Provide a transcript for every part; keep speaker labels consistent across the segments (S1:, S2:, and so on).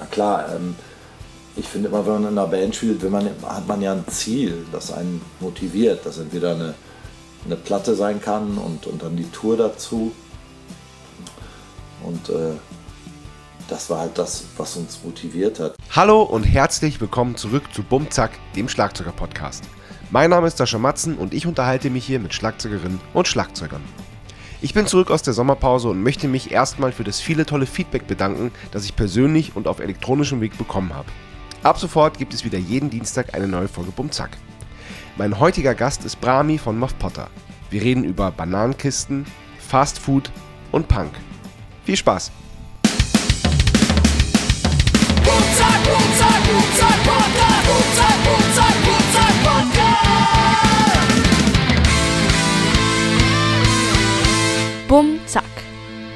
S1: Na klar, ähm, ich finde immer, wenn man in einer Band spielt, man, hat man ja ein Ziel, das einen motiviert, das entweder eine, eine Platte sein kann und, und dann die Tour dazu. Und äh, das war halt das, was uns motiviert hat.
S2: Hallo und herzlich willkommen zurück zu Bumzack, dem Schlagzeuger-Podcast. Mein Name ist Sascha Matzen und ich unterhalte mich hier mit Schlagzeugerinnen und Schlagzeugern. Ich bin zurück aus der Sommerpause und möchte mich erstmal für das viele tolle Feedback bedanken, das ich persönlich und auf elektronischem Weg bekommen habe. Ab sofort gibt es wieder jeden Dienstag eine neue Folge Bumzack. Mein heutiger Gast ist Brahmi von Muff Potter. Wir reden über Bananenkisten, Fast Food und Punk. Viel Spaß!
S3: Bumzack, Bumzack, Bumzack, Podcast. Bumzack, Bumzack, Bumzack, Podcast.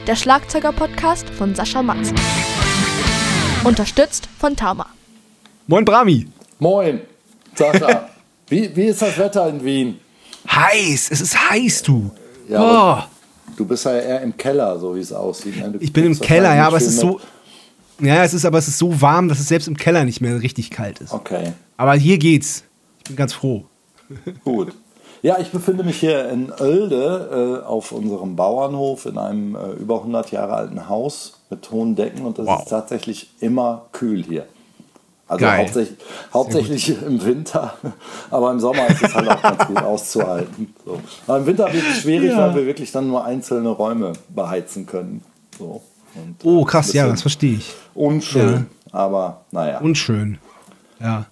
S4: Der Schlagzeuger-Podcast von Sascha Matzen. Unterstützt von Tama.
S2: Moin Brahmi!
S1: Moin, Sascha. wie, wie ist das Wetter in Wien?
S5: Heiß, es ist heiß, du.
S1: Ja,
S5: Boah.
S1: Du bist ja eher im Keller, so wie es aussieht. ne? Du
S5: Ich bin im Keller, ja, aber es ist so. Ja, es ist aber es ist so warm, dass es selbst im Keller nicht mehr richtig kalt ist.
S1: Okay,
S5: Aber hier geht's. Ich bin ganz froh.
S1: gut. Ja, ich befinde mich hier in Oelde äh, auf unserem Bauernhof in einem äh, über 100 Jahre alten Haus mit hohen Decken und das
S5: Wow.
S1: ist tatsächlich immer kühl hier. Also hauptsächlich, hauptsächlich im Winter, aber im Sommer ist es halt auch ganz gut auszuhalten. So. Aber im Winter wird es schwierig,
S5: Ja.
S1: weil wir wirklich dann nur einzelne Räume beheizen können. So. Und,
S5: Oh,
S1: äh,
S5: krass,
S1: ein
S5: ja, das verstehe ich.
S1: Unschön, aber naja.
S5: Unschön. Ja,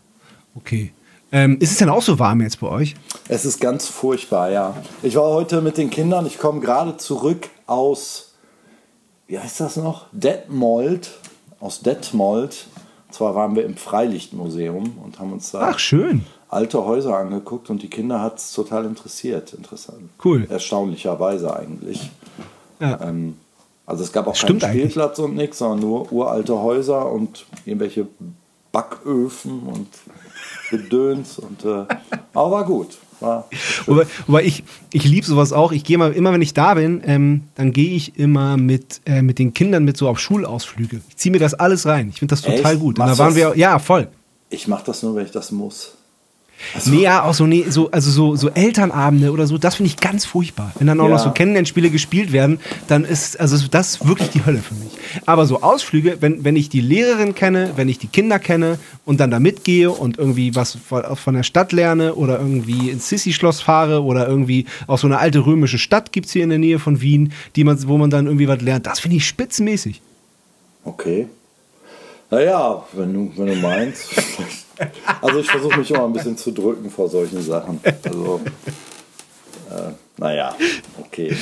S5: okay. Ähm, ist es denn auch so warm jetzt bei euch?
S1: Es ist ganz furchtbar, ja. Ich war heute mit den Kindern, ich komme gerade zurück aus, wie heißt das noch? Detmold, aus Detmold. Und zwar waren wir im Freilichtmuseum und haben uns da
S5: Ach, schön.
S1: alte Häuser angeguckt und die Kinder hat es total interessiert. Interessant.
S5: Cool.
S1: Erstaunlicherweise eigentlich.
S5: Ja.
S1: Ähm, also es gab auch
S5: Stimmt
S1: keinen
S5: eigentlich.
S1: Spielplatz und nichts, sondern nur uralte Häuser und irgendwelche Backöfen und Gedöns. Und, äh, aber war gut. War
S5: Wobei, wobei ich, ich liebe sowas auch. Ich gehe mal, immer wenn ich da bin, ähm, dann gehe ich immer mit, äh, mit den Kindern mit so auf Schulausflüge. Ich ziehe mir das alles rein. Ich finde das total
S1: Echt?
S5: gut. Und da waren wir, ja, voll.
S1: Ich mache das nur, wenn ich das muss.
S5: Nee, ja, auch so, nee, so, also so, so Elternabende oder so, das finde ich ganz furchtbar. Wenn dann auch
S1: Ja.
S5: noch so Kennenlernspiele gespielt werden, dann ist, also das ist wirklich die Hölle für mich. Aber so Ausflüge, wenn, wenn ich die Lehrerin kenne, wenn ich die Kinder kenne und dann da mitgehe und irgendwie was von, von der Stadt lerne oder irgendwie ins Sissi-Schloss fahre oder irgendwie auch so eine alte römische Stadt gibt es hier in der Nähe von Wien, die man, wo man dann irgendwie was lernt, das finde ich spitzenmäßig.
S1: Okay. Naja, wenn du, wenn du meinst. Also ich versuche mich immer ein bisschen zu drücken vor solchen Sachen. Also, äh, naja, okay.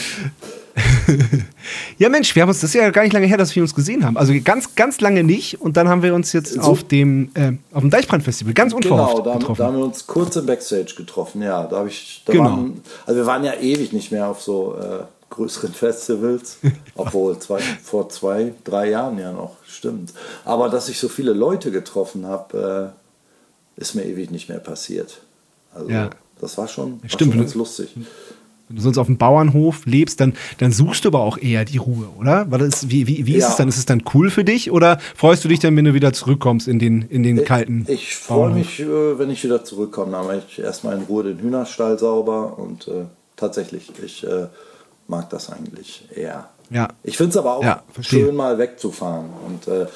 S5: Ja, Mensch, wir haben uns, das ist ja gar nicht lange her, dass wir uns gesehen haben. Also ganz, ganz lange nicht. Und dann haben wir uns jetzt
S1: So.
S5: auf dem, äh, auf dem Deichbrand-Festival ganz unverhofft
S1: Genau, da,
S5: getroffen.
S1: da haben wir uns kurz im Backstage getroffen. Ja, da habe ich. Da
S5: Genau.
S1: waren, also wir waren ja ewig nicht mehr auf so äh, größeren Festivals, obwohl zwei, vor zwei, drei Jahren ja noch, stimmt. Aber dass ich so viele Leute getroffen habe, äh, ist mir ewig nicht mehr passiert. Also
S5: Ja.
S1: das war schon, war
S5: Stimmt,
S1: schon ganz lustig.
S5: Wenn du sonst auf dem Bauernhof lebst, dann, dann suchst du aber auch eher die Ruhe, oder? Weil das, wie wie, wie ist
S1: Ja.
S5: es dann? Ist es dann cool für dich oder freust du dich dann, wenn du wieder zurückkommst in den, in den kalten
S1: Ich freue mich, äh, wenn ich wieder zurückkomme. Dann mache ich erstmal in Ruhe den Hühnerstall sauber und äh, tatsächlich, ich äh, mag das eigentlich eher.
S5: Ja.
S1: Ich finde es aber auch
S5: Ja,
S1: schön, mal wegzufahren. Und äh,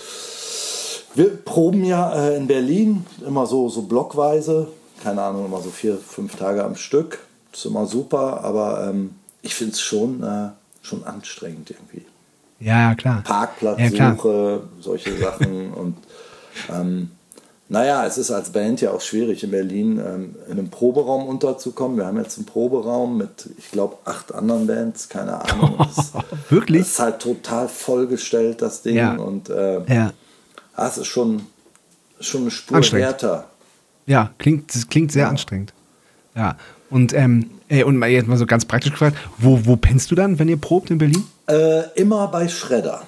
S1: wir proben ja äh, in Berlin immer so, so blockweise, keine Ahnung, immer so vier, fünf Tage am Stück. Das ist immer super, aber ähm, ich finde es schon, äh, schon anstrengend irgendwie.
S5: Ja, klar.
S1: Parkplatzsuche,
S5: Ja, klar.
S1: solche Sachen. und ähm, naja, es ist als Band ja auch schwierig in Berlin ähm, in einem Proberaum unterzukommen. Wir haben jetzt einen Proberaum mit, ich glaube, acht anderen Bands, keine Ahnung. Es,
S5: Wirklich?
S1: Es ist halt total vollgestellt, das Ding.
S5: Ja.
S1: Und äh,
S5: Ja.
S1: Ah, es ist schon, schon eine Spur härter.
S5: Ja, klingt, das klingt sehr anstrengend. Ja. Und, ähm, ey, und mal jetzt mal so ganz praktisch gefragt, wo, wo pennst du dann, wenn ihr probt in Berlin?
S1: Äh, immer bei Schredder.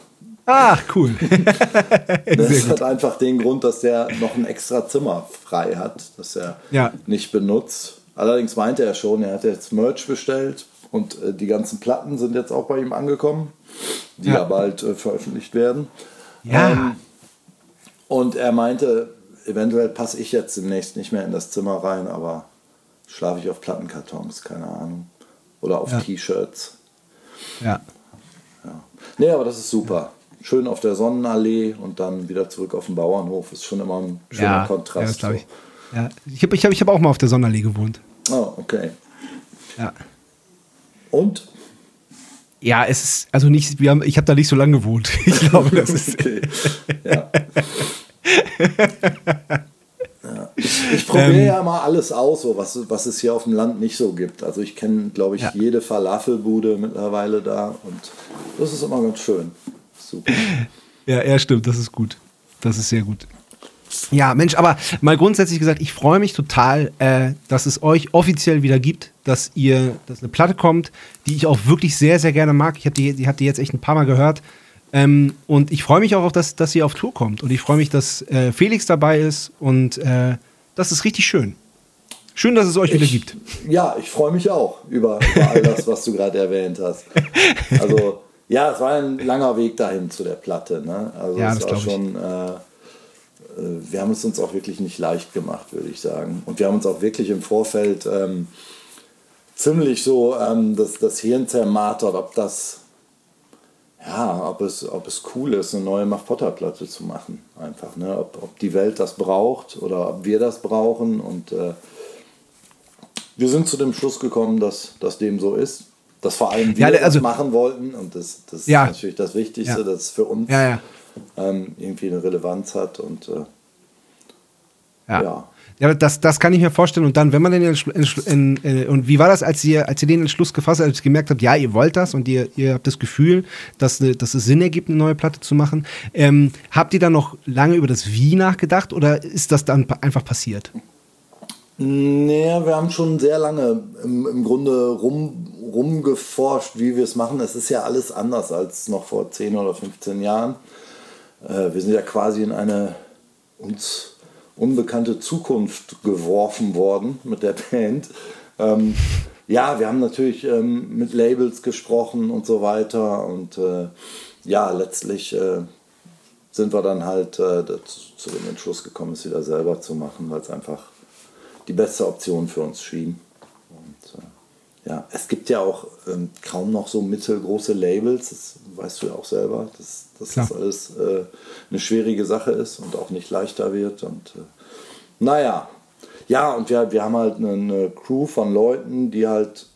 S5: Ach, cool.
S1: Das hat einfach den Grund, dass der noch ein extra Zimmer frei hat, das er
S5: Ja.
S1: nicht benutzt. Allerdings meinte er schon, er hat jetzt Merch bestellt und äh, die ganzen Platten sind jetzt auch bei ihm angekommen, die
S5: Ja.
S1: ja bald äh, veröffentlicht werden.
S5: Ja.
S1: Ähm, Und er meinte, eventuell passe ich jetzt demnächst nicht mehr in das Zimmer rein, aber schlafe ich auf Plattenkartons, keine Ahnung. Oder auf
S5: Ja.
S1: T-Shirts.
S5: Ja.
S1: Nee, aber das ist super. Schön auf der Sonnenallee und dann wieder zurück auf den Bauernhof. Ist schon immer ein schöner
S5: Ja,
S1: Kontrast.
S5: ja, ich. Ja. Ich habe ich hab, ich hab auch mal auf der Sonderlee gewohnt.
S1: Oh, okay.
S5: Ja.
S1: Und?
S5: Ja, es ist, also nicht, wir haben, ich habe da nicht so lange gewohnt. Ich glaube, das ist.
S1: Okay. Ja. ja. Ich, ich probiere
S5: Ähm.
S1: ja mal alles aus, so, was, was es hier auf dem Land nicht so gibt. Also ich kenne, glaube ich,
S5: Ja.
S1: jede Falafelbude mittlerweile da und das ist immer ganz schön. Super.
S5: Ja, ja, stimmt, das ist gut. Das ist sehr gut. Ja, Mensch, aber mal grundsätzlich gesagt, ich freue mich total, äh, dass es euch offiziell wieder gibt, dass ihr, dass eine Platte kommt, die ich auch wirklich sehr, sehr gerne mag. Ich habe die, die, hab die jetzt echt ein paar Mal gehört. Ähm, und ich freue mich auch, auf dass, dass sie auf Tour kommt. Und ich freue mich, dass äh, Felix dabei ist. Und äh, das ist richtig schön. Schön, dass es euch wieder
S1: Ich-
S5: gibt.
S1: Ja, ich freue mich auch über, über all das, was du gerade erwähnt hast. Also, ja, es war ein langer Weg dahin zu der Platte. Ne? Also,
S5: Ja,
S1: es
S5: das
S1: war schon. Äh, äh, wir haben es uns auch wirklich nicht leicht gemacht, würde ich sagen. Und wir haben uns auch wirklich im Vorfeld ähm, ziemlich so ähm, das, das Hirn zermartert, ob das. Ja, ob es, ob es cool ist, eine neue Mach Potter Platte zu machen. Einfach, ne? ob, ob die Welt das braucht oder ob wir das brauchen. Und äh, wir sind zu dem Schluss gekommen, dass das dem so ist. Dass vor allem wir
S5: Ja, also-
S1: das machen wollten und das, das
S5: Ja.
S1: ist natürlich das Wichtigste,
S5: Ja.
S1: dass es für uns ähm, irgendwie eine Relevanz hat und äh,
S5: Ja.
S1: Ja.
S5: Das, das kann ich mir vorstellen. Und dann, wenn man den in, in, und wie war das, als ihr, als ihr den Entschluss gefasst habt, als ihr gemerkt habt, ja, ihr wollt das und ihr, ihr habt das Gefühl, dass, ne- dass es Sinn ergibt, eine neue Platte zu machen. Ähm, habt ihr dann noch lange über das Wie nachgedacht oder ist das dann einfach passiert?
S1: Nee, wir haben schon sehr lange im, im Grunde rum, rumgeforscht, wie wir es machen. Es ist ja alles anders als noch vor 10 oder 15 Jahren. Äh, wir sind ja quasi in eine uns unbekannte Zukunft geworfen worden mit der Band. Ähm, ja, wir haben natürlich ähm, mit Labels gesprochen und so weiter. Und äh, ja, letztlich äh, sind wir dann halt äh, dazu, zu dem Entschluss gekommen, es wieder selber zu machen, weil es einfach die beste Option für uns schien. Ja, es gibt ja auch ähm, kaum noch so mittelgroße Labels, das weißt du ja auch selber, dass, dass das alles äh, eine schwierige Sache ist und auch nicht leichter wird. Und äh, naja, ja, und wir, wir haben halt eine, eine Crew von Leuten, die halt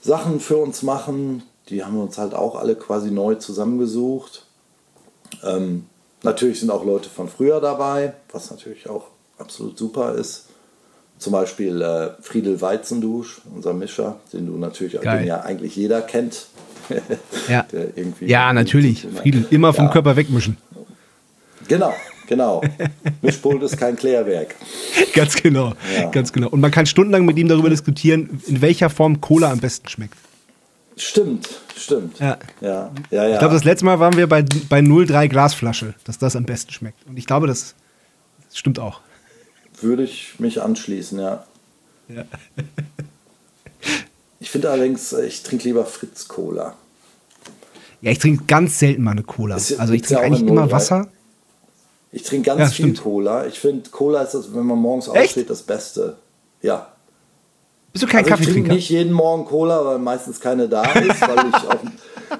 S1: Sachen für uns machen. Die haben wir uns halt auch alle quasi neu zusammengesucht. Ähm, natürlich sind auch Leute von früher dabei, was natürlich auch absolut super ist. Zum Beispiel äh, Friedel Weizendusch, unser Mischer, den du natürlich,
S5: Geil.
S1: den ja eigentlich jeder kennt.
S5: Ja. Ja, natürlich. Friedel, immer vom
S1: Ja.
S5: Körper wegmischen.
S1: Genau, genau. Mischpult ist kein Klärwerk.
S5: Ganz genau.
S1: Ja.
S5: Ganz genau. Und man kann stundenlang mit ihm darüber diskutieren, in welcher Form Cola am besten schmeckt.
S1: Stimmt, stimmt.
S5: Ja.
S1: ja, ja. ja.
S5: Ich glaube, das letzte Mal waren wir bei, bei 03 Glasflasche, dass das am besten schmeckt. Und ich glaube, das stimmt auch.
S1: Würde ich mich anschließen, ja.
S5: Ja.
S1: Ich finde allerdings, äh, ich trinke lieber Fritz Cola.
S5: Ja, ich trinke ganz selten mal eine Cola.
S1: Ist
S5: Also ich trinke eigentlich immer
S1: 03.
S5: Wasser.
S1: Ich trinke ganz
S5: Ja,
S1: viel
S5: stimmt.
S1: Cola. Ich finde, Cola ist, das, wenn man morgens
S5: Echt?
S1: aufsteht, das Beste. Ja.
S5: Bist du kein
S1: Also ich trinke
S5: Kaffeetrinker?
S1: nicht jeden Morgen Cola, weil meistens keine da ist, weil ich auch,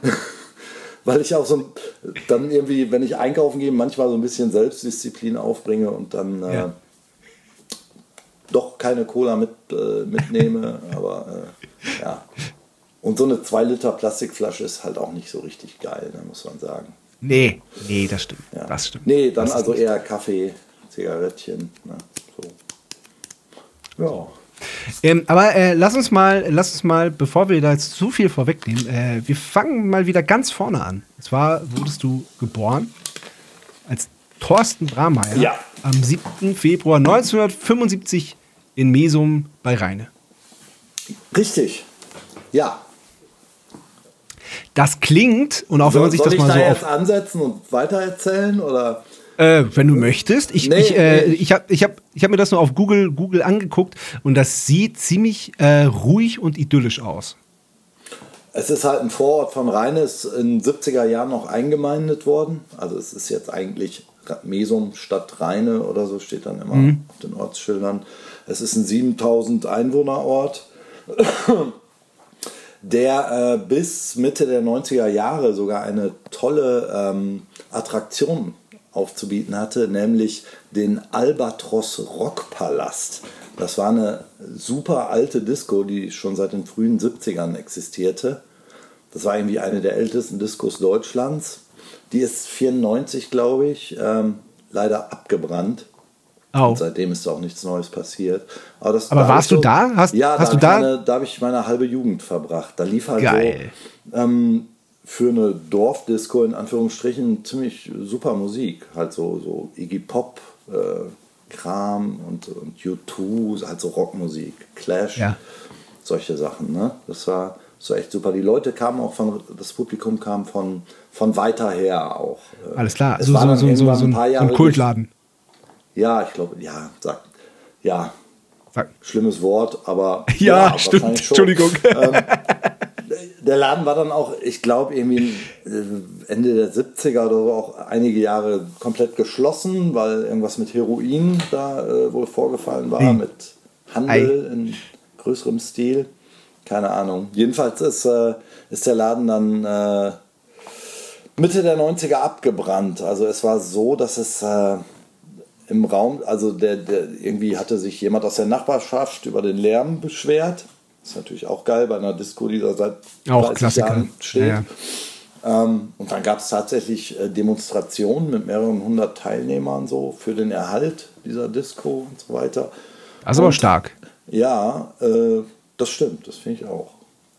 S1: weil ich auch so dann irgendwie, wenn ich einkaufen gehe, manchmal so ein bisschen Selbstdisziplin aufbringe und dann äh,
S5: Ja.
S1: Doch keine Cola mit, äh, mitnehme. aber äh, ja. Und so eine 2 Liter Plastikflasche ist halt auch nicht so richtig geil, ne, muss man sagen.
S5: Nee, nee, das stimmt.
S1: Ja.
S5: Das stimmt.
S1: Nee, dann
S5: Das
S1: also eher Kaffee, Zigarettchen. Ne, so. Ja.
S5: Ähm, aber äh, lass uns mal, lass uns mal, bevor wir da jetzt zu viel vorwegnehmen, äh, wir fangen mal wieder ganz vorne an. Und zwar wurdest du geboren als Thorsten Brameier
S1: Ja.
S5: am 7. Februar 1975 in Mesum bei Rheine.
S1: Richtig. Ja.
S5: Das klingt, und auch wenn man sich
S1: soll
S5: das
S1: ich
S5: mal
S1: da
S5: so
S1: jetzt
S5: auf.
S1: ansetzen und weitererzählen? Oder?
S5: Äh, wenn du möchtest. Ich,
S1: Nee,
S5: ich, äh,
S1: nee.
S5: ich habe ich hab, ich hab mir das nur auf Google, Google angeguckt und das sieht ziemlich äh, ruhig und idyllisch aus.
S1: Es ist halt ein Vorort von Rheine, ist in den 70er Jahren noch eingemeindet worden. Also es ist jetzt eigentlich Mesum Stadt Rheine oder so steht dann immer auf den Ortsschildern. Es ist ein 7000 Einwohnerort, der äh, bis Mitte der 90er Jahre sogar eine tolle ähm, Attraktion aufzubieten hatte, nämlich den Albatros Rockpalast. Das war eine super alte Disco, die schon seit den frühen 70ern existierte. Das war irgendwie eine der ältesten Diskos Deutschlands. Die ist 94, glaube ich, ähm, leider abgebrannt.
S5: Au.
S1: Und seitdem ist auch nichts Neues passiert. Aber, das,
S5: Aber
S1: da
S5: warst
S1: ich
S5: du da? Hast-
S1: ja,
S5: hast
S1: da
S5: du da-
S1: Meine, da habe ich meine halbe Jugend verbracht. Da lief halt
S5: Geil.
S1: so ähm, für eine Dorfdisco in Anführungsstrichen ziemlich super Musik. Halt so, so Iggy Pop, äh, Kram und, und U2, halt so Rockmusik, Clash,
S5: Ja.
S1: solche Sachen. Ne? Das war so echt super. Die Leute kamen auch von, das Publikum kam von, von weiter her auch. Äh,
S5: Alles klar.
S1: es
S5: So,
S1: war
S5: so, so, so, so, ein,
S1: paar
S5: so
S1: Jahre
S5: ein Kultladen.
S1: Ja, ich glaube, ja, sagt, ja,
S5: Sag.
S1: schlimmes Wort, aber
S5: Ja, stimmt.
S1: wahrscheinlich schon.
S5: Entschuldigung.
S1: Ähm, der Laden war dann auch, ich glaube, irgendwie äh, Ende der 70er oder so auch einige Jahre komplett geschlossen, weil irgendwas mit Heroin da äh, wohl vorgefallen war,
S5: Hm.
S1: mit Handel in größerem Stil. Keine Ahnung. Jedenfalls ist, äh, ist der Laden dann äh, Mitte der 90er abgebrannt. Also es war so, dass es äh, im Raum, also der, der irgendwie hatte sich jemand aus der Nachbarschaft über den Lärm beschwert. Ist natürlich auch geil bei einer Disco, die da seit
S5: Auch
S1: 30
S5: Klassiker.
S1: Jahren steht.
S5: Ja, ja.
S1: Ähm, und dann gab es tatsächlich äh, Demonstrationen mit mehreren hundert Teilnehmern so für den Erhalt dieser Disco und so weiter.
S5: Ist aber stark.
S1: Ja, äh, das stimmt, das finde ich auch.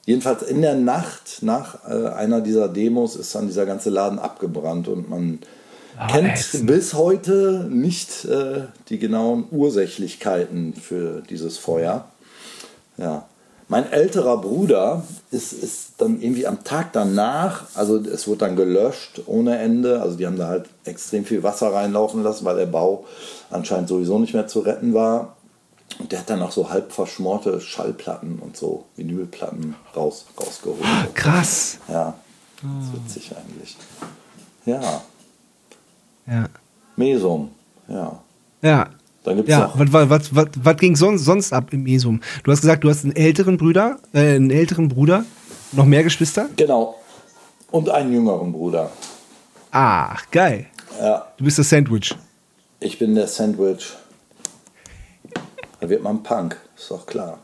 S1: Jedenfalls in der Nacht nach äh, einer dieser Demos ist dann dieser ganze Laden abgebrannt und man kennt
S5: ätzend.
S1: bis heute nicht äh, die genauen Ursächlichkeiten für dieses Feuer. Ja. Mein älterer Bruder ist, ist dann irgendwie am Tag danach, also es wurde dann gelöscht ohne Ende, also die haben da halt extrem viel Wasser reinlaufen lassen, weil der Bau anscheinend sowieso nicht mehr zu retten war. Und der hat dann auch so halb verschmorte Schallplatten und so Vinylplatten raus, rausgeholt.
S5: Krass.
S1: Ja, das ist witzig eigentlich. Ja,
S5: Ja.
S1: Mesum, ja.
S5: Ja.
S1: Dann gibt es
S5: Ja, was, was, was, was, was ging sonst, sonst ab im Mesum? Du hast gesagt, du hast einen älteren Bruder, äh, einen älteren Bruder, noch mehr Geschwister?
S1: Genau. Und einen jüngeren Bruder.
S5: Ach, geil.
S1: Ja,
S5: Du bist das Sandwich.
S1: ich bin der Sandwich. Da wird man Punk, ist doch klar.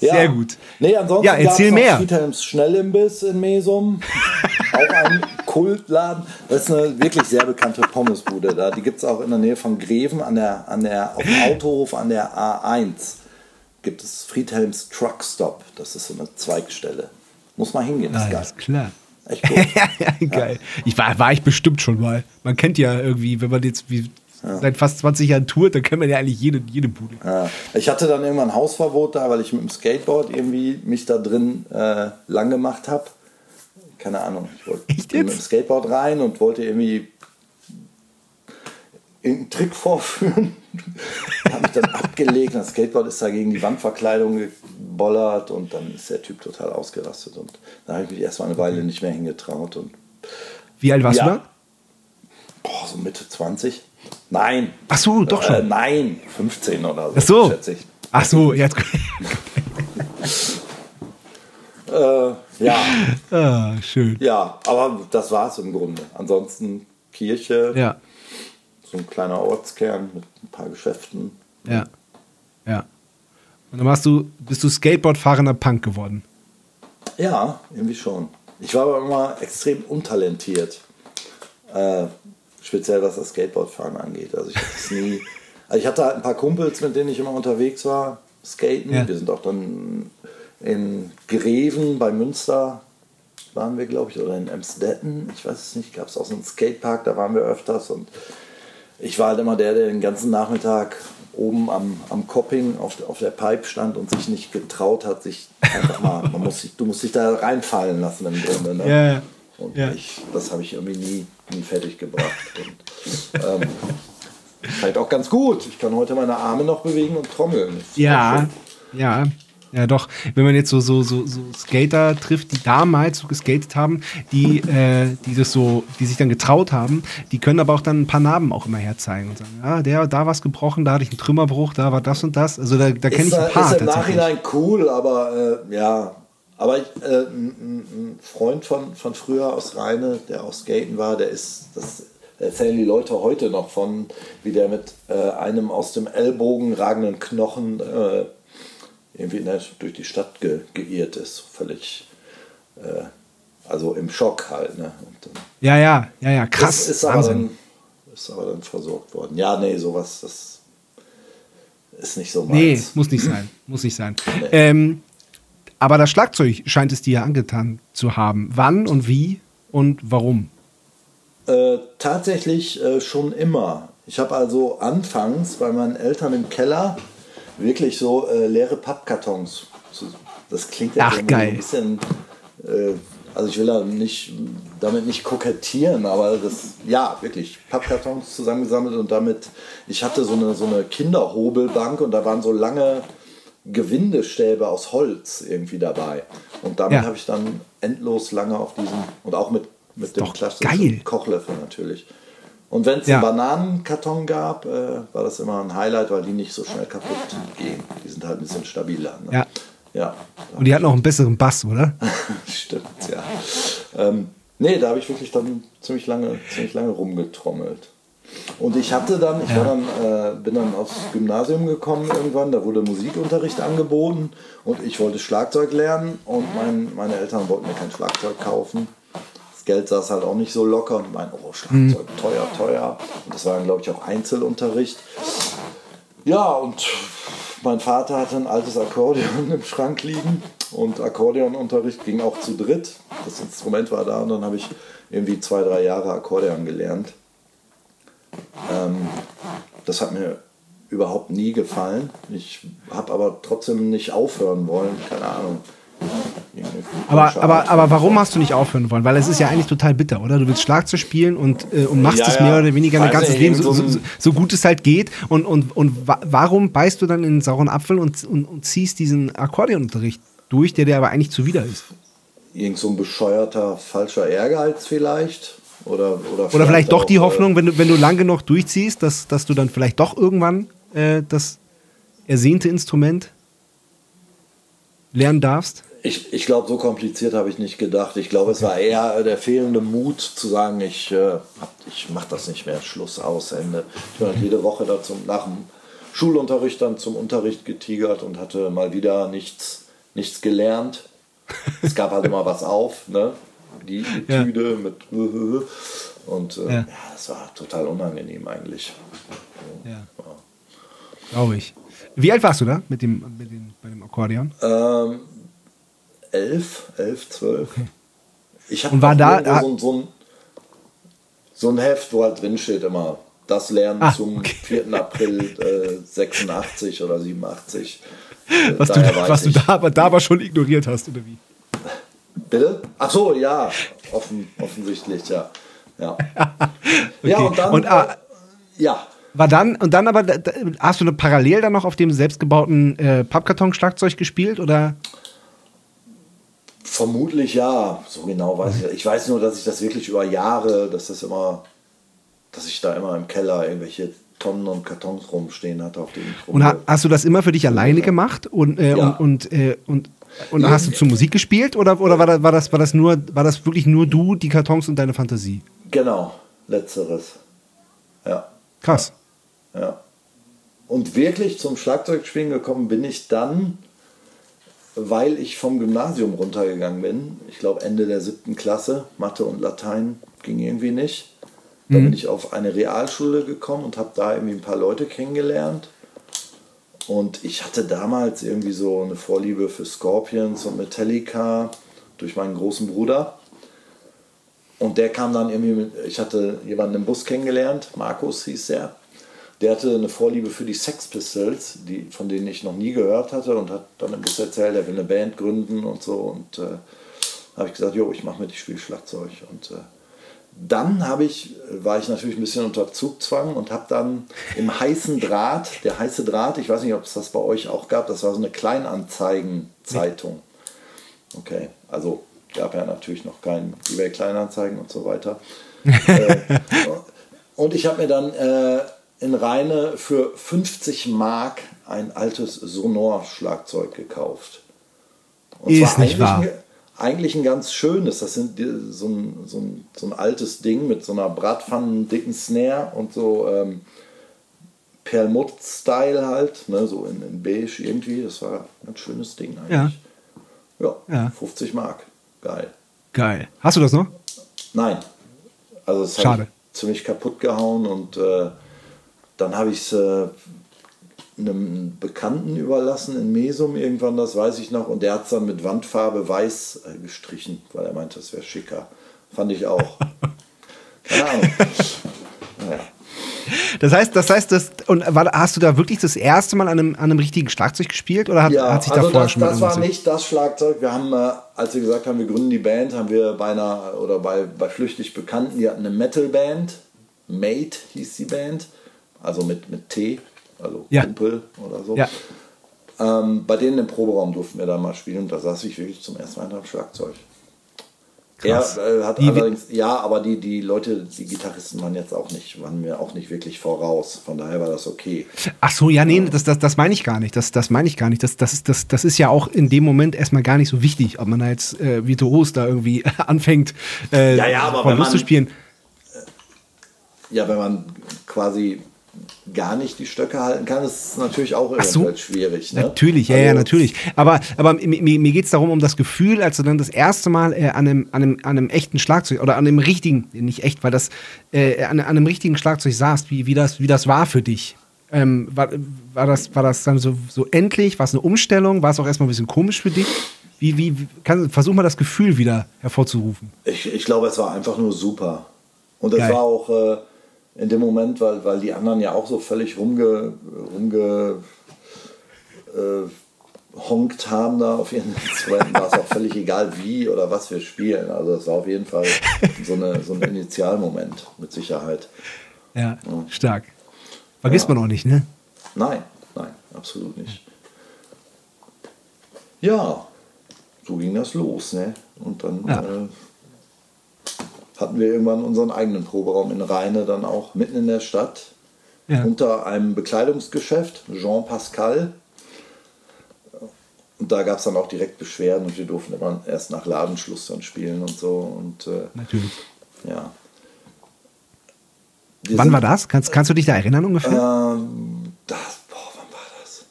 S5: Sehr gut.
S1: Nee, ansonsten
S5: Ja, erzähl mehr.
S1: Friedhelms Schnellimbiss in Mesum. auch ein Kultladen. Das ist eine wirklich sehr bekannte Pommesbude da. Die gibt es auch in der Nähe von Greven an der, an der, auf dem Autohof an der A1. Gibt es Friedhelms Truck Stop. Das ist so eine Zweigstelle. Muss mal hingehen, ist geil.
S5: Klar.
S1: Echt gut.
S5: Geil. Ich war, war ich bestimmt schon mal. Man kennt ja irgendwie, wenn man jetzt wie seit fast 20 Jahren tourt, dann kennt man ja eigentlich jede, jede Bude.
S1: Ja. Ich hatte dann irgendwann Hausverbot da, weil ich mit dem Skateboard irgendwie mich da drin äh, lang gemacht habe. Keine Ahnung. Ich wollte mit dem Skateboard rein und wollte irgendwie irgendeinen Trick vorführen. habe mich dann abgelegt. Das Skateboard ist da gegen die Wandverkleidung gebollert und dann ist der Typ total ausgerastet. Und da habe ich mich erstmal eine Weile nicht mehr hingetraut. Und
S5: Wie alt warst
S1: Ja.
S5: du da?
S1: boah, so Mitte 20. Nein.
S5: Ach so, doch
S1: Äh,
S5: schon.
S1: nein, 15 oder so,
S5: Ach so.
S1: schätze ich.
S5: Ach so, jetzt.
S1: Äh, ja,
S5: ah, schön.
S1: ja, aber das war es im Grunde. Ansonsten Kirche,
S5: Ja,
S1: so ein kleiner Ortskern mit ein paar Geschäften.
S5: ja, ja. Und dann warst du, bist du Skateboard-fahrender Punk geworden.
S1: Ja, irgendwie schon. Ich war aber immer extrem untalentiert. Äh, speziell was das Skateboardfahren angeht. Also ich hatte es nie. Also ich hatte halt ein paar Kumpels, mit denen ich immer unterwegs war, skaten.
S5: Ja.
S1: Wir sind auch dann in Greven bei Münster waren wir, glaube ich, oder in Emsdetten. Ich weiß es nicht. Gab es auch so einen Skatepark, da waren wir öfters. Und ich war halt immer der, der den ganzen Nachmittag oben am, am Copping auf, auf der Pipe stand und sich nicht getraut hat, sich einfach mal, man muss sich, du musst dich da reinfallen lassen im Grunde. Ne?
S5: Ja, ja.
S1: Und
S5: Ja.
S1: ich, das habe ich irgendwie nie, nie fertig gebracht. Und, ähm, vielleicht auch ganz gut. Ich kann heute meine Arme noch bewegen und trommeln. Das
S5: Ja, ja. Ja, doch. Wenn man jetzt so, so, so, so Skater trifft, die damals so geskatet haben, die, äh, die das so, die sich dann getraut haben, die können aber auch dann ein paar Narben auch immer herzeigen und sagen, ja, der, da was gebrochen, da hatte ich einen Trümmerbruch, da war das und das. Also da, da kenne ich ein paar
S1: ist im. Nachhinein cool, aber äh, ja. Aber ich, äh, ein, ein Freund von, von früher aus Rheine, der auch Skaten war, der ist, das erzählen die Leute heute noch von, wie der mit äh, einem aus dem Ellbogen ragenden Knochen äh, irgendwie der, durch die Stadt ge, geirrt ist. Völlig, äh, also im Schock halt. Ne? Dann
S5: Ja, ja, ja, ja, krass.
S1: ist, ist, aber dann, ist aber dann versorgt worden. Ja, nee, sowas, das ist nicht so
S5: Nee,
S1: meins.
S5: muss nicht sein. Muss nicht sein. Ähm, aber das Schlagzeug scheint es dir ja angetan zu haben. Wann und wie und warum?
S1: Äh, tatsächlich äh, schon immer. Ich habe also anfangs bei meinen Eltern im Keller wirklich so äh, leere Pappkartons. Das klingt jetzt
S5: Ach, geil.
S1: ein bisschen. Äh, also ich will da nicht, damit nicht kokettieren, aber das, ja, wirklich, Pappkartons zusammengesammelt und damit, ich hatte so eine, so eine Kinderhobelbank und da waren so lange Gewindestäbe aus Holz irgendwie dabei. Und damit
S5: Ja.
S1: habe ich dann endlos lange auf diesem, und auch mit, mit dem klassischen. Kochlöffel natürlich. Und wenn es
S5: Ja.
S1: einen Bananenkarton gab, äh, war das immer ein Highlight, weil die nicht so schnell kaputt gehen. Die sind halt ein bisschen stabiler. Ne?
S5: Ja.
S1: Ja,
S5: Und die hatten auch einen besseren Bass, oder?
S1: stimmt, ja. Ähm, nee, da habe ich wirklich dann ziemlich lange, ziemlich lange rumgetrommelt. Und ich hatte dann, ich war dann, äh, bin dann aufs Gymnasium gekommen irgendwann, da wurde Musikunterricht angeboten und ich wollte Schlagzeug lernen und mein, meine Eltern wollten mir kein Schlagzeug kaufen. Das Geld saß halt auch nicht so locker und meinten, oh, Schlagzeug, teuer, teuer. Und das war dann, glaube ich, auch Einzelunterricht. Ja, und mein Vater hatte ein altes Akkordeon im Schrank liegen und Akkordeonunterricht ging auch zu dritt. Das Instrument war da und dann habe ich irgendwie zwei, drei Jahre Akkordeon gelernt. Ähm, das hat mir überhaupt nie gefallen. Ich habe aber trotzdem nicht aufhören wollen, keine Ahnung.
S5: Aber, aber, aber warum hast du nicht aufhören wollen? Weil es ist ja eigentlich total bitter, oder? Du willst Schlagzeug spielen und, äh, und machst
S1: Ja,
S5: es
S1: ja.
S5: mehr oder weniger dein ganzes Leben, so,
S1: so
S5: so gut es halt geht. Und, und, und wa warum beißt du dann in den sauren Apfel und, und, und ziehst diesen Akkordeonunterricht durch, der dir aber eigentlich zuwider ist?
S1: Irgend so ein bescheuerter, falscher Ehrgeiz vielleicht. Oder, oder,
S5: Oder vielleicht doch
S1: auch,
S5: die
S1: äh,
S5: Hoffnung, wenn du, wenn du lang genug durchziehst, dass, dass du dann vielleicht doch irgendwann äh, das ersehnte Instrument lernen darfst?
S1: Ich, ich glaube, so kompliziert habe ich nicht gedacht. Ich glaube, es war eher der fehlende Mut zu sagen, ich, äh, ich mache das nicht mehr, Schluss, aus, Ende. Ich bin halt jede Woche da zum, nach dem Schulunterricht dann zum Unterricht getigert und hatte mal wieder nichts, nichts gelernt. Es gab halt immer was auf, ne? Die. Etüde mit und äh,
S5: Ja.
S1: das war total unangenehm eigentlich.
S5: Ja. Glaube ich. Wie alt warst du da mit dem, mit dem, bei dem Akkordeon?
S1: Ähm, elf, elf, zwölf. Ich habe
S5: Und war da-
S1: so, ein- so, ein, so ein Heft, wo halt drin steht immer, das Lernen
S5: Ah,
S1: zum
S5: okay.
S1: 4. April äh, 86 oder 87. Äh,
S5: Was, du,
S1: daher weiß
S5: was du da, aber da aber schon ignoriert hast, oder wie?
S1: Bitte? Ach so, ja, offen, offensichtlich, ja. Ja, ja
S5: Okay.
S1: und dann,
S5: Und, ah,
S1: äh, ja,
S5: War dann, und dann aber, da, hast du eine parallel dann noch auf dem selbstgebauten äh, Pappkarton-Schlagzeug gespielt, oder?
S1: Vermutlich ja, so genau weiß ich. Ich weiß nur, dass ich das wirklich über Jahre, dass das immer, dass ich da immer im Keller irgendwelche Tonnen und Kartons rumstehen hatte, auf denen ich
S5: Und ha,
S1: rumge-
S5: hast du das immer für dich alleine gemacht? Und, äh,
S1: Ja.
S5: und, und, äh, und, und
S1: Ja.
S5: hast du zur Musik gespielt? Oder, oder war, das, war, das, war, das nur, war das wirklich nur du, die Kartons und deine Fantasie?
S1: Genau, letzteres. Ja,
S5: Krass.
S1: ja. Und wirklich zum Schlagzeugspielen gekommen bin ich dann, weil ich vom Gymnasium runtergegangen bin. Ich glaube Ende der siebten Klasse, Mathe und Latein ging irgendwie nicht. Da bin ich auf eine Realschule gekommen und habe da irgendwie ein paar Leute kennengelernt. Und ich hatte damals irgendwie so eine Vorliebe für Scorpions und Metallica durch meinen großen Bruder. Und der kam dann irgendwie mit, ich hatte jemanden im Bus kennengelernt, Markus hieß der. Der hatte eine Vorliebe für die Sex Pistols, die, von denen ich noch nie gehört hatte und hat dann im Bus erzählt, er will eine Band gründen und so. Und äh, habe ich gesagt, jo, ich mache mit, ich spiele Schlagzeug. Und äh, dann habe ich, war ich natürlich ein bisschen unter Zugzwang und habe dann im heißen Draht, der heiße Draht, ich weiß nicht, ob es das bei euch auch gab, das war so eine Kleinanzeigenzeitung. Okay, also gab ja natürlich noch kein eBay Kleinanzeigen und so weiter. äh, und ich habe mir dann äh, in Rheine für 50 Mark ein altes Sonor-Schlagzeug gekauft. Und
S5: Ist
S1: zwar
S5: nicht wahr.
S1: Ein, eigentlich ein ganz schönes. Das sind so ein, so, ein, so ein altes Ding mit so einer Bratpfannen dicken Snare und so ähm, Perlmutt-Style halt, ne, so in, in beige irgendwie. Das war ein schönes Ding eigentlich. Ja,
S5: Ja.
S1: 50 Mark. Geil.
S5: Geil. Hast du das noch?
S1: Nein. Also es hat ziemlich kaputt gehauen und äh, dann habe ich es äh, einem Bekannten überlassen in Mesum irgendwann, das weiß ich noch, und der hat es dann mit Wandfarbe weiß äh, gestrichen, weil er meinte, das wäre schicker. Fand ich auch. Keine Ahnung. Naja.
S5: Das heißt, das heißt, das, und war, hast du da wirklich das erste Mal an einem, an einem richtigen Schlagzeug gespielt oder hat,
S1: Ja,
S5: hat sich da
S1: also
S5: vorher
S1: das,
S5: schon
S1: das war nicht das Schlagzeug. Wir haben, äh, als wir gesagt haben, wir gründen die Band, haben wir bei einer oder bei, bei Flüchtig Bekannten, die hatten eine Metalband. Mate hieß die Band. Also mit, mit T, also
S5: Ja.
S1: Kumpel oder so.
S5: Ja.
S1: Ähm, bei denen im Proberaum durften wir da mal spielen und da saß ich wirklich zum ersten Mal hinterm Schlagzeug.
S5: Krass.
S1: Er äh, hat
S5: Die-
S1: allerdings, ja, aber die, die Leute, die Gitarristen waren jetzt auch nicht, waren mir auch nicht wirklich voraus. Von daher war das okay.
S5: Ach so, ja, nee, das, das, das meine ich gar nicht. Das, das meine ich gar nicht. Das, das, ist, das, das ist ja auch in dem Moment erstmal gar nicht so wichtig, ob man da jetzt äh, virtuos da irgendwie anfängt, äh,
S1: Ja, ja, aber wenn
S5: Lust zu
S1: man-
S5: spielen.
S1: Ja, wenn man quasi gar nicht die Stöcke halten kann, ist natürlich auch
S5: Ach so.
S1: schwierig. Ne?
S5: Natürlich, ja, ja,
S1: Also,
S5: natürlich. Aber, aber mir, mir geht es darum, um das Gefühl, als du dann das erste Mal äh, an, einem, an, einem, an einem echten Schlagzeug oder an einem richtigen, nicht echt, weil das, äh, an, an einem richtigen Schlagzeug saßt, wie, wie, das, wie das war für dich. Ähm, war, war, das, war das dann so, so endlich? War es eine Umstellung? War es auch erstmal ein bisschen komisch für dich? Wie, wie, kann, versuch mal das Gefühl wieder hervorzurufen.
S1: Ich, ich glaube, es war einfach nur super. Und es war auch äh, in dem Moment, weil, weil die anderen ja auch so völlig rumge, rumge äh, honkt haben da auf ihren Instrumenten, war es auch völlig egal, wie oder was wir spielen. Also es war auf jeden Fall so, eine, so ein Initialmoment, mit Sicherheit.
S5: Ja, stark. Vergisst man auch nicht, ne?
S1: Nein, nein, absolut nicht. Ja, so ging das los, ne? Und dann
S5: Ja.
S1: äh, hatten wir irgendwann unseren eigenen Proberaum in Rheine, dann auch mitten in der Stadt,
S5: Ja.
S1: unter einem Bekleidungsgeschäft, Jean Pascal. Und da gab es dann auch direkt Beschwerden und wir durften immer erst nach Ladenschluss dann spielen und so. Und äh,
S5: Natürlich.
S1: ja. Wir
S5: Wann
S1: sind-
S5: war das? Kannst, kannst du dich da erinnern ungefähr?
S1: ähm, das, boah, wann war das?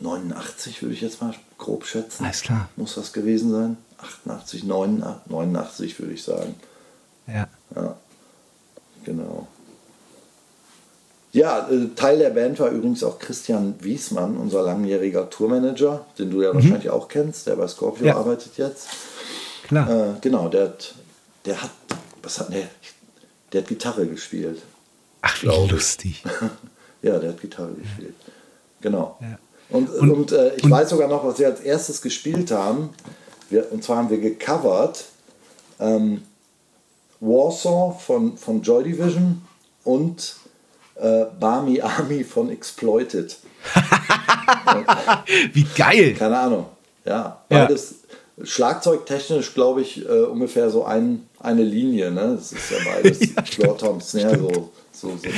S1: 89 würde ich jetzt mal grob schätzen.
S5: Alles klar.
S1: Muss das gewesen sein? 88, 89, 89 würde ich sagen.
S5: Ja.
S1: Ja, genau. Ja, äh, Teil der Band war übrigens auch Christian Wiesmann, unser langjähriger Tourmanager, den du ja wahrscheinlich auch kennst, der bei Scorpio
S5: Mhm. Ja.
S1: arbeitet jetzt.
S5: Klar.
S1: Äh, genau, der hat, der hat, was hat der? Der hat Gitarre gespielt.
S5: Ach, wie lustig.
S1: Ja, der hat Gitarre gespielt. Genau.
S5: Ja.
S1: Und,
S5: Und-
S1: und, äh, ich
S5: und-
S1: weiß sogar noch, was wir als erstes gespielt haben. Wir, und zwar haben wir gecovert ähm, Warsaw von, von Joy Division und äh, Barmy Army von Exploited.
S5: Wie geil.
S1: Keine Ahnung. Ja,
S5: Ja.
S1: beides schlagzeugtechnisch, glaube ich, äh, ungefähr so ein, eine Linie. Ne? Das ist ja beides
S5: Ja,
S1: Floor Tom Snare, so, so, so.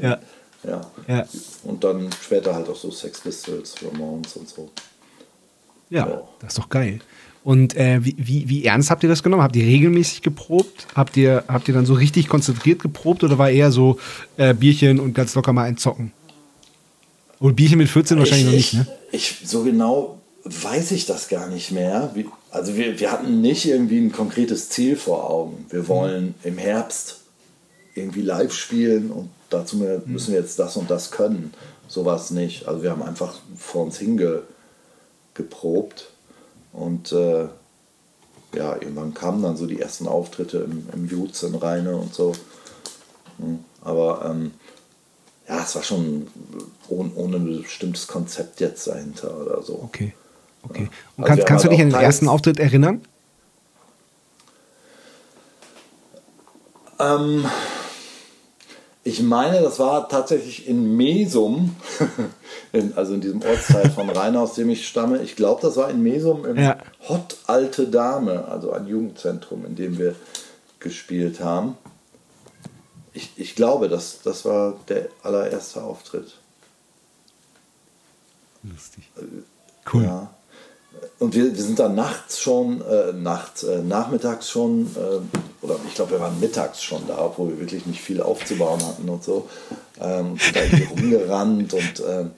S5: Ja.
S1: Ja.
S5: Ja.
S1: Und dann später halt auch so Sex Pistols, Ramones und so.
S5: Ja,
S1: Ja.
S5: das ist doch geil. Und äh, wie, wie, wie ernst habt ihr das genommen? Habt ihr regelmäßig geprobt? Habt ihr, habt ihr dann so richtig konzentriert geprobt oder war eher so äh, Bierchen und ganz locker mal ein Zocken? Und Bierchen mit 14 wahrscheinlich
S1: ich,
S5: noch nicht, ne?
S1: Ich, so genau weiß ich das gar nicht mehr. Also wir, wir hatten nicht irgendwie ein konkretes Ziel vor Augen. Wir wollen im Herbst irgendwie live spielen und dazu
S5: Mhm.
S1: müssen wir jetzt das und das können. Sowas nicht. Also wir haben einfach vor uns hingeprobt und äh, ja, irgendwann kamen dann so die ersten Auftritte im, im Jutz in Rheine und so. Hm, Aber ähm, ja, es war schon ohne, ohne ein bestimmtes Konzept jetzt dahinter oder so.
S5: Okay. okay. Und
S1: Also
S5: kannst, kannst du dich
S1: halt
S5: an den
S1: auch
S5: ersten Auftritt erinnern?
S1: Ähm, ich meine, das war tatsächlich in Mesum, in, also in diesem Ortsteil von Rhein, aus dem ich stamme. Ich glaube, das war in Mesum im
S5: Ja.
S1: Hot Alte Dame, also ein Jugendzentrum, in dem wir gespielt haben. Ich, ich glaube, das, das war der allererste Auftritt.
S5: Lustig. Cool.
S1: Ja. Und wir, wir sind dann nachts schon, äh, nachts, äh, nachmittags schon, äh, oder ich glaube, wir waren mittags schon da, obwohl wir wirklich nicht viel aufzubauen hatten und so. Ähm, sind da irgendwie rumgerannt und ähm,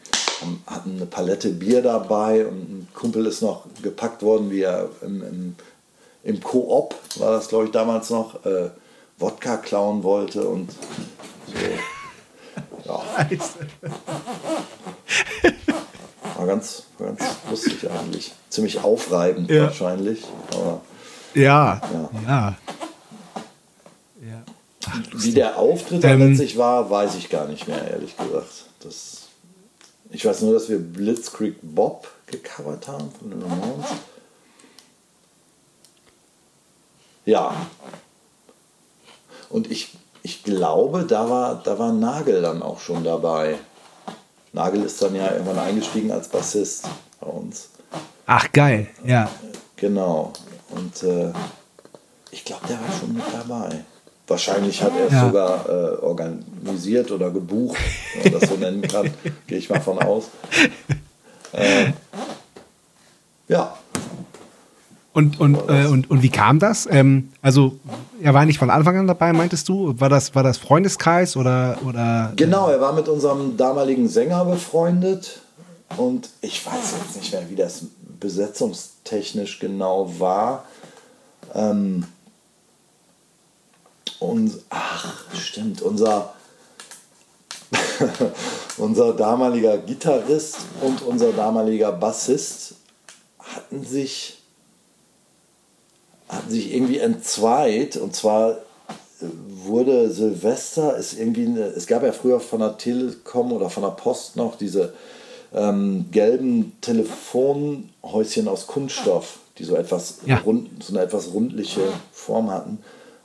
S1: hatten eine Palette Bier dabei und ein Kumpel ist noch gepackt worden, wie er im, im, im Koop, war das glaube ich damals noch, äh, Wodka klauen wollte und so. Ja. War ganz, ganz lustig eigentlich. Ziemlich aufreibend
S5: Ja.
S1: wahrscheinlich. Aber
S5: Ja.
S1: Ja.
S5: Ja.
S1: Wie der Auftritt
S5: Ähm,
S1: dann letztlich war, weiß ich gar nicht mehr, ehrlich gesagt. Das, ich weiß nur, dass wir Blitzkrieg Bob gecovert haben von den Ramones. Ja. Und ich, ich glaube, da war, da war Nagel dann auch schon dabei. Nagel ist dann ja irgendwann eingestiegen als Bassist bei uns.
S5: Ach, geil. Ja.
S1: Genau. Und äh, ich glaube, der war schon mit dabei. Wahrscheinlich hat er es
S5: Ja.
S1: sogar äh, organisiert oder gebucht, wenn man das so nennen kann. Gehe ich mal von aus. Äh, ja,
S5: Und, und, äh, und, und wie kam das? Ähm, also, er war nicht von Anfang an dabei, meintest du? War das, war das Freundeskreis oder, oder
S1: genau. Er war mit unserem damaligen Sänger befreundet. Und ich weiß jetzt nicht mehr, wie das besetzungstechnisch genau war. Ähm, und, ach, stimmt, unser, unser damaliger Gitarrist und unser damaliger Bassist hatten sich, hatten sich irgendwie entzweit. Und zwar wurde Silvester, ist irgendwie eine, es gab ja früher von der Telekom oder von der Post noch diese ähm, gelben Telefonhäuschen aus Kunststoff, die so etwas
S5: Ja.
S1: rund, so eine etwas rundliche Form hatten.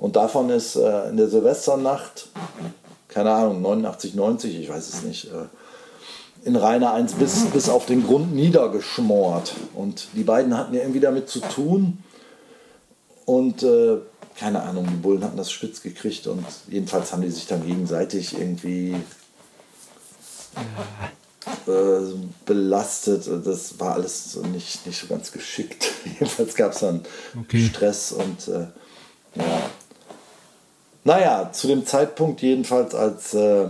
S1: Und davon ist äh, in der Silvesternacht, keine Ahnung, 89, 90, ich weiß es nicht, äh, in Rainer 1 bis, bis auf den Grund niedergeschmort. Und die beiden hatten ja irgendwie damit zu tun. Und äh, keine Ahnung, die Bullen hatten das spitz gekriegt und jedenfalls haben die sich dann gegenseitig irgendwie äh, belastet. Das war alles nicht, nicht so ganz geschickt. jedenfalls gab es dann
S5: Okay.
S1: Stress und äh, ja. Naja, zu dem Zeitpunkt jedenfalls, als äh,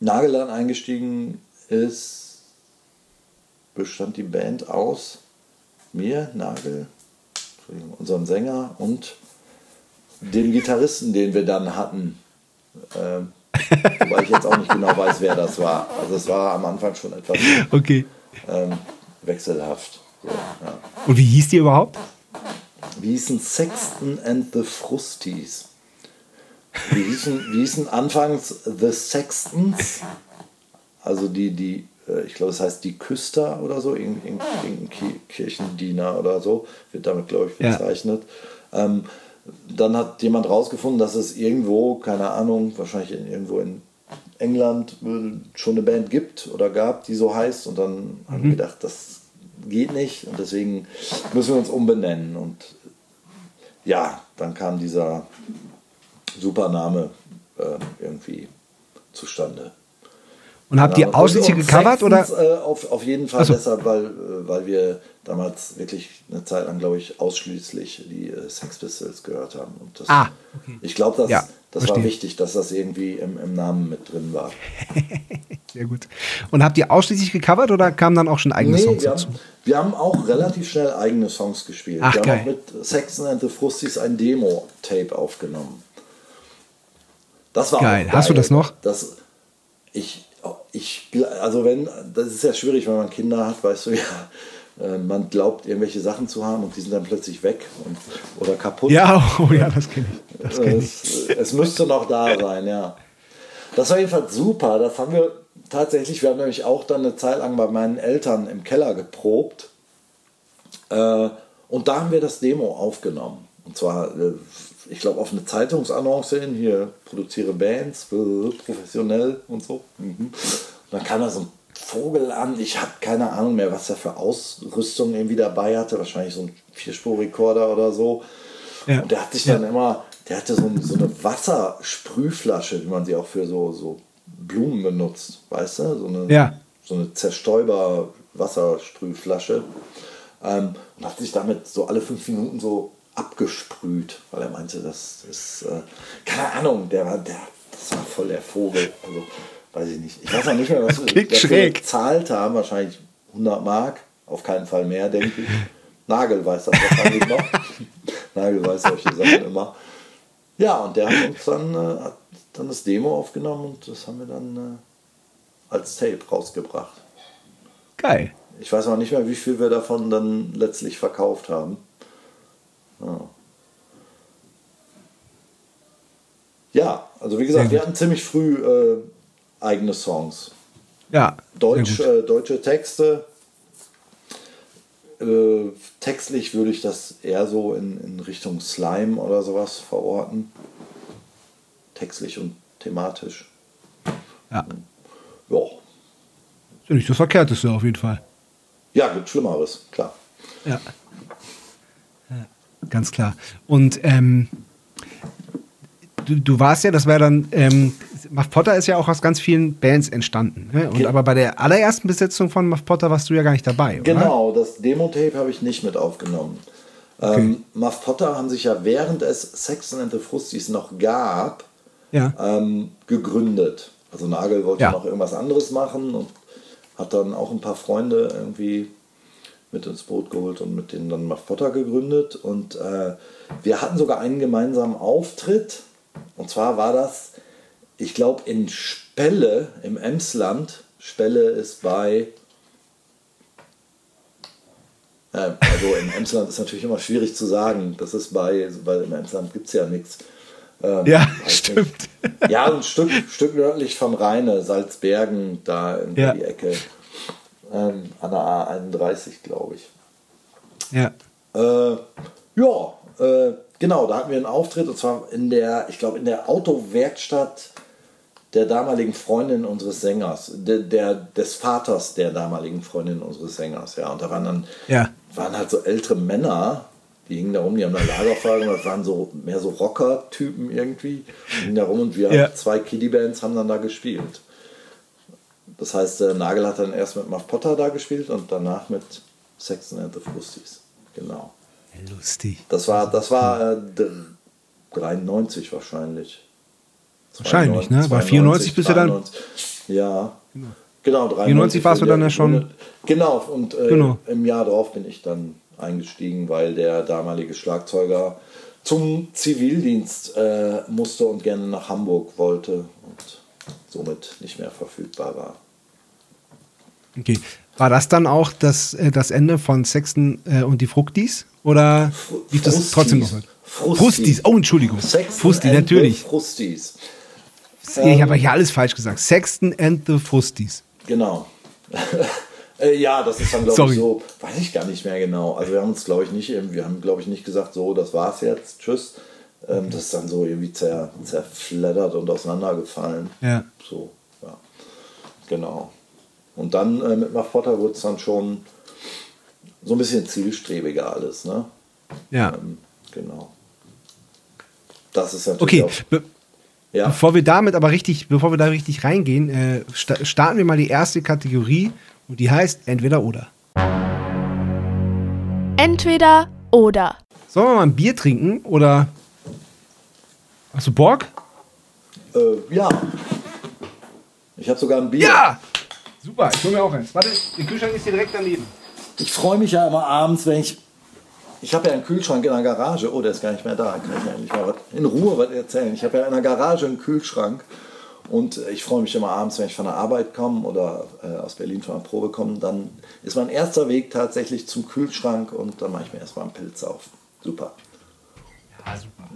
S1: Nagel dann eingestiegen ist, bestand die Band aus mir, Nagel, unserem Sänger und dem Gitarristen, den wir dann hatten. Ähm, wobei ich jetzt auch nicht genau weiß, wer das war. Also es war am Anfang schon etwas
S5: Okay.
S1: ähm, wechselhaft. So, ja.
S5: Und wie hieß die überhaupt?
S1: Wie hießen Sexton and the Frusties? Wie hießen, wie hießen anfangs The Sextons? Also die, die äh, ich glaube, es heißt die Küster oder so, irgend- irgend- irgendein Ki- Kirchendiener oder so, wird damit, glaube ich,
S5: Ja.
S1: bezeichnet. Ähm, dann hat jemand rausgefunden, dass es irgendwo, keine Ahnung, wahrscheinlich in, irgendwo in England schon eine Band gibt oder gab, die so heißt. Und dann haben wir gedacht, das geht nicht und deswegen müssen wir uns umbenennen. Und ja, dann kam dieser super Name äh, irgendwie zustande.
S5: Und habt ihr
S1: Genau.
S5: ausschließlich
S1: Und
S5: gecovert oder?
S1: Äh, auf, auf jeden Fall
S5: so.
S1: deshalb, weil, äh, weil wir damals wirklich eine Zeit lang, glaube ich, ausschließlich die äh, Sex Pistols gehört haben. Und das,
S5: Ah, okay.
S1: Ich glaube, das,
S5: Ja,
S1: das war wichtig, dass das irgendwie im, im Namen mit drin war.
S5: Sehr gut. Und habt ihr ausschließlich gecovert oder kamen dann auch schon eigene Songs
S1: wir,
S5: dazu?
S1: haben, wir haben auch relativ schnell eigene Songs gespielt.
S5: Ach,
S1: wir haben
S5: geil.
S1: auch mit Sexton and the Frusties ein Demo-Tape aufgenommen. Das war
S5: Geil.
S1: Auch
S5: Hast du das noch?
S1: Das, ich, ich, also wenn, das ist ja schwierig, wenn man Kinder hat, weißt du ja, äh, man glaubt, irgendwelche Sachen zu haben und die sind dann plötzlich weg und, oder kaputt.
S5: Ja, oh ja, das kenne ich. Das kenn ich.
S1: Es, es müsste noch da sein, ja. Das war jedenfalls super. Das haben wir tatsächlich, wir haben nämlich auch dann eine Zeit lang bei meinen Eltern im Keller geprobt. Äh, und da haben wir das Demo aufgenommen. und zwar, äh, ich glaube, auf eine Zeitungsannonce hin, hier produziere Bands, professionell und so. Mhm. Und dann kam da so ein Vogel an, ich habe keine Ahnung mehr, was er für Ausrüstung irgendwie dabei hatte, wahrscheinlich so ein Vierspurrekorder oder so.
S5: Ja.
S1: Und der hat sich dann immer, der hatte so, so eine Wassersprühflasche, wie man sie auch für so, so Blumen benutzt, weißt du? So eine,
S5: Ja.
S1: so eine Zerstäuber-Wassersprühflasche. Ähm, und hat sich damit so alle fünf Minuten so abgesprüht, weil er meinte, das ist, äh, keine Ahnung, der war, der, das war voll der Vogel. Also, weiß ich nicht. Ich weiß auch nicht mehr, was wir gezahlt haben. Wahrscheinlich 100 Mark, auf keinen Fall mehr, denke ich. Nagel weiß das wahrscheinlich noch. Nagel weiß solche Sachen immer. Ja, und der hat uns dann, äh, hat dann das Demo aufgenommen und das haben wir dann äh, als Tape rausgebracht.
S5: Geil.
S1: Ich weiß auch nicht mehr, wie viel wir davon dann letztlich verkauft haben. Ja, also wie gesagt, wir hatten ziemlich früh äh, eigene Songs.
S5: Ja.
S1: Deutsch, äh, deutsche Texte. Äh, textlich würde ich das eher so in, in Richtung Slime oder sowas verorten. Textlich und thematisch.
S5: Ja.
S1: Ja,
S5: Ist ja nicht das Verkehrteste auf jeden Fall.
S1: ja gibt Schlimmeres, klar.
S5: Ja. Ganz klar. Und ähm, du, du warst ja, das wäre dann, ähm, Muff Potter ist ja auch aus ganz vielen Bands entstanden. Ne? Und
S1: Ge-
S5: aber bei der allerersten Besetzung von Muff Potter warst du ja gar nicht dabei, oder?
S1: Genau, das Demo-Tape habe ich nicht mit aufgenommen. Ähm, Muff Potter haben sich ja während es Saxon and the Frusties noch gab,
S5: Ja.
S1: ähm, gegründet. Also Nagel wollte
S5: Ja.
S1: noch irgendwas anderes machen und hat dann auch ein paar Freunde irgendwie mit ins Boot geholt und mit denen dann Muff Potter gegründet. Und äh, wir hatten sogar einen gemeinsamen Auftritt. Und zwar war das, ich glaube, in Spelle im Emsland. Spelle ist bei ja, also im Emsland ist natürlich immer schwierig zu sagen. Das ist bei, weil im Emsland gibt es ja nichts. Ähm,
S5: Ja, stimmt.
S1: Nicht. Ja, ein Stück, Stück nördlich von Rheine, Salzbergen, da in
S5: Ja.
S1: die Ecke. Ähm, an der A31, glaube ich.
S5: Ja.
S1: Äh, ja, äh, genau, da hatten wir einen Auftritt und zwar in der, ich glaube, in der Autowerkstatt der damaligen Freundin unseres Sängers, der, der, des Vaters der damaligen Freundin unseres Sängers, ja. Und da waren dann,
S5: Ja.
S1: waren halt so ältere Männer, die hingen da rum, die haben da Lagerfeuer das waren so mehr so Rocker-Typen irgendwie, die hingen da rum und wir
S5: Ja.
S1: zwei Kiddie-Bands haben dann da gespielt. Das heißt, Nagel hat dann erst mit Muff Potter da gespielt und danach mit Saxon and the Frusties. Genau.
S5: Lustig.
S1: Das war, das war äh, dr- 93 wahrscheinlich.
S5: Wahrscheinlich, ne? Bei 94 bist du dann-
S1: 93. Ja. Genau, 93
S5: 94 warst du dann ja schon-.
S1: Genau, und äh,
S5: Genau.
S1: im Jahr darauf bin ich dann eingestiegen, weil der damalige Schlagzeuger zum Zivildienst äh, musste und gerne nach Hamburg wollte und somit nicht mehr verfügbar war.
S5: Okay. War das dann auch das, äh, das Ende von Sexton äh, und die Fructis? Oder lief das
S1: Frustis.
S5: trotzdem noch?
S1: Frustis.
S5: Frustis. Oh, Entschuldigung.
S1: Sexton
S5: Frusti, natürlich.
S1: Frustis.
S5: Ich habe hier alles falsch gesagt. Sexton and the Frustis.
S1: Genau. äh, ja, das ist dann, glaube ich, so, weiß ich gar nicht mehr genau. Also wir haben uns, glaube ich, nicht, wir haben, glaube ich, nicht gesagt, so, das war's jetzt, tschüss. Ähm, das ist dann so irgendwie zer, zerfleddert und auseinandergefallen.
S5: Ja.
S1: So, ja. Genau. Und dann äh, mit Muff Potter wurde es dann schon so ein bisschen zielstrebiger alles, ne?
S5: Ja.
S1: Ähm, genau. Das ist natürlich
S5: Okay.
S1: auch,
S5: Be
S1: ja.
S5: Bevor wir damit aber richtig, bevor wir da richtig reingehen, äh, sta starten wir mal die erste Kategorie und die heißt entweder oder.
S4: Entweder oder.
S5: Sollen wir mal ein Bier trinken oder Hast du Bock?
S1: Äh, ja. Ich habe sogar ein Bier.
S5: Ja! Super, ich hol mir auch eins. Warte, der Kühlschrank ist hier direkt daneben.
S1: Ich freue mich ja immer abends, wenn ich. Ich habe ja einen Kühlschrank in der Garage. Oh, der ist gar nicht mehr da. Kann ich ja endlich mal was, in Ruhe was erzählen. Ich habe ja in der Garage einen Kühlschrank. Und äh, ich freue mich immer abends, wenn ich von der Arbeit komme oder äh, aus Berlin von der Probe komme. Dann ist mein erster Weg tatsächlich zum Kühlschrank und dann mache ich mir erstmal einen Pilz auf. Super.
S5: Ja, super.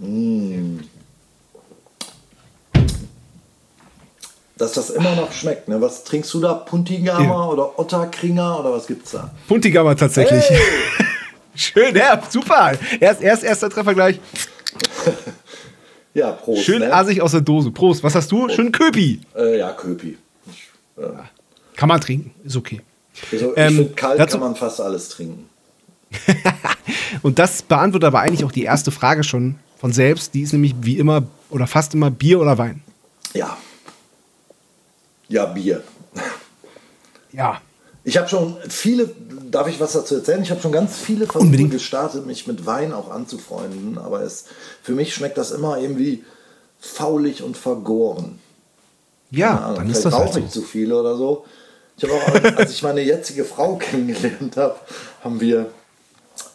S1: Dass das immer noch schmeckt. Ne? Was trinkst du da? Puntigammer
S5: Ja.
S1: oder Otterkringer oder was gibt's da?
S5: Puntigammer tatsächlich. Schön, ja, super. Erst, erst erster Treffer gleich.
S1: Ja, Prost.
S5: Schön
S1: ne?
S5: assig aus der Dose. Prost. Was hast du? Schön Köpi.
S1: Äh, ja, Köpi. Ich, äh,
S5: Kann man trinken. Ist okay.
S1: also,
S5: Ähm,
S1: ich finde, kalt
S5: dazu-
S1: kann man fast alles trinken.
S5: Und das beantwortet aber eigentlich auch die erste Frage schon von selbst. Die ist nämlich wie immer oder fast immer Bier oder Wein.
S1: Ja. Ja, Bier.
S5: Ja.
S1: Ich habe schon viele, darf ich was dazu erzählen? Ich habe schon ganz viele Versuche
S5: Unbedingt.
S1: gestartet, mich mit Wein auch anzufreunden, aber es, für mich schmeckt das immer irgendwie faulig und vergoren.
S5: Ja, dann ist das halt so.
S1: zu viel oder so. Ich habe auch, als- als ich meine jetzige Frau kennengelernt habe, haben wir,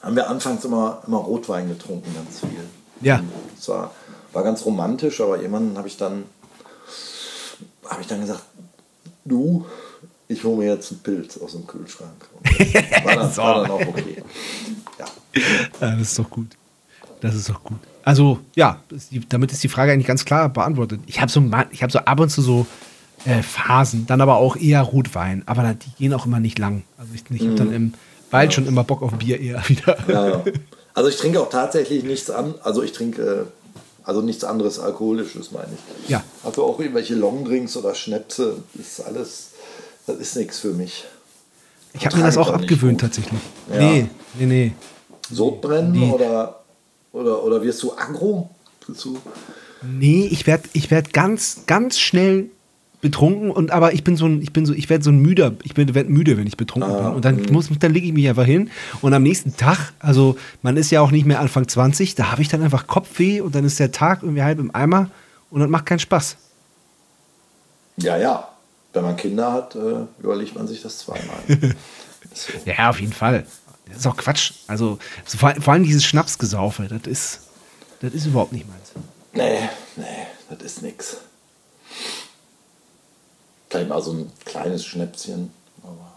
S1: haben wir anfangs immer, immer Rotwein getrunken, ganz viel.
S5: Ja.
S1: Es war, war ganz romantisch, aber irgendwann habe ich dann habe ich dann gesagt, du, ich hole mir jetzt einen Pilz aus dem Kühlschrank. War, dann,
S5: So.
S1: war dann auch okay. Ja.
S5: Ja, das ist doch gut. Das ist doch gut. Also, ja, damit ist die Frage eigentlich ganz klar beantwortet. Ich habe so, ich hab so ab und zu so äh, Phasen, dann aber auch eher Rotwein. Aber die gehen auch immer nicht lang. Also, ich, ich habe dann im Wald schon immer Bock auf Bier eher wieder.
S1: Ja, ja. Also ich trinke auch tatsächlich nichts an, also ich trinke äh, also nichts anderes Alkoholisches, meine ich.
S5: Ja.
S1: Also auch irgendwelche Longdrinks oder Schnäpse, ist alles, das ist nichts für mich.
S5: Ich habe mir das auch abgewöhnt tatsächlich.
S1: Ja.
S5: Nee, nee, nee.
S1: Sodbrennen
S5: Nee.
S1: oder, oder, oder wirst du aggro? Bist du-
S5: Nee, ich werde ich werd ganz, ganz schnell betrunken und aber ich bin so ein, ich bin so, ich werde so ein müder, ich bin werd müde, wenn ich betrunken
S1: Ah,
S5: bin. Und dann muss, dann lege ich mich einfach hin und am nächsten Tag, also man ist ja auch nicht mehr Anfang 20, da habe ich dann einfach Kopfweh und dann ist der Tag irgendwie halb im Eimer und das macht keinen Spaß.
S1: Ja, ja. Wenn man Kinder hat, äh, überlegt man sich das zweimal. So.
S5: Ja, auf jeden Fall. Das ist auch Quatsch. Also so vor, vor allem dieses Schnapsgesaufe, das ist, das ist überhaupt nicht meins.
S1: Nee, nee, das ist nix. Vielleicht mal so ein kleines Schnäpschen. Aber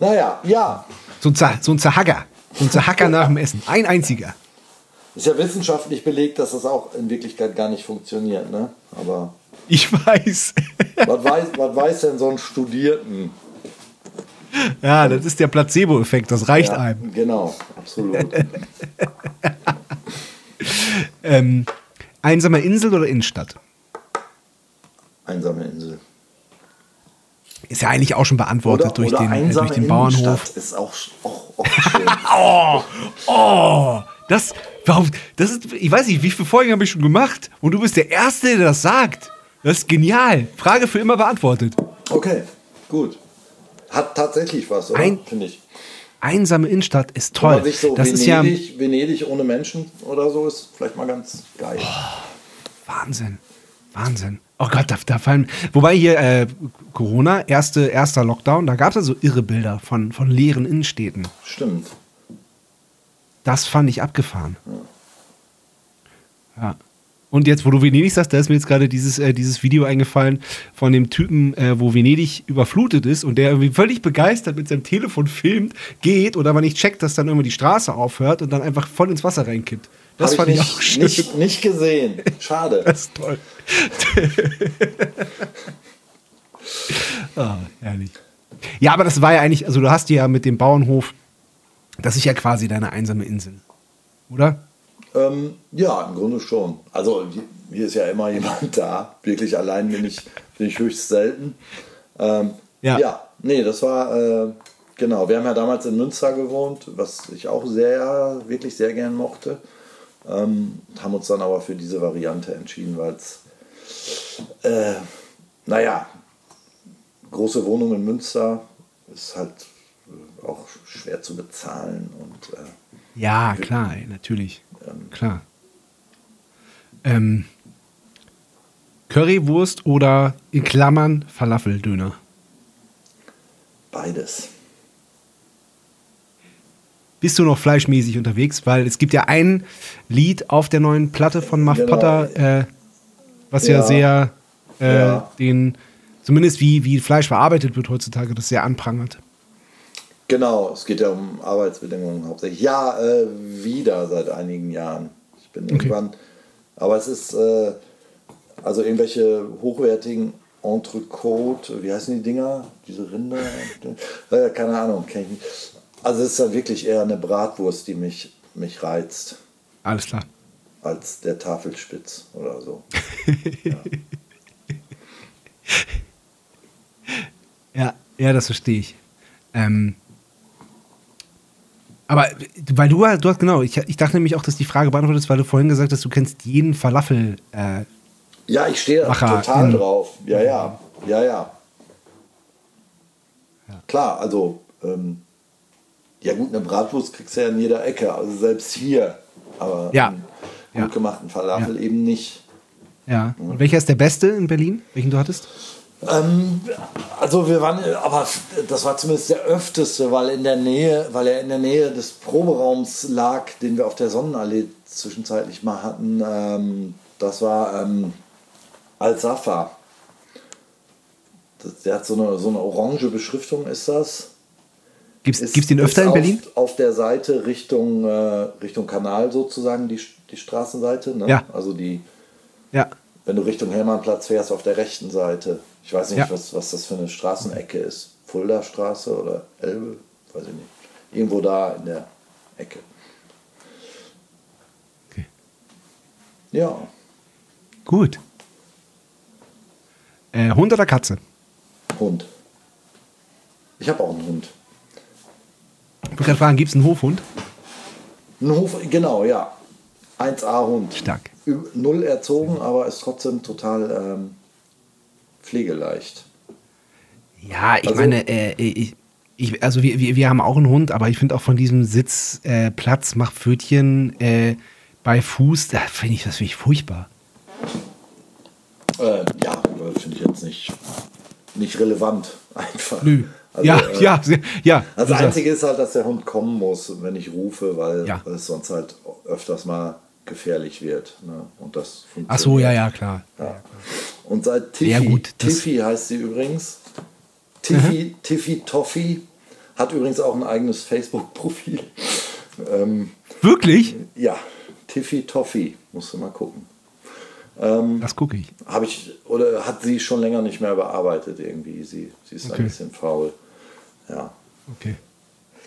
S1: naja, ja.
S5: So ein, Zer, so ein Zerhacker. So ein Zerhacker nach dem Essen. Ein einziger.
S1: Ist ja wissenschaftlich belegt, dass das auch in Wirklichkeit gar nicht funktioniert, ne? Aber
S5: Ich weiß.
S1: was weiß, was weiß denn so ein Studierten?
S5: Ja, das ist der Placebo-Effekt, das reicht
S1: Ja,
S5: einem.
S1: genau, absolut.
S5: Ähm, einsame Insel oder Innenstadt?
S1: Einsame Insel.
S5: Ist ja eigentlich auch schon beantwortet
S1: Oder,
S5: durch,
S1: oder
S5: den, äh, durch den Bauernhof.
S1: Ist auch, auch, auch schön.
S5: Oh, oh, das, warum, das ist, ich weiß nicht, wie viele Folgen habe ich schon gemacht und du bist der Erste, der das sagt. Das ist genial. Frage für immer beantwortet.
S1: Okay, gut. Hat tatsächlich was, oder?
S5: Ein-
S1: Finde ich.
S5: Einsame Innenstadt ist toll.
S1: so
S5: das ist ja
S1: Venedig, Venedig ohne Menschen oder so ist vielleicht mal ganz geil.
S5: Wahnsinn. Wahnsinn. Oh Gott, da, da fallen. Wobei hier äh, Corona, erste, erster Lockdown, da gab es ja so irre Bilder von, von leeren Innenstädten.
S1: Stimmt.
S5: Das fand ich abgefahren. Ja. Und jetzt, wo du Venedig sagst, da ist mir jetzt gerade dieses, äh, dieses Video eingefallen von dem Typen, äh, wo Venedig überflutet ist und der irgendwie völlig begeistert mit seinem Telefon filmt, geht oder aber nicht checkt, dass dann irgendwie die Straße aufhört und dann einfach voll ins Wasser reinkippt. Das
S1: Hab
S5: fand ich,
S1: nicht,
S5: auch schön.
S1: nicht, nicht gesehen. Schade.
S5: Das ist toll. ah, herrlich. Ja, aber das war ja eigentlich, also du hast ja mit dem Bauernhof, das ist ja quasi deine einsame Insel. Oder?
S1: Ähm, ja, im Grunde schon. Also hier- ist ja immer jemand da. Wirklich allein bin ich, bin ich höchst selten. Ähm,
S5: Ja.
S1: ja. nee, das war äh, genau. Wir haben ja damals in Münster gewohnt, was ich auch sehr, wirklich sehr gern mochte. Ähm, haben uns dann aber für diese Variante entschieden, weil es, äh, naja, große Wohnung in Münster ist halt äh, auch schwer zu bezahlen und äh,
S5: Ja, klar, natürlich. Klar. Ähm, Currywurst oder in Klammern Falafeldöner?
S1: beides.
S5: Bist du noch fleischmäßig unterwegs? Weil es gibt ja ein Lied auf der neuen Platte von Muff
S1: Genau.
S5: Potter, äh, was ja,
S1: Ja.
S5: sehr äh,
S1: Ja.
S5: den, zumindest wie, wie Fleisch verarbeitet wird heutzutage, das sehr anprangert.
S1: Genau, es geht ja um Arbeitsbedingungen hauptsächlich. Ja, äh, wieder seit einigen Jahren. Ich bin irgendwann, aber es ist äh, also irgendwelche hochwertigen Entrecote, wie heißen die Dinger? Diese Rinder? äh, keine Ahnung, kenne ich nicht. Also es ist ja wirklich eher eine Bratwurst, die mich, mich reizt,
S5: Alles klar.
S1: als der Tafelspitz oder so.
S5: Ja, ja, das verstehe ich. Ähm, aber weil du, du hast genau, ich, ich dachte nämlich auch, dass die Frage beantwortet ist, weil du vorhin gesagt hast, du kennst jeden Falafel. Äh,
S1: Ja, ich stehe da total
S5: in-
S1: drauf. Ja, ja, ja, ja. Klar, also, ähm, ja gut, eine Bratwurst kriegst du ja in jeder Ecke, also selbst hier. Aber
S5: Ja.
S1: einen
S5: Ja.
S1: gut gemachten Falafel eben nicht.
S5: ja. Und welcher ist der beste in Berlin, welchen du hattest?
S1: Ähm, also wir waren, aber das war zumindest der öfteste, weil in der Nähe, weil er in der Nähe des Proberaums lag, den wir auf der Sonnenallee zwischenzeitlich mal hatten. Ähm, das war ähm, Al-Safa. Der hat so eine, so eine orange Beschriftung, ist das. Ist,
S5: gibt's den öfter in Berlin?
S1: Auf, auf der Seite Richtung, äh, Richtung Kanal sozusagen, die, die Straßenseite. Ne?
S5: Ja.
S1: Also die,
S5: Ja.
S1: wenn du Richtung Hellmannplatz fährst, auf der rechten Seite. Ich weiß nicht,
S5: Ja.
S1: was, was das für eine Straßenecke ist. Fulda Straße oder Elbe? Weiß ich nicht. Irgendwo da in der Ecke.
S5: Okay.
S1: Ja,
S5: Gut. Äh, Hund oder Katze?
S1: Hund. Ich habe auch einen Hund.
S5: Ich wollte gerade fragen, gibt es einen Hofhund?
S1: Ein Hof, genau, ja. 1A-Hund.
S5: Stark.
S1: Null erzogen, aber ist trotzdem total ähm, pflegeleicht.
S5: Ja, ich
S1: Also-
S5: meine, äh, ich, ich, also wir, wir, wir haben auch einen Hund, aber ich finde auch von diesem Sitz, äh, Platz, mach Pfötchen äh, bei Fuß, da finde ich das wirklich furchtbar.
S1: Äh, ja, äh, finde ich jetzt nicht, nicht relevant. Einfach.
S5: Nö.
S1: Also,
S5: ja,
S1: äh,
S5: ja, ja.
S1: Das
S5: du sagst-
S1: Einzige ist halt, dass der Hund kommen muss, wenn ich rufe, weil,
S5: Ja.
S1: es sonst halt öfters mal gefährlich wird. Ne? Und das funktioniert.
S5: Ach so, ja, ja, klar.
S1: Ja. Und seit Tiffy,
S5: Ja, gut, das-
S1: Tiffy heißt sie übrigens. Tiffy, Tiffy Toffee hat übrigens auch ein eigenes Facebook-Profil. Ähm,
S5: Wirklich?
S1: ja, Tiffy Toffee, musst du mal gucken.
S5: Das gucke ich.
S1: Habe ich, oder hat sie schon länger nicht mehr bearbeitet irgendwie. Sie, sie ist
S5: Okay.
S1: ein bisschen faul. Ja.
S5: Okay.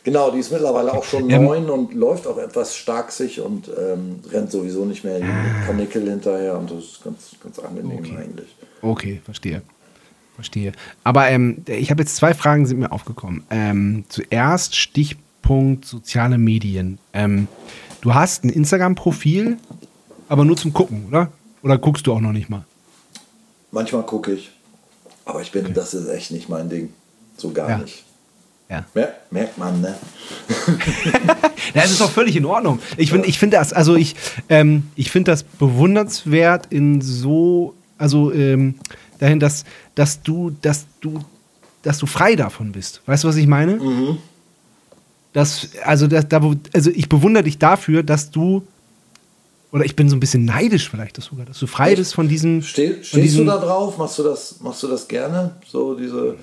S1: Genau, die ist mittlerweile auch schon
S5: Ähm,
S1: neun und läuft auch etwas starksig und ähm, rennt sowieso nicht mehr mit Kanickel hinterher und das ist ganz, ganz angenehm
S5: Okay.
S1: eigentlich.
S5: Okay, verstehe. Verstehe. Aber ähm, ich habe jetzt zwei Fragen, sind mir aufgekommen. Ähm, zuerst Stichpunkt soziale Medien. Ähm, du hast ein Instagram-Profil, aber nur zum Gucken, oder? Oder guckst du auch noch nicht mal?
S1: Manchmal gucke ich, aber ich bin, das ist echt nicht mein Ding. So gar
S5: Ja.
S1: nicht.
S5: Ja.
S1: Mer merkt man, ne?
S5: Ja, es ist auch völlig in Ordnung. Ich finde ich find das, also ich, ähm, ich finde das bewundernswert in so, also ähm, dahin, dass, dass du, dass du, dass du frei davon bist. Weißt du, was ich meine?
S1: Mhm.
S5: Das, also, das, da, also ich bewundere dich dafür, dass du, oder ich bin so ein bisschen neidisch vielleicht das sogar, dass du frei bist von diesem.
S1: Steh,
S5: von
S1: stehst du
S5: diesem
S1: da drauf? Machst du das, machst du das gerne? So diese.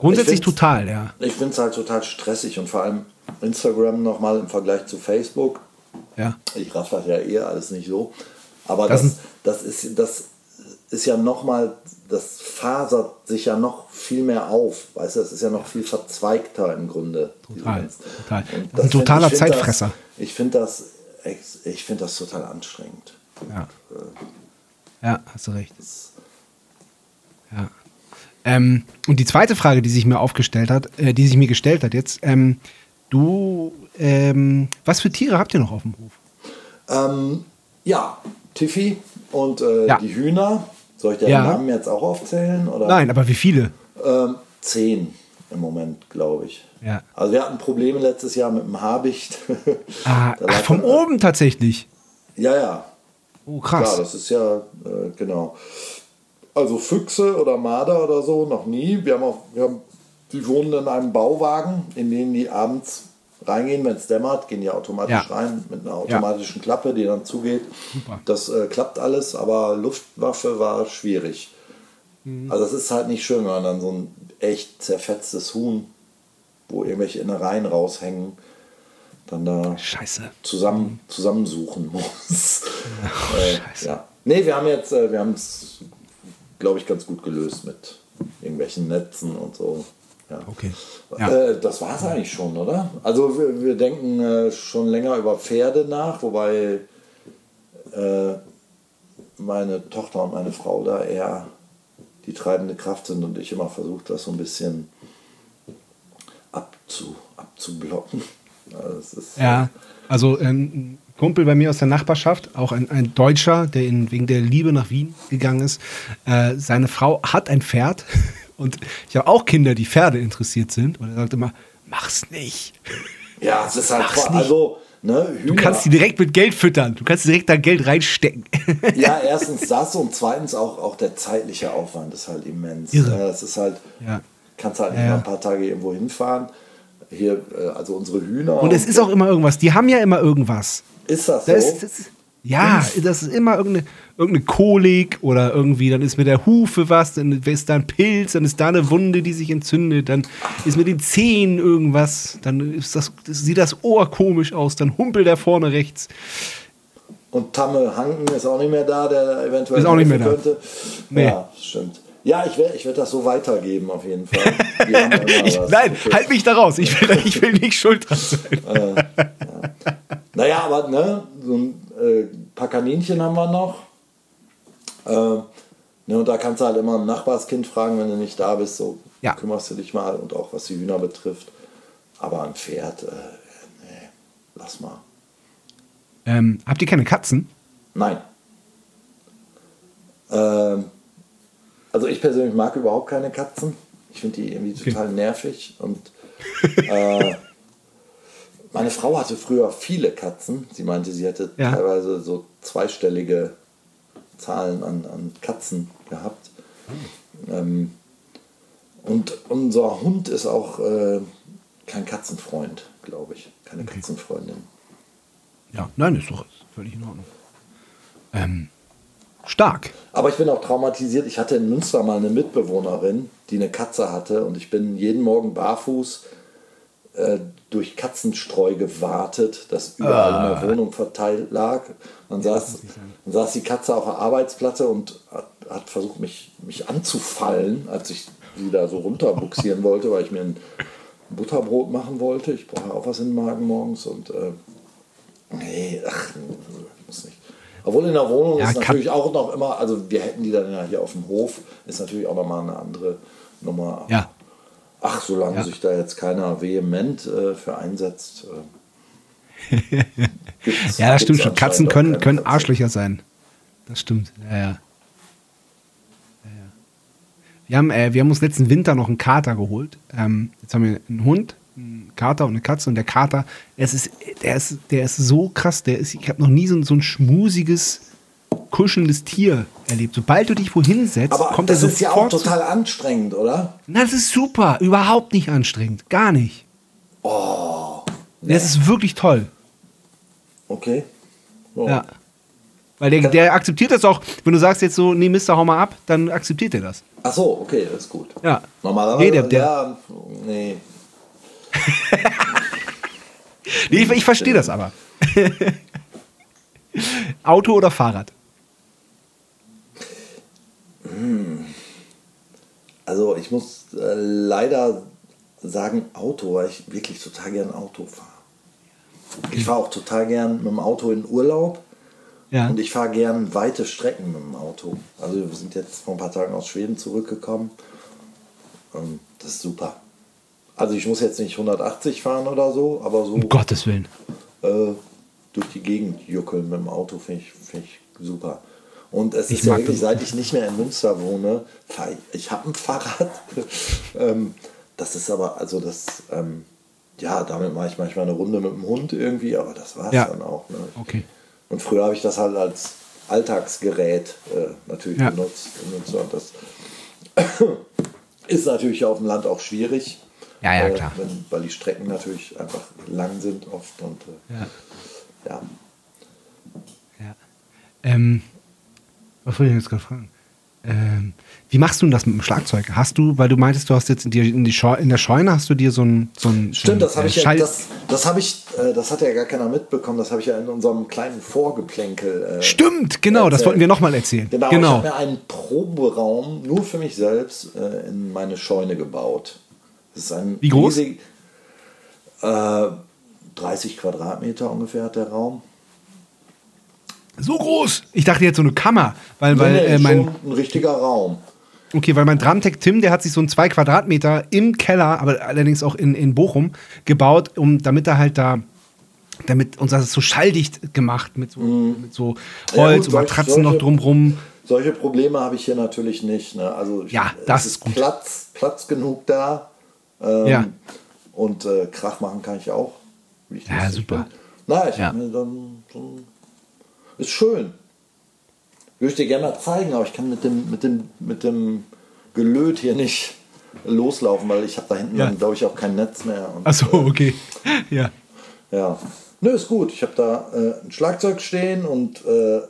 S5: Grundsätzlich total, ja.
S1: Ich finde es halt total stressig und vor allem Instagram nochmal im Vergleich zu Facebook.
S5: ja.
S1: Ich raff das ja eher alles nicht so. Aber
S5: Das
S1: das, das, ist, das ist ja nochmal, das fasert sich ja noch viel mehr auf. Weißt du, das ist ja noch viel verzweigter im Grunde.
S5: Total, total.
S1: Und
S5: Das ein
S1: find-
S5: totaler
S1: ich find
S5: Zeitfresser.
S1: Das, ich finde das, ich find das total anstrengend.
S5: Ja. Ja, hast du recht. Ja. Ähm, und die zweite Frage, die sich mir aufgestellt hat, äh, die sich mir gestellt hat jetzt, ähm, du, ähm, was für Tiere habt ihr noch auf dem Hof?
S1: Ähm, ja, Tiffy und äh,
S5: Ja.
S1: die Hühner. Soll ich den
S5: Ja.
S1: Namen jetzt auch aufzählen? Oder?
S5: Nein, aber wie viele?
S1: Ähm, zehn im Moment, glaube ich.
S5: Ja.
S1: Also wir hatten Probleme letztes Jahr mit dem Habicht.
S5: Ah, ach, von oben tatsächlich.
S1: Ja, ja.
S5: Oh, krass.
S1: das ist ja, äh, genau. Also Füchse oder Marder oder so, noch nie. Wir haben auch, wir haben, die wohnen in einem Bauwagen, in den die abends reingehen, wenn es dämmert, gehen die automatisch
S5: Ja.
S1: rein mit einer automatischen Klappe, die dann zugeht.
S5: Super.
S1: Das äh, klappt alles, aber Luftwaffe war schwierig.
S5: Mhm.
S1: Also es ist halt nicht schön, wenn man dann so ein echt zerfetztes Huhn, wo irgendwelche Innereien raushängen, dann da
S5: Scheiße.
S1: zusammen, zusammensuchen muss. äh,
S5: Scheiße.
S1: ja. Nee, wir haben jetzt, äh, wir haben es, glaube ich, ganz gut gelöst mit irgendwelchen Netzen und so. Ja.
S5: Okay. Ja.
S1: Äh, das war es eigentlich schon, oder? Also wir, wir denken äh, schon länger über Pferde nach, wobei äh, meine Tochter und meine Frau da eher die treibende Kraft sind und ich immer versuche, das so ein bisschen abzu, abzublocken. Also ist,
S5: Ja, also ein Kumpel bei mir aus der Nachbarschaft, auch ein, ein Deutscher, der in, wegen der Liebe nach Wien gegangen ist. Äh, seine Frau hat ein Pferd und ich habe auch Kinder, die Pferde interessiert sind. Und er sagt immer, mach's nicht.
S1: ja, es ist halt
S5: Mach's
S1: vor-
S5: nicht.
S1: also ne.
S5: Du kannst die direkt mit Geld füttern. Du kannst direkt da Geld reinstecken.
S1: Ja, erstens das und zweitens auch, auch der zeitliche Aufwand ist halt immens.
S5: Irre.
S1: Ja, Das ist halt,
S5: Ja.
S1: kannst halt nicht
S5: Ja, ja.
S1: ein paar Tage irgendwo hinfahren. Hier, äh, also unsere Hühner.
S5: Und es ist auch immer irgendwas. Die haben ja immer irgendwas.
S1: Ist das so?
S5: Das ist, das ist, ja, das ist immer irgendeine, irgendeine Kolik oder irgendwie, dann ist mit der Hufe was, dann ist da ein Pilz, dann ist da eine Wunde, die sich entzündet, dann ist mit den Zehen irgendwas, dann ist das, sieht das Ohr komisch aus, dann humpelt er vorne rechts.
S1: Und Tamme Hanken ist auch nicht mehr da, der eventuell
S5: Ist auch nicht mehr da.
S1: könnte.
S5: Nee.
S1: Ja, stimmt. Ja, ich werde ich werd das so weitergeben auf jeden Fall.
S5: Ich, nein,
S1: Okay.
S5: halt mich da raus. Ich will, ich will nicht schuld dran sein.
S1: Naja, aber ne, so ein äh, paar Kaninchen haben wir noch. Äh, ne, und da kannst du halt immer ein Nachbarskind fragen, wenn du nicht da bist, so
S5: Ja.
S1: kümmerst du dich mal und auch was die Hühner betrifft. Aber ein Pferd, äh, nee, lass mal.
S5: Ähm, habt ihr keine Katzen?
S1: Nein. Ähm, also ich persönlich mag überhaupt keine Katzen. Ich finde die irgendwie total nervig. Und äh, meine Frau hatte früher viele Katzen. Sie meinte, sie hätte
S5: Ja.
S1: teilweise so zweistellige Zahlen an, an Katzen gehabt. Ähm, und unser Hund ist auch äh, kein Katzenfreund, glaube ich. Keine Katzenfreundin.
S5: Ja, nein, ist doch völlig in Ordnung. Ähm, stark.
S1: Aber ich bin auch traumatisiert. Ich hatte in Münster mal eine Mitbewohnerin, die eine Katze hatte und ich bin jeden Morgen barfuß äh, durch Katzenstreu gewartet, das überall in der Wohnung verteilt lag. Dann saß, dann saß die Katze auf der Arbeitsplatte und hat, hat versucht, mich, mich anzufallen, als ich sie da so runterbuxieren wollte, weil ich mir ein Butterbrot machen wollte. Ich brauche auch was in den Magen morgens und äh, nee, ach, muss nicht. Obwohl in der Wohnung
S5: Ja,
S1: ist natürlich auch noch immer, also wir hätten die dann ja hier auf dem Hof, ist natürlich auch nochmal eine andere Nummer.
S5: Ja.
S1: Ach, solange
S5: Ja.
S1: sich da jetzt keiner vehement äh, für einsetzt. Äh,
S5: Ja, das stimmt schon. Katzen können, können. Arschlöcher sein. Das stimmt. Ja, ja. Ja, ja. Wir, haben, äh, wir haben uns letzten Winter noch einen Kater geholt. Ähm, jetzt haben wir einen Hund, einen Kater und eine Katze. Und der Kater, es ist, der, ist, der ist so krass. Der ist, ich habe noch nie so, ein- so ein schmusiges, kuschelndes Tier erlebt. Sobald du dich wohin setzt,
S1: Aber
S5: kommt
S1: das
S5: er
S1: ist ja auch
S5: sofort.
S1: total anstrengend, oder?
S5: Na, das ist super. Überhaupt nicht anstrengend. Gar nicht.
S1: Oh,
S5: Das ist wirklich toll.
S1: okay. So.
S5: Ja. Weil der, der akzeptiert das auch, wenn du sagst jetzt so, nee, Mister, hau mal ab, dann akzeptiert er das.
S1: Ach so, okay, das ist gut.
S5: Ja.
S1: Normalerweise,
S5: Nee, der- der-
S1: ja, nee.
S5: Nee, ich, ich verstehe das aber. Auto oder Fahrrad?
S1: Also ich muss äh, leider sagen Auto, weil ich wirklich total gern Auto fahre. Ich fahre auch total gern mit dem Auto in Urlaub
S5: Ja.
S1: und ich fahre gern weite Strecken mit dem Auto. Also wir sind jetzt vor ein paar Tagen aus Schweden zurückgekommen. Ähm, das ist super. Also ich muss jetzt nicht 180 fahren oder so, aber so
S5: um Gottes Willen.
S1: äh, durch die Gegend juckeln mit dem Auto finde ich, find ich super. Und es
S5: Ich
S1: ist ja wirklich,
S5: das.
S1: seit ich nicht mehr in Münster wohne, ich, habe ein Fahrrad. ähm, das ist aber, also das, ähm, ja, damit mache ich manchmal eine Runde mit dem Hund irgendwie, aber das war es
S5: Ja.
S1: dann auch. Ne?
S5: Okay.
S1: Und früher habe ich das halt als Alltagsgerät äh, natürlich
S5: Ja.
S1: benutzt. Und das ist natürlich auf dem Land auch schwierig.
S5: Ja, ja,
S1: äh,
S5: klar.
S1: Wenn, weil die Strecken natürlich einfach lang sind oft. Und äh,
S5: Ja.
S1: ja.
S5: ja. Ähm, was wollte ich jetzt gerade fragen? Ähm, wie machst du denn das mit dem Schlagzeug? Hast du, weil du meintest, du hast jetzt in, die, in, die Scheu in der Scheune hast du dir so ein, so ein
S1: Stimmt, das habe
S5: äh,
S1: ich ja,
S5: Schall-
S1: das, das habe ich, äh, das hat ja gar keiner mitbekommen. Das habe ich ja in unserem kleinen Vorgeplänkel. Äh,
S5: Stimmt, genau, das
S1: erzählt.
S5: wollten wir nochmal erzählen.
S1: Genau, ich
S5: genau.
S1: habe mir einen Proberaum nur für mich selbst äh, in meine Scheune gebaut. Es ist ein
S5: Wie groß?
S1: riesig- äh, 30 Quadratmeter ungefähr hat der Raum.
S5: So groß. Ich dachte jetzt so eine Kammer, weil, weil
S1: Nee, nee,
S5: äh, mein
S1: ein richtiger Raum.
S5: okay, weil mein Drumtech Tim, der hat sich so ein zwei Quadratmeter im Keller, aber allerdings auch in, in Bochum gebaut, um damit er halt da damit uns das so schalldicht gemacht mit so, mit so.
S1: Ja,
S5: Holz
S1: gut,
S5: und
S1: solche-
S5: Matratzen noch
S1: solche-
S5: drumrum.
S1: Solche Probleme habe ich hier natürlich nicht. Ne? Also ich,
S5: Ja, das ist gut.
S1: Platz, Platz genug da. Ähm,
S5: Ja.
S1: Und äh, Krach machen kann ich auch. ich
S5: Ja, super.
S1: bin. Na, ich
S5: Ja.
S1: mir dann ein, ist schön. Würde ich dir gerne mal zeigen, aber ich kann mit dem, mit dem, mit dem Gelöt hier nicht loslaufen, weil ich habe da hinten
S5: Ja.
S1: dann, glaube ich, auch kein Netz mehr. Und,
S5: Achso, okay. Ja.
S1: ja. Nö, ist gut. Ich habe da äh, ein Schlagzeug stehen und äh,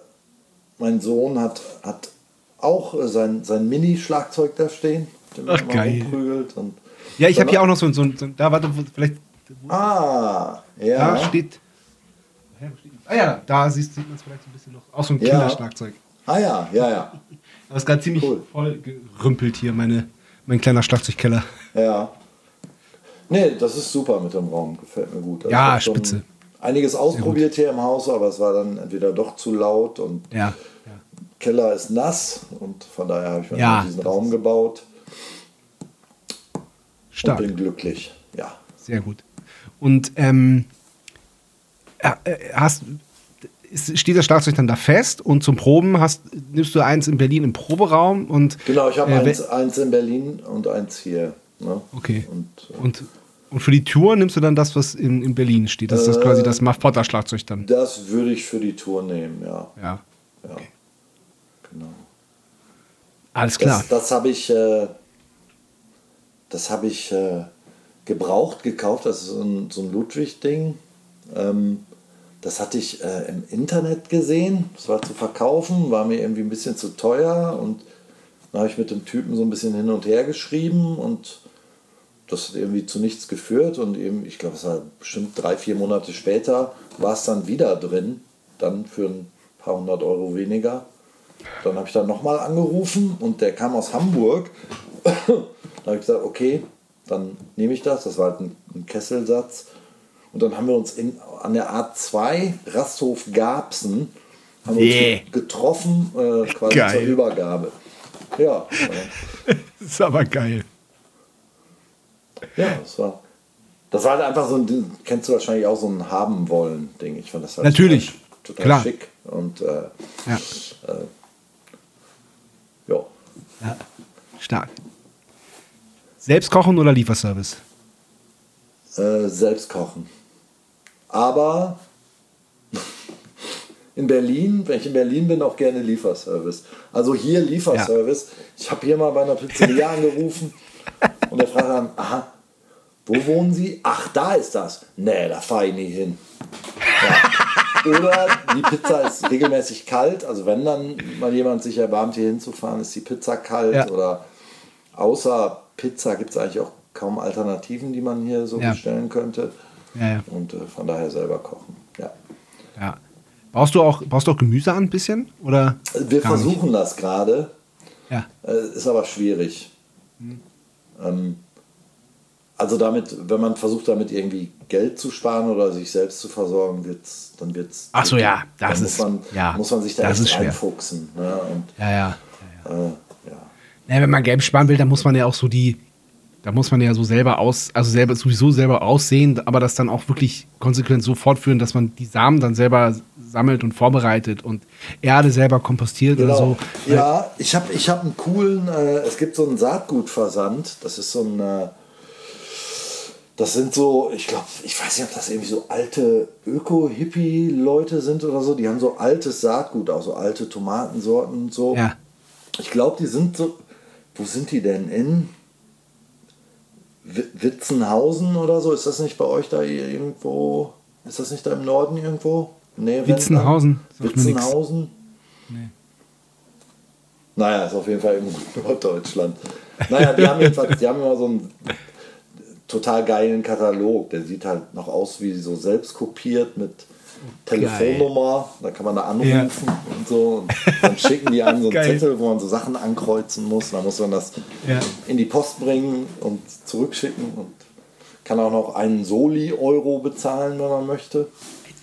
S1: mein Sohn hat, hat auch äh, sein, sein Mini-Schlagzeug da stehen. Den
S5: Ach, geil.
S1: Und
S5: Ja, ich habe hier auch noch so, ein- so, ein- so ein- da warte, vielleicht
S1: Ah, ja.
S5: da steht. Ah ja, da siehst, sieht man es vielleicht so ein bisschen noch. Auch so ein
S1: Ja.
S5: Kinderschlagzeug.
S1: Ah ja, ja, ja.
S5: Aber ist gerade ziemlich
S1: Cool.
S5: voll gerümpelt hier, meine, mein kleiner Schlagzeugkeller.
S1: Ja. Nee, das ist super mit dem Raum. Gefällt mir gut. Also
S5: Ja, spitze.
S1: Einiges ausprobiert hier im Haus, aber es war dann entweder doch zu laut und
S5: Ja.
S1: Keller ist nass und von daher habe ich mir
S5: Ja,
S1: diesen Raum gebaut
S5: Stark.
S1: und bin glücklich. Ja.
S5: Sehr gut. Und ähm, äh, hast, steht das Schlagzeug dann da fest und zum Proben hast, nimmst du eins in Berlin im Proberaum und
S1: Genau, ich habe
S5: Äh,
S1: eins, eins in Berlin und eins hier. Ne?
S5: okay.
S1: Und, äh,
S5: Und, und für die Tour nimmst du dann das, was in, in Berlin steht. Das ist das
S1: Äh,
S5: quasi das Muff Potter Schlagzeug dann.
S1: das würde ich für die Tour nehmen, ja.
S5: Ja.
S1: ja. Genau.
S5: Alles klar.
S1: Das, das habe ich, äh, das habe ich äh, gebraucht gekauft. Das ist so ein, so ein Ludwig-Ding. Ähm, das hatte ich äh, im Internet gesehen. Das war zu verkaufen, war mir irgendwie ein bisschen zu teuer und dann habe ich mit dem Typen so ein bisschen hin und her geschrieben und das hat irgendwie zu nichts geführt und eben, ich glaube, es war bestimmt drei, vier Monate später, war es dann wieder drin, dann für ein paar hundert Euro weniger. Dann habe ich dann nochmal angerufen und der kam aus Hamburg. Da habe ich gesagt, okay, dann nehme ich das. Das war halt ein, ein Kesselsatz. Und dann haben wir uns in, an der A2 Rasthof Garbsen haben
S5: Yeah.
S1: uns getroffen, äh, quasi
S5: Geil.
S1: zur Übergabe. Ja, äh,
S5: Das ist aber geil.
S1: ja, das war, das war halt einfach so ein, kennst du wahrscheinlich auch so ein haben wollen Ding. Ich fand das halt
S5: Natürlich.
S1: total, total schick und äh,
S5: Ja.
S1: ja.
S5: ja. Stark. Selbst kochen oder Lieferservice?
S1: Äh, selbst kochen. Aber in Berlin, wenn ich in Berlin bin, auch gerne Lieferservice. Also hier Lieferservice. Ich habe hier mal bei einer Pizzeria angerufen und der fragt dann, aha, wo wohnen Sie? Ach, da ist das. Nee, da fahre ich nie hin. Ja. Oder die Pizza ist regelmäßig kalt. Also wenn dann mal jemand sich erbarmt, hier hinzufahren, ist die Pizza kalt.
S5: Ja.
S1: Oder außer Pizza gibt es eigentlich auch kaum Alternativen, die man hier so
S5: Ja.
S1: bestellen könnte.
S5: Ja, ja.
S1: Und äh, von daher selber kochen. Ja.
S5: ja. Baust du auch, baust du auch Gemüse an ein bisschen? Oder
S1: Wir
S5: gar nicht?
S1: versuchen das gerade.
S5: Ja.
S1: Äh, ist aber schwierig. Ähm, also damit, wenn man versucht, damit irgendwie Geld zu sparen oder sich selbst zu versorgen, wird's, dann wird es.
S5: Ach so, ja, das
S1: dann
S5: ist-
S1: muss man,
S5: ja,
S1: muss man sich da
S5: das ist schwer.
S1: reinfuchsen. Ne? Und,
S5: Ja, ja.
S1: äh, ja.
S5: Ja, wenn man Geld sparen will, dann muss man ja auch so die, da muss man ja so selber aus, also selber sowieso selber aussehen, aber das dann auch wirklich konsequent so fortführen, dass man die Samen dann selber sammelt und vorbereitet und Erde selber kompostiert
S1: Genau.
S5: oder so.
S1: Ja, ich habe ich hab einen coolen, äh, es gibt so einen Saatgutversand, das ist so ein, äh, das sind so, ich glaube, ich weiß nicht, ob das irgendwie so alte Öko-Hippie-Leute sind oder so, die haben so altes Saatgut, auch so alte Tomatensorten und so.
S5: Ja.
S1: Ich glaube, die sind so, wo sind die denn? In Wi- Witzenhausen oder so? Ist das nicht bei euch da irgendwo? Ist das nicht da im Norden irgendwo? Nee,
S5: Witzenhausen?
S1: Witzenhausen? Naja, ist auf jeden Fall in Norddeutschland. Naja, die haben jedenfalls, die haben immer so einen total geilen Katalog. Der sieht halt noch aus wie so selbst kopiert mit Telefonnummer, da kann man da anrufen und so. Und dann schicken die einem so einen. Zettel, wo man so Sachen ankreuzen muss. Da muss man das
S5: Ja.
S1: in die Post bringen und zurückschicken und kann auch noch einen Soli-Euro bezahlen, wenn man möchte.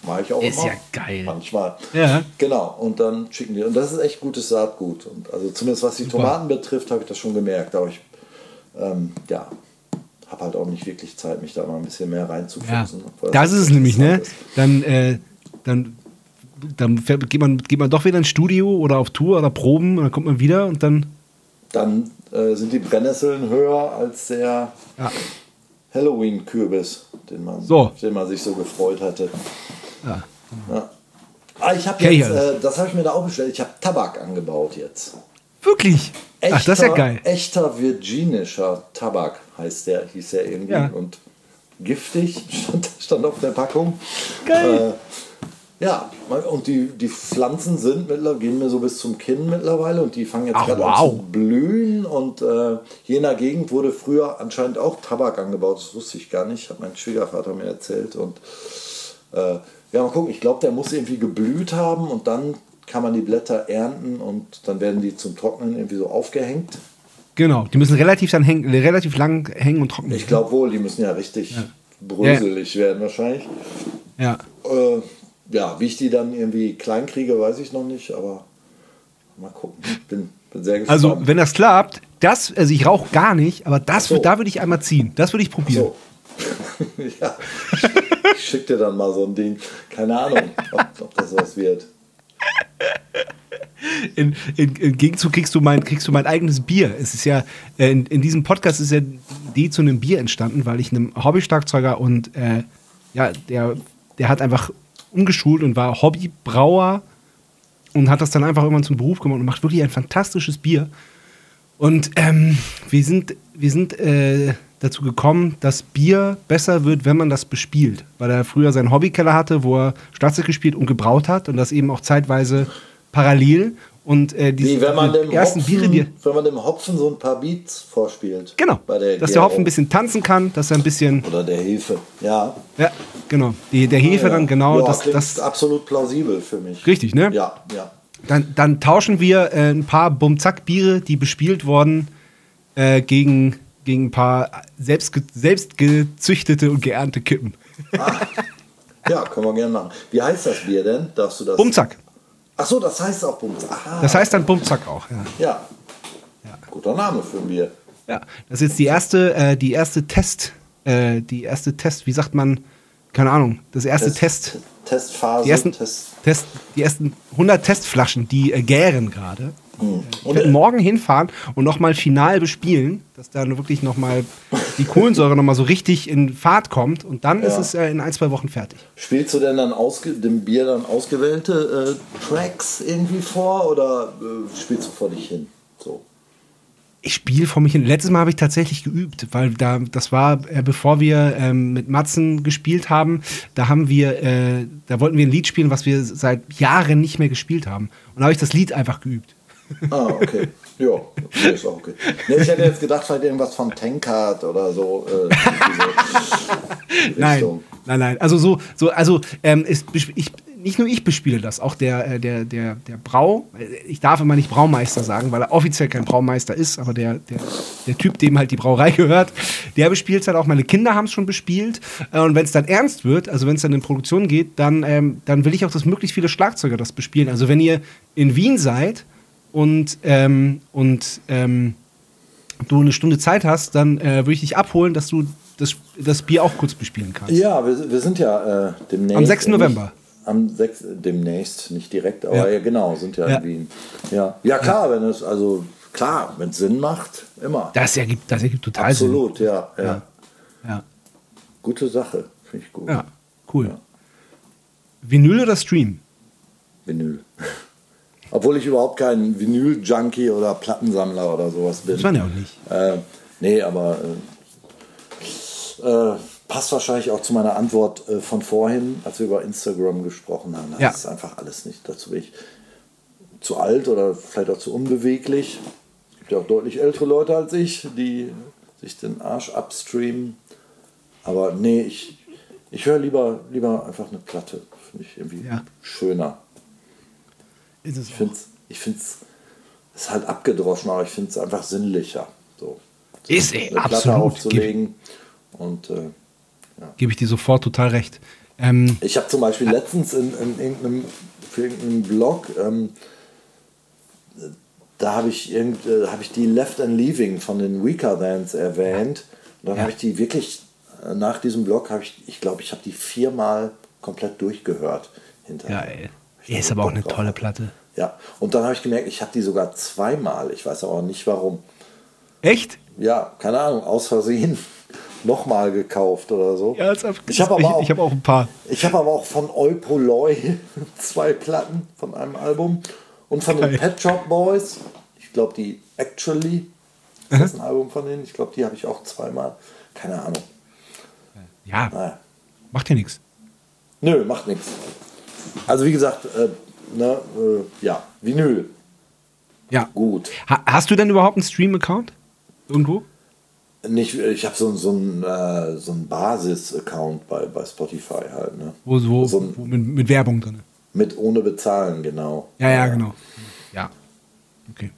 S1: Mache ich auch
S5: Ist
S1: immer.
S5: ja geil.
S1: Manchmal.
S5: Ja.
S1: Genau, und dann schicken die. Und das ist echt gutes Saatgut. Und also zumindest was die Tomaten betrifft, habe ich das schon gemerkt. Aber ich ähm, ja, habe halt auch nicht wirklich Zeit, mich da mal ein bisschen mehr
S5: Ja,
S1: reinzufuchsen. obwohl
S5: das ist es nämlich, ne?
S1: ist.
S5: Dann, äh, dann, dann fährt- geht man, geht man doch wieder ins Studio oder auf Tour oder Proben und dann kommt man wieder und dann.
S1: Dann äh, sind die Brennnesseln höher als der
S5: Ja.
S1: Halloween-Kürbis, den man,
S5: So.
S1: den man sich so gefreut hatte.
S5: Ja.
S1: Ja. Ah, ich habe jetzt,
S5: ja.
S1: äh, das habe ich mir da auch bestellt. Ich habe Tabak angebaut jetzt.
S5: Wirklich? Ach, das ist ja geil.
S1: Echter virginischer Tabak heißt der, hieß der irgendwie.
S5: Ja.
S1: Und giftig stand, stand auf der Packung.
S5: Geil.
S1: Äh, ja, und die, die Pflanzen sind mittlerweile, gehen mir so bis zum Kinn mittlerweile und die fangen jetzt gerade
S5: wow.
S1: an zu blühen. Und äh, hier in der Gegend wurde früher anscheinend auch Tabak angebaut. Das wusste ich gar nicht, hat mein Schwiegervater mir erzählt. Und äh, ja, mal gucken, ich glaube, der muss irgendwie geblüht haben und dann kann man die Blätter ernten und dann werden die zum Trocknen irgendwie so aufgehängt.
S5: Genau. Die müssen relativ, dann hängen, relativ lang hängen und trocknen.
S1: Ich glaube wohl, die müssen ja richtig bröselig werden wahrscheinlich.
S5: Ja.
S1: Äh, ja, wie ich die dann irgendwie klein kriege, weiß ich noch nicht, aber mal gucken. Ich bin, bin sehr gespannt.
S5: Also, wenn das klappt, das, also ich rauche gar nicht, aber das,
S1: so.
S5: da würde ich einmal ziehen. Das würde ich probieren.
S1: so. ja, ich schick dir dann mal so ein Ding. Keine Ahnung, ob, ob das was wird.
S5: In, in, Im Gegenzug kriegst du, mein, kriegst du mein eigenes Bier. Es ist ja, äh, in, in diesem Podcast ist ja die zu einem Bier entstanden, weil ich einem Hobby-Schlagzeuger und äh, ja, der, der hat einfach umgeschult und war Hobbybrauer und hat das dann einfach irgendwann zum Beruf gemacht und macht wirklich ein fantastisches Bier. Und ähm, wir sind, wir sind äh, dazu gekommen, dass Bier besser wird, wenn man das bespielt. Weil er früher seinen Hobbykeller hatte, wo er Schlagzeug gespielt und gebraut hat und das eben auch zeitweise parallel. Und äh, diese
S1: Wie wenn man dem
S5: ersten
S1: Hopfen,
S5: Biere, die,
S1: wenn man dem Hopfen so ein paar Beats vorspielt.
S5: genau,
S1: der
S5: dass der Hopfen ein bisschen tanzen kann, dass er ein bisschen,
S1: Oder der Hefe. Ja.
S5: ja, genau, die, der Hefe
S1: ja.
S5: dann genau,
S1: ja,
S5: das, das,
S1: absolut plausibel für mich.
S5: richtig, ne?
S1: Ja, ja.
S5: Dann, dann tauschen wir äh, ein paar Bumzack-Biere, die bespielt wurden, äh, gegen, gegen ein paar selbst, selbst gezüchtete und geernte Kippen.
S1: Ja, können wir gerne machen. Wie heißt das Bier denn? Darfst du das?
S5: Bumzack.
S1: Ach so, das heißt auch Bumzack. Aha.
S5: Das heißt dann Bumzack auch, ja.
S1: ja. Guter Name für Bier.
S5: ja. Das ist jetzt die erste, äh, die erste Test, äh, die erste Test, wie sagt man, keine Ahnung, das erste Test,
S1: Testphase.
S5: die ersten,
S1: Test.
S5: Test, die ersten 100 Testflaschen, die äh, gären gerade.
S1: Hm.
S5: Ich werde morgen hinfahren und nochmal final bespielen, dass da wirklich nochmal die Kohlensäure nochmal so richtig in Fahrt kommt und dann ist
S1: Ja.
S5: es äh, in ein, zwei Wochen fertig.
S1: Spielst du denn dann dem Bier dann ausgewählte äh, Tracks irgendwie vor oder äh, spielst du vor dich hin?
S5: Ich spiele vor mich hin. Letztes Mal habe ich tatsächlich geübt, weil da das war, äh, bevor wir ähm, mit Matzen gespielt haben, da haben wir, äh, da wollten wir ein Lied spielen, was wir seit Jahren nicht mehr gespielt haben. Und da habe ich das Lied einfach geübt.
S1: Ah, okay. ja, ist auch okay. Nee, ich hätte jetzt gedacht, vielleicht irgendwas von Tankard oder so. Äh,
S5: Nein, nein, nein. Also so, so, also ähm, ist, ich, nicht nur ich bespiele das, auch der, äh, der, der, der Brau. äh, Ich darf immer nicht Braumeister sagen, weil er offiziell kein Braumeister ist, aber der, der, der Typ, dem halt die Brauerei gehört, der bespielt es halt auch. Meine Kinder haben es schon bespielt. Äh, Und wenn es dann ernst wird, also wenn es dann in Produktion geht, dann, ähm, dann will ich auch, dass möglichst viele Schlagzeuger das bespielen. Also wenn ihr in Wien seid und, ähm, und ähm, du eine Stunde Zeit hast, dann äh, würde ich dich abholen, dass du das, das Bier auch kurz bespielen kannst.
S1: Ja, wir, wir sind ja äh, demnächst.
S5: Am 6. November.
S1: Am 6. demnächst, nicht direkt, aber
S5: Ja.
S1: ja, genau, sind ja,
S5: Ja.
S1: in Wien. Ja, ja klar, wenn es, also klar, wenn es Sinn macht, immer.
S5: Das ergibt, das ergibt total
S1: Absolut, ja, ja,
S5: Ja. Sinn. Ja.
S1: Gute Sache, finde ich gut.
S5: ja, cool. Vinyl oder Stream?
S1: Vinyl. Obwohl ich überhaupt kein Vinyl-Junkie oder Plattensammler oder sowas bin.
S5: Das war ja auch nicht.
S1: Äh, nee, aber äh, äh, passt wahrscheinlich auch zu meiner Antwort äh, von vorhin, als wir über Instagram gesprochen haben. Das
S5: Ja.
S1: ist einfach alles nicht. Dazu bin ich zu alt oder vielleicht auch zu unbeweglich. Es gibt ja auch deutlich ältere Leute als ich, die sich den Arsch upstreamen. Aber nee, ich, ich höre lieber, lieber einfach eine Platte. Finde ich irgendwie
S5: Ja.
S1: schöner.
S5: Ist es
S1: Ich finde es, ich find's, ist halt abgedroschen, aber ich finde es einfach sinnlicher. So.
S5: Ist, ey,
S1: eine Platte
S5: absolut.
S1: aufzulegen. Und äh,
S5: Gebe ich dir sofort total recht. Ähm,
S1: ich habe zum Beispiel letztens in, in irgendeinem, für irgendeinen Blog, ähm, da habe ich, irgend, äh, hab ich die Left and Leaving von den Weaker Bands erwähnt. Und dann
S5: Ja.
S1: habe ich die wirklich, äh, nach diesem Blog habe ich, ich glaube, ich habe die viermal komplett durchgehört.
S5: ja,
S1: Hinterher.
S5: ey. Ja, ist aber auch eine tolle Platte.
S1: Ja, und dann habe ich gemerkt, ich habe die sogar zweimal. Ich weiß aber auch nicht warum.
S5: Echt?
S1: Ja, keine Ahnung, aus Versehen nochmal gekauft oder so.
S5: Ja,
S1: ich habe aber,
S5: ich,
S1: auch-
S5: ich hab auch ein paar.
S1: ich hab aber auch von Eupoloi zwei Platten von einem Album und von
S5: Geil.
S1: den Pet Shop Boys. Ich glaube, die Actually ist das ein Album von denen. Ich glaube, die habe ich auch zweimal. Keine Ahnung.
S5: Ja,
S1: Naja.
S5: macht ja nichts.
S1: Nö, macht nichts. Also wie gesagt, äh, ne, äh, ja, Vinyl,
S5: Ja.
S1: gut.
S5: Ha hast du denn überhaupt einen Stream-Account? Irgendwo?
S1: Nicht, ich habe so, so einen äh, so einen Basis-Account bei, bei Spotify halt, ne?
S5: Wo, wo,
S1: So ein-
S5: wo mit, mit Werbung drin.
S1: Mit ohne bezahlen, genau.
S5: Ja, ja, genau. Ja. Okay.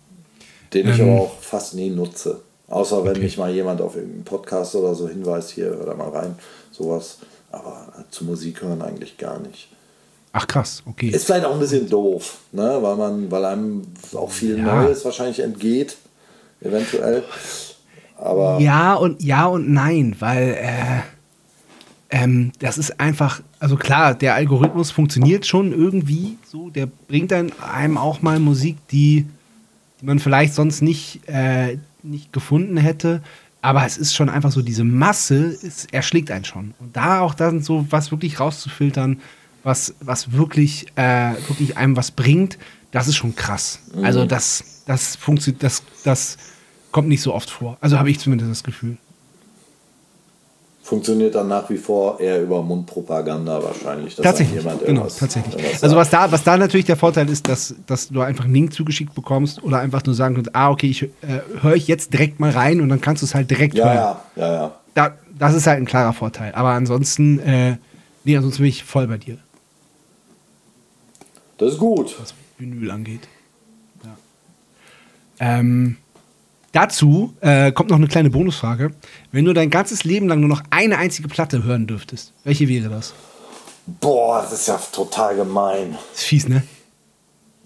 S1: Den ich
S5: Ähm.
S1: aber auch fast nie nutze. Außer wenn
S5: Okay.
S1: mich mal jemand auf irgendeinen Podcast oder so hinweist, hier, hör da mal rein, sowas. Aber äh, zu Musik hören eigentlich gar nicht.
S5: Ach krass, okay.
S1: Ist vielleicht auch ein bisschen doof, ne? weil, man, weil einem auch viel
S5: Ja.
S1: Neues wahrscheinlich entgeht, eventuell. Aber
S5: Ja und ja und nein, weil äh, ähm, das ist einfach, also klar, der Algorithmus funktioniert schon irgendwie so, der bringt dann einem auch mal Musik, die, die man vielleicht sonst nicht, äh, nicht gefunden hätte. Aber es ist schon einfach so, diese Masse ist, erschlägt einen schon. Und da auch dann so was wirklich rauszufiltern, was, was wirklich, äh, wirklich einem was bringt, das ist schon krass. Also das, das funktioniert, das, das kommt nicht so oft vor. Also habe ich zumindest das Gefühl.
S1: funktioniert dann nach wie vor eher über Mundpropaganda wahrscheinlich. dass
S5: Tatsächlich, genau, tatsächlich. Also was da, was da natürlich der Vorteil ist, dass, dass du einfach einen Link zugeschickt bekommst oder einfach nur sagen kannst, ah, okay, ich äh, höre ich jetzt direkt mal rein und dann kannst du es halt direkt
S1: Ja,
S5: hören.
S1: ja, ja, ja.
S5: Da, das ist halt ein klarer Vorteil. Aber ansonsten, äh, nee, ansonsten bin ich voll bei dir,
S1: Das ist gut.
S5: was Vinyl angeht. Ähm, dazu äh, kommt noch eine kleine Bonusfrage. Wenn du dein ganzes Leben lang nur noch eine einzige Platte hören dürftest, welche wäre das?
S1: Boah, das ist ja total gemein.
S5: Ist fies, ne?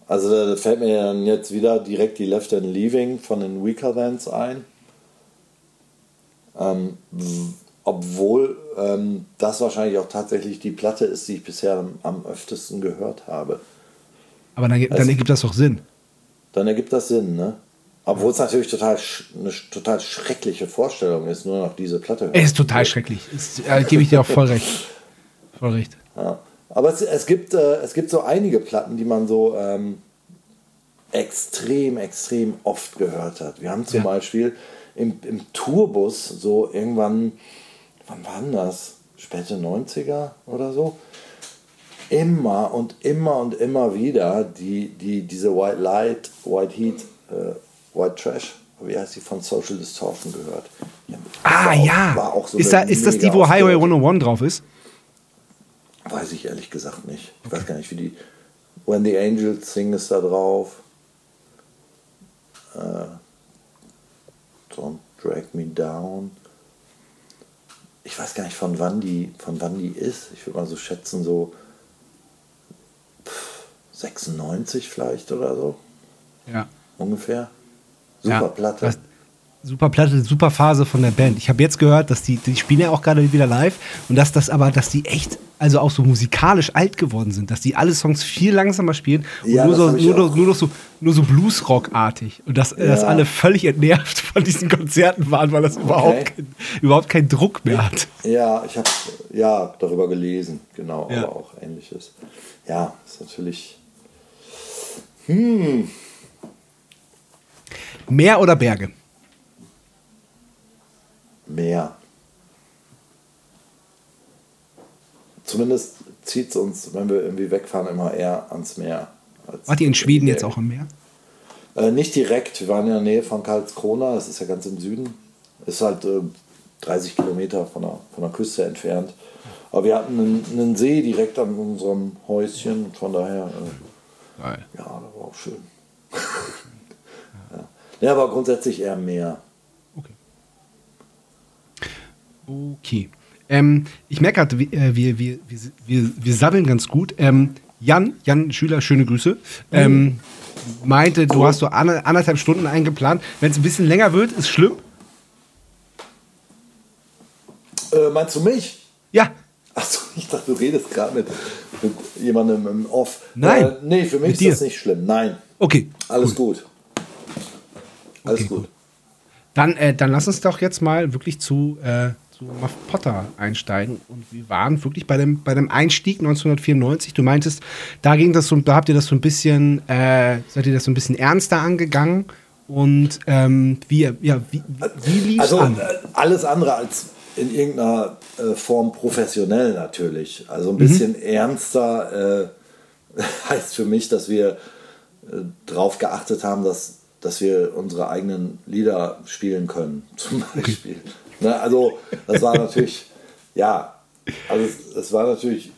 S1: Also da fällt mir dann jetzt wieder direkt die Left and Leaving von den Weaker Bands ein. Ähm, obwohl ähm, das wahrscheinlich auch tatsächlich die Platte ist, die ich bisher am, am öftesten gehört habe.
S5: Aber dann, dann
S1: Also-
S5: ergibt das doch Sinn.
S1: Dann ergibt das Sinn, ne? Obwohl es natürlich total eine total schreckliche Vorstellung ist, nur noch diese Platte
S5: Es ist total schrecklich. Ist, äh, Gebe ich dir auch voll recht. Voll recht.
S1: Ja. Aber es, es, gibt, äh, es gibt so einige Platten, die man so ähm, extrem, extrem oft gehört hat. Wir haben zum
S5: Ja.
S1: Beispiel im, im Tourbus so irgendwann, wann war denn das? Späte 90er oder so? Immer und immer und immer wieder die, die, diese White Light, White Heat, äh, White Trash, wie heißt die, von Social Distortion gehört. Ja,
S5: Ah,
S1: war auch-
S5: ja.
S1: war auch so
S5: ist, da, ist das die, wo Highway
S1: aufgeregt.
S5: 101 drauf ist?
S1: Weiß ich ehrlich gesagt nicht. Ich weiß gar nicht, wie die. When the Angels Sing ist da drauf. Äh, Don't Drag Me Down. Ich weiß gar nicht, von wann die, von wann die ist. Ich würde mal so schätzen, so pff, 96 vielleicht oder so.
S5: Ja.
S1: Ungefähr. Super
S5: ja,
S1: Platte.
S5: Das, super Platte, super Phase von der Band. Ich habe jetzt gehört, dass die, die spielen ja auch gerade wieder live und dass das aber, dass die echt, also auch so musikalisch alt geworden sind, dass die alle Songs viel langsamer spielen und
S1: Ja,
S5: nur, so, nur, nur noch so, nur so Bluesrock-artig. Und dass, äh, dass
S1: Ja.
S5: alle völlig entnervt von diesen Konzerten waren, weil das überhaupt, kein, überhaupt keinen Druck mehr hat.
S1: Ja, ich habe ja darüber gelesen, genau,
S5: Ja.
S1: aber auch ähnliches. Ja, ist natürlich. Hm,
S5: Meer oder Berge?
S1: Meer. Zumindest zieht es uns, wenn wir irgendwie wegfahren, immer eher ans Meer. als-
S5: Wart ihr in Schweden jetzt auch am Meer?
S1: Äh, nicht direkt, wir waren in der Nähe von Karlskrona, das ist ja ganz im Süden. Ist halt äh, 30 Kilometer von der, von der Küste entfernt. Aber wir hatten einen, einen See direkt an unserem Häuschen. Von daher, äh,
S5: Geil.
S1: ja, das war auch schön. ja. aber grundsätzlich eher mehr.
S5: Okay. Ähm, ich merke gerade, wir, äh, wir, wir, wir, wir, sabbeln ganz gut. Ähm, Jan, Jan Schüler, schöne Grüße. Ähm, meinte, du hast so ander- anderthalb Stunden eingeplant. Wenn es ein bisschen länger wird, ist schlimm.
S1: Äh, meinst du mich?
S5: Ja.
S1: Achso, ich dachte, du redest gerade mit, mit jemandem im Off.
S5: Nein.
S1: Äh, nee, für mich ist das nicht schlimm. Nein.
S5: Okay.
S1: Alles
S5: cool.
S1: gut. Alles
S5: Okay,
S1: gut.
S5: gut. Dann, äh, dann lass uns doch jetzt mal wirklich zu, äh, zu Muff Potter einsteigen. Und wir waren wirklich bei dem, bei dem Einstieg 1994. Du meintest, da ging das so, da habt ihr das so ein bisschen, äh, seid ihr das so ein bisschen ernster angegangen. Und ähm, wie, ja, wie, wie, lief's
S1: Also
S5: an?
S1: äh, alles andere als in irgendeiner äh, Form professionell natürlich. Also
S5: Mhm.
S1: ein bisschen ernster äh, heißt für mich, dass wir darauf geachtet haben, dass, dass wir unsere eigenen Lieder spielen können, zum Beispiel. Ne, also das war natürlich, ja, also es, es war natürlich,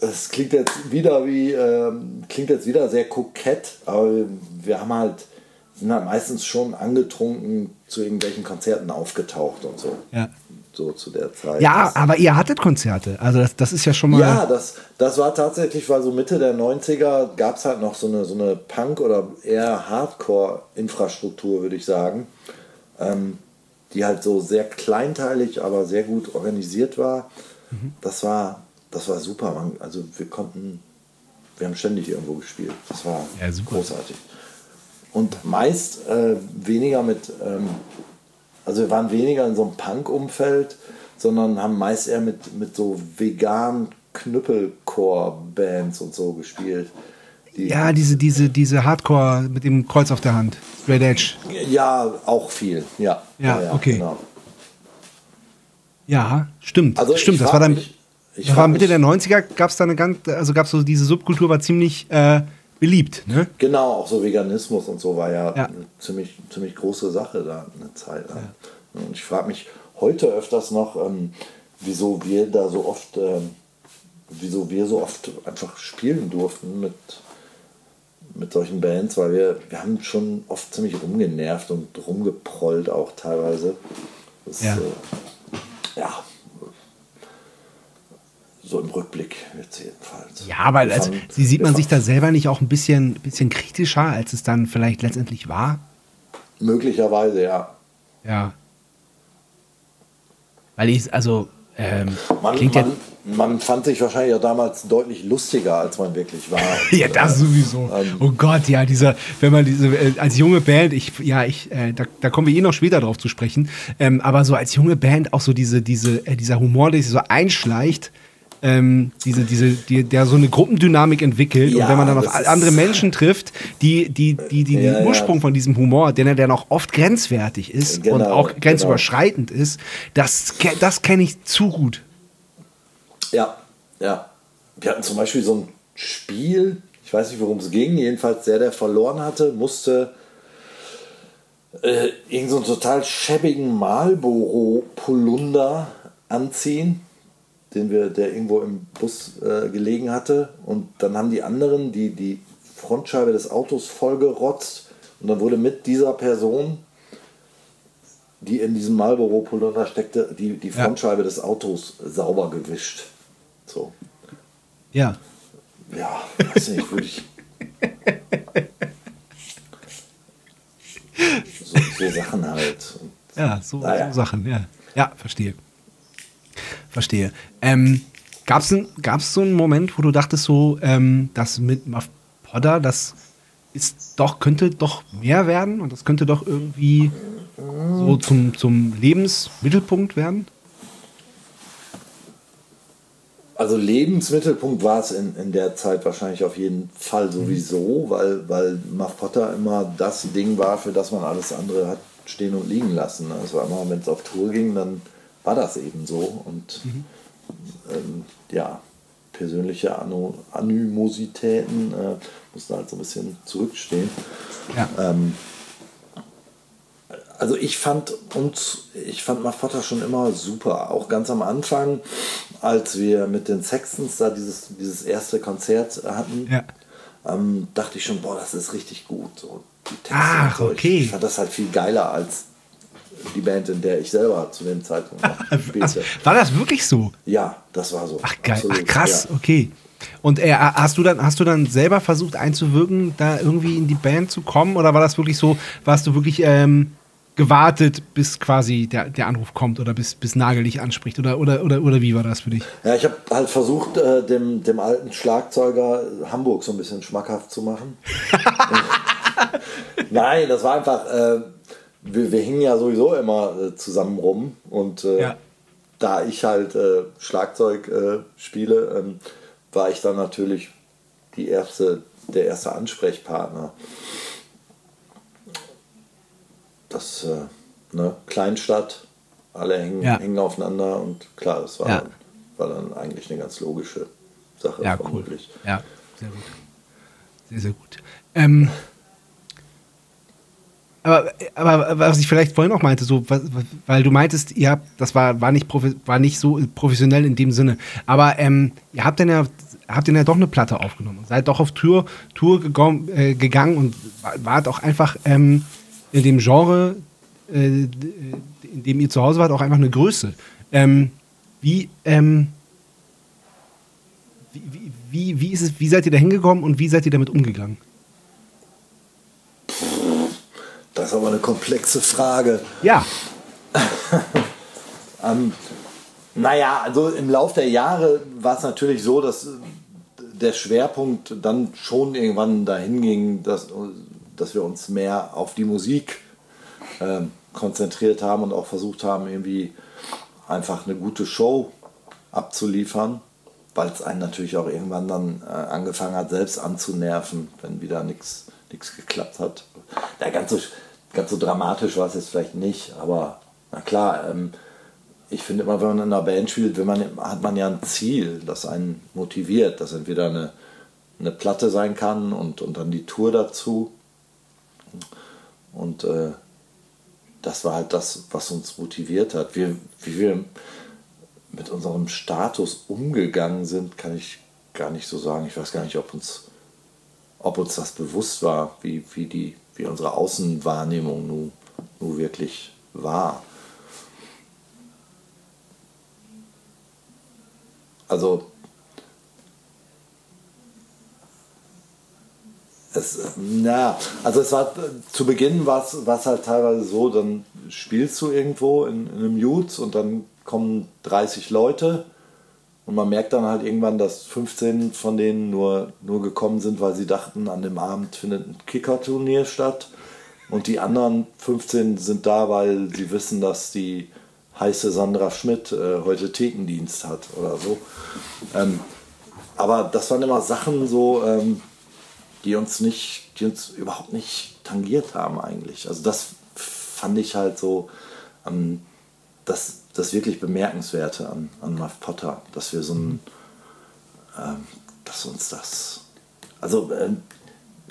S1: es klingt jetzt wieder wie, ähm, klingt jetzt wieder sehr kokett, aber wir, wir haben halt, sind halt meistens schon angetrunken zu irgendwelchen Konzerten aufgetaucht und so.
S5: Ja.
S1: So zu der Zeit.
S5: Ja, aber ihr hattet Konzerte. Also das, das ist ja schon mal.
S1: ja, das, das war tatsächlich, weil so Mitte der 90er gab es halt noch so eine, so eine Punk- oder eher Hardcore-Infrastruktur, würde ich sagen, ähm, die halt so sehr kleinteilig, aber sehr gut organisiert war. Das war, das war super. Man, also wir konnten, wir haben ständig irgendwo gespielt. Das war
S5: Ja,
S1: großartig. Und meist äh, weniger mit, ähm, also wir waren weniger in so einem Punk-Umfeld, sondern haben meist eher mit, mit so vegan Knüppelcore-Bands und so gespielt. Die,
S5: ja, diese, diese, diese Hardcore mit dem Kreuz auf der Hand. Straight Edge.
S1: ja, auch viel. Ja,
S5: Ja, okay.
S1: Genau.
S5: Ja, stimmt.
S1: Also
S5: stimmt, das war dann.
S1: mich- ich
S5: war Mitte
S1: mich-
S5: der 90er, gab es da eine ganz, also gab es so diese Subkultur war ziemlich äh, beliebt, ne?
S1: Genau, auch so Veganismus und so war ja,
S5: Ja.
S1: eine ziemlich, ziemlich große Sache da eine Zeit lang. Und ich frage mich heute öfters noch, ähm, wieso wir da so oft, ähm, wieso wir so oft einfach spielen durften mit, mit solchen Bands, weil wir, wir haben schon oft ziemlich rumgenervt und rumgeprollt auch teilweise. Das,
S5: Ja.
S1: Äh, ja. So im Rückblick jetzt jedenfalls.
S5: Ja, aber also,
S1: fanden-
S5: sie sieht man sich da selber nicht auch ein bisschen, bisschen kritischer, als es dann vielleicht letztendlich war?
S1: Möglicherweise, ja.
S5: Ja. Weil ich, also, ähm,
S1: Man,
S5: klingt
S1: man,
S5: ja.
S1: man fand sich wahrscheinlich auch damals deutlich lustiger, als man wirklich war.
S5: Ja, das sowieso.
S1: Ähm,
S5: oh Gott, ja, dieser, wenn man diese, äh, als junge Band, ich, ja, ich, äh, da, da kommen wir eh noch später drauf zu sprechen, ähm, aber so als junge Band auch so diese, diese, äh, dieser Humor, der sich so einschleicht, ähm, diese, diese, die, der so eine Gruppendynamik entwickelt
S1: Ja,
S5: und wenn man dann auf andere Menschen trifft, die, die, die, die
S1: Ja,
S5: den
S1: ja.
S5: Ursprung von diesem Humor, der dann auch oft grenzwertig ist und
S1: Genau,
S5: auch grenzüberschreitend ist, das, das kenne ich zu gut.
S1: Ja, ja. Wir hatten zum Beispiel so ein Spiel, ich weiß nicht, worum es ging, jedenfalls der, der verloren hatte, musste äh, irgend so einen total schäbigen Marlboro-Polunder anziehen, den wir, der irgendwo im Bus äh, gelegen hatte. Und dann haben die anderen die, die Frontscheibe des Autos vollgerotzt und dann wurde mit dieser Person die in diesem Marlboro-Polunder steckte, die, die
S5: Ja.
S1: Frontscheibe des Autos sauber gewischt. So.
S5: Ja.
S1: Ja, weiß nicht, würde ich. So, so Sachen halt. Und
S5: Ja, so,
S1: Naja.
S5: so Sachen, ja. Ja, verstehe. Verstehe. Ähm, Gab es gab's so einen Moment, wo du dachtest, so, ähm, das mit Muff Potter, das ist doch, könnte doch mehr werden und das könnte doch irgendwie so zum, zum Lebensmittelpunkt werden?
S1: Also Lebensmittelpunkt war es in, in der Zeit wahrscheinlich auf jeden Fall sowieso, weil, weil Muff Potter immer das Ding war, für das man alles andere hat stehen und liegen lassen. Also immer, wenn es auf Tour ging, dann war das eben so. Und ähm, ja, persönliche Ano Animositäten äh, mussten halt so ein bisschen zurückstehen.
S5: Ja.
S1: Ähm, also ich fand uns, ich fand Mafotta schon immer super. Auch ganz am Anfang, als wir mit den Sextons da dieses, dieses erste Konzert hatten,
S5: Ja.
S1: ähm, dachte ich schon, boah, das ist richtig gut. So, die Texte
S5: Ach, okay.
S1: Ich fand das halt viel geiler als die Band, in der ich selber zu dem Zeitpunkt noch spielte.
S5: war das wirklich so?
S1: Ja, das war so.
S5: Ach geil, ach krass,
S1: Ja.
S5: okay. Und äh, hast du dann hast du dann selber versucht einzuwirken, da irgendwie in die Band zu kommen oder war das wirklich so, warst du wirklich ähm, gewartet, bis quasi der, der Anruf kommt oder bis, bis Nagel dich anspricht oder, oder, oder, oder wie war das für dich?
S1: Ja, ich habe halt versucht, äh, dem, dem alten Schlagzeuger Hamburg so ein bisschen schmackhaft zu machen. Nein, das war einfach, äh, wir, wir hingen ja sowieso immer äh, zusammen rum und äh,
S5: Ja.
S1: da ich halt äh, Schlagzeug äh, spiele, ähm, war ich dann natürlich die erste, der erste Ansprechpartner. Das, äh, ne, Kleinstadt, alle hängen,
S5: Ja.
S1: hängen aufeinander und klar, das war,
S5: Ja.
S1: dann, war dann eigentlich eine ganz logische Sache.
S5: Ja, cool.
S1: vermutlich.
S5: Ja, sehr gut. Sehr, sehr gut. Ähm, aber, aber was ich vielleicht vorhin auch meinte, so, weil du meintest, ihr habt, das war, war, nicht, war nicht so professionell in dem Sinne, aber ähm, ihr habt dann ja, habt dann ja doch eine Platte aufgenommen, seid doch auf Tour, Tour gegangen, äh, gegangen und wa- wart auch einfach ähm, in dem Genre, äh, in dem ihr zu Hause wart, auch einfach eine Größe. Ähm, wie, ähm, wie, wie, wie, ist es, wie seid ihr da hingekommen und wie seid ihr damit umgegangen?
S1: Das ist aber eine komplexe Frage.
S5: Ja,
S1: Naja, also im Laufe der Jahre war es natürlich so, dass äh, der Schwerpunkt dann schon irgendwann dahin ging, dass, dass wir uns mehr auf die Musik ähm, konzentriert haben und auch versucht haben, irgendwie einfach eine gute Show abzuliefern, weil es einen natürlich auch irgendwann dann äh, angefangen hat, selbst anzunerven, wenn wieder nichts geklappt hat. Ja, ganz so, ganz so dramatisch war es jetzt vielleicht nicht, aber na klar, ähm, ich finde immer, wenn man in einer Band spielt, man, hat man ja ein Ziel, das einen motiviert, das entweder eine, eine Platte sein kann und, und dann die Tour dazu. Und äh, das war halt das, was uns motiviert hat. Wir, wie wir mit unserem Status umgegangen sind, kann ich gar nicht so sagen. Ich weiß gar nicht, ob uns, ob uns das bewusst war, wie, wie, die, wie unsere Außenwahrnehmung nun, nun wirklich war. Also es, na, also es war zu Beginn war es halt teilweise so, dann spielst du irgendwo in, in einem Jutes und dann kommen 30 Leute und man merkt dann halt irgendwann, dass 15 von denen nur, nur gekommen sind, weil sie dachten, an dem Abend findet ein Kicker-Turnier statt und die anderen 15 sind da, weil sie wissen, dass die heiße Sandra Schmidt äh, heute Thekendienst hat oder so. Ähm, aber das waren immer Sachen so, ähm, die uns nicht, die uns überhaupt nicht tangiert haben eigentlich. Also das fand ich halt so ähm, das, das wirklich Bemerkenswerte an, an Muff Potter, dass wir so ein, ähm, dass uns das, also ähm,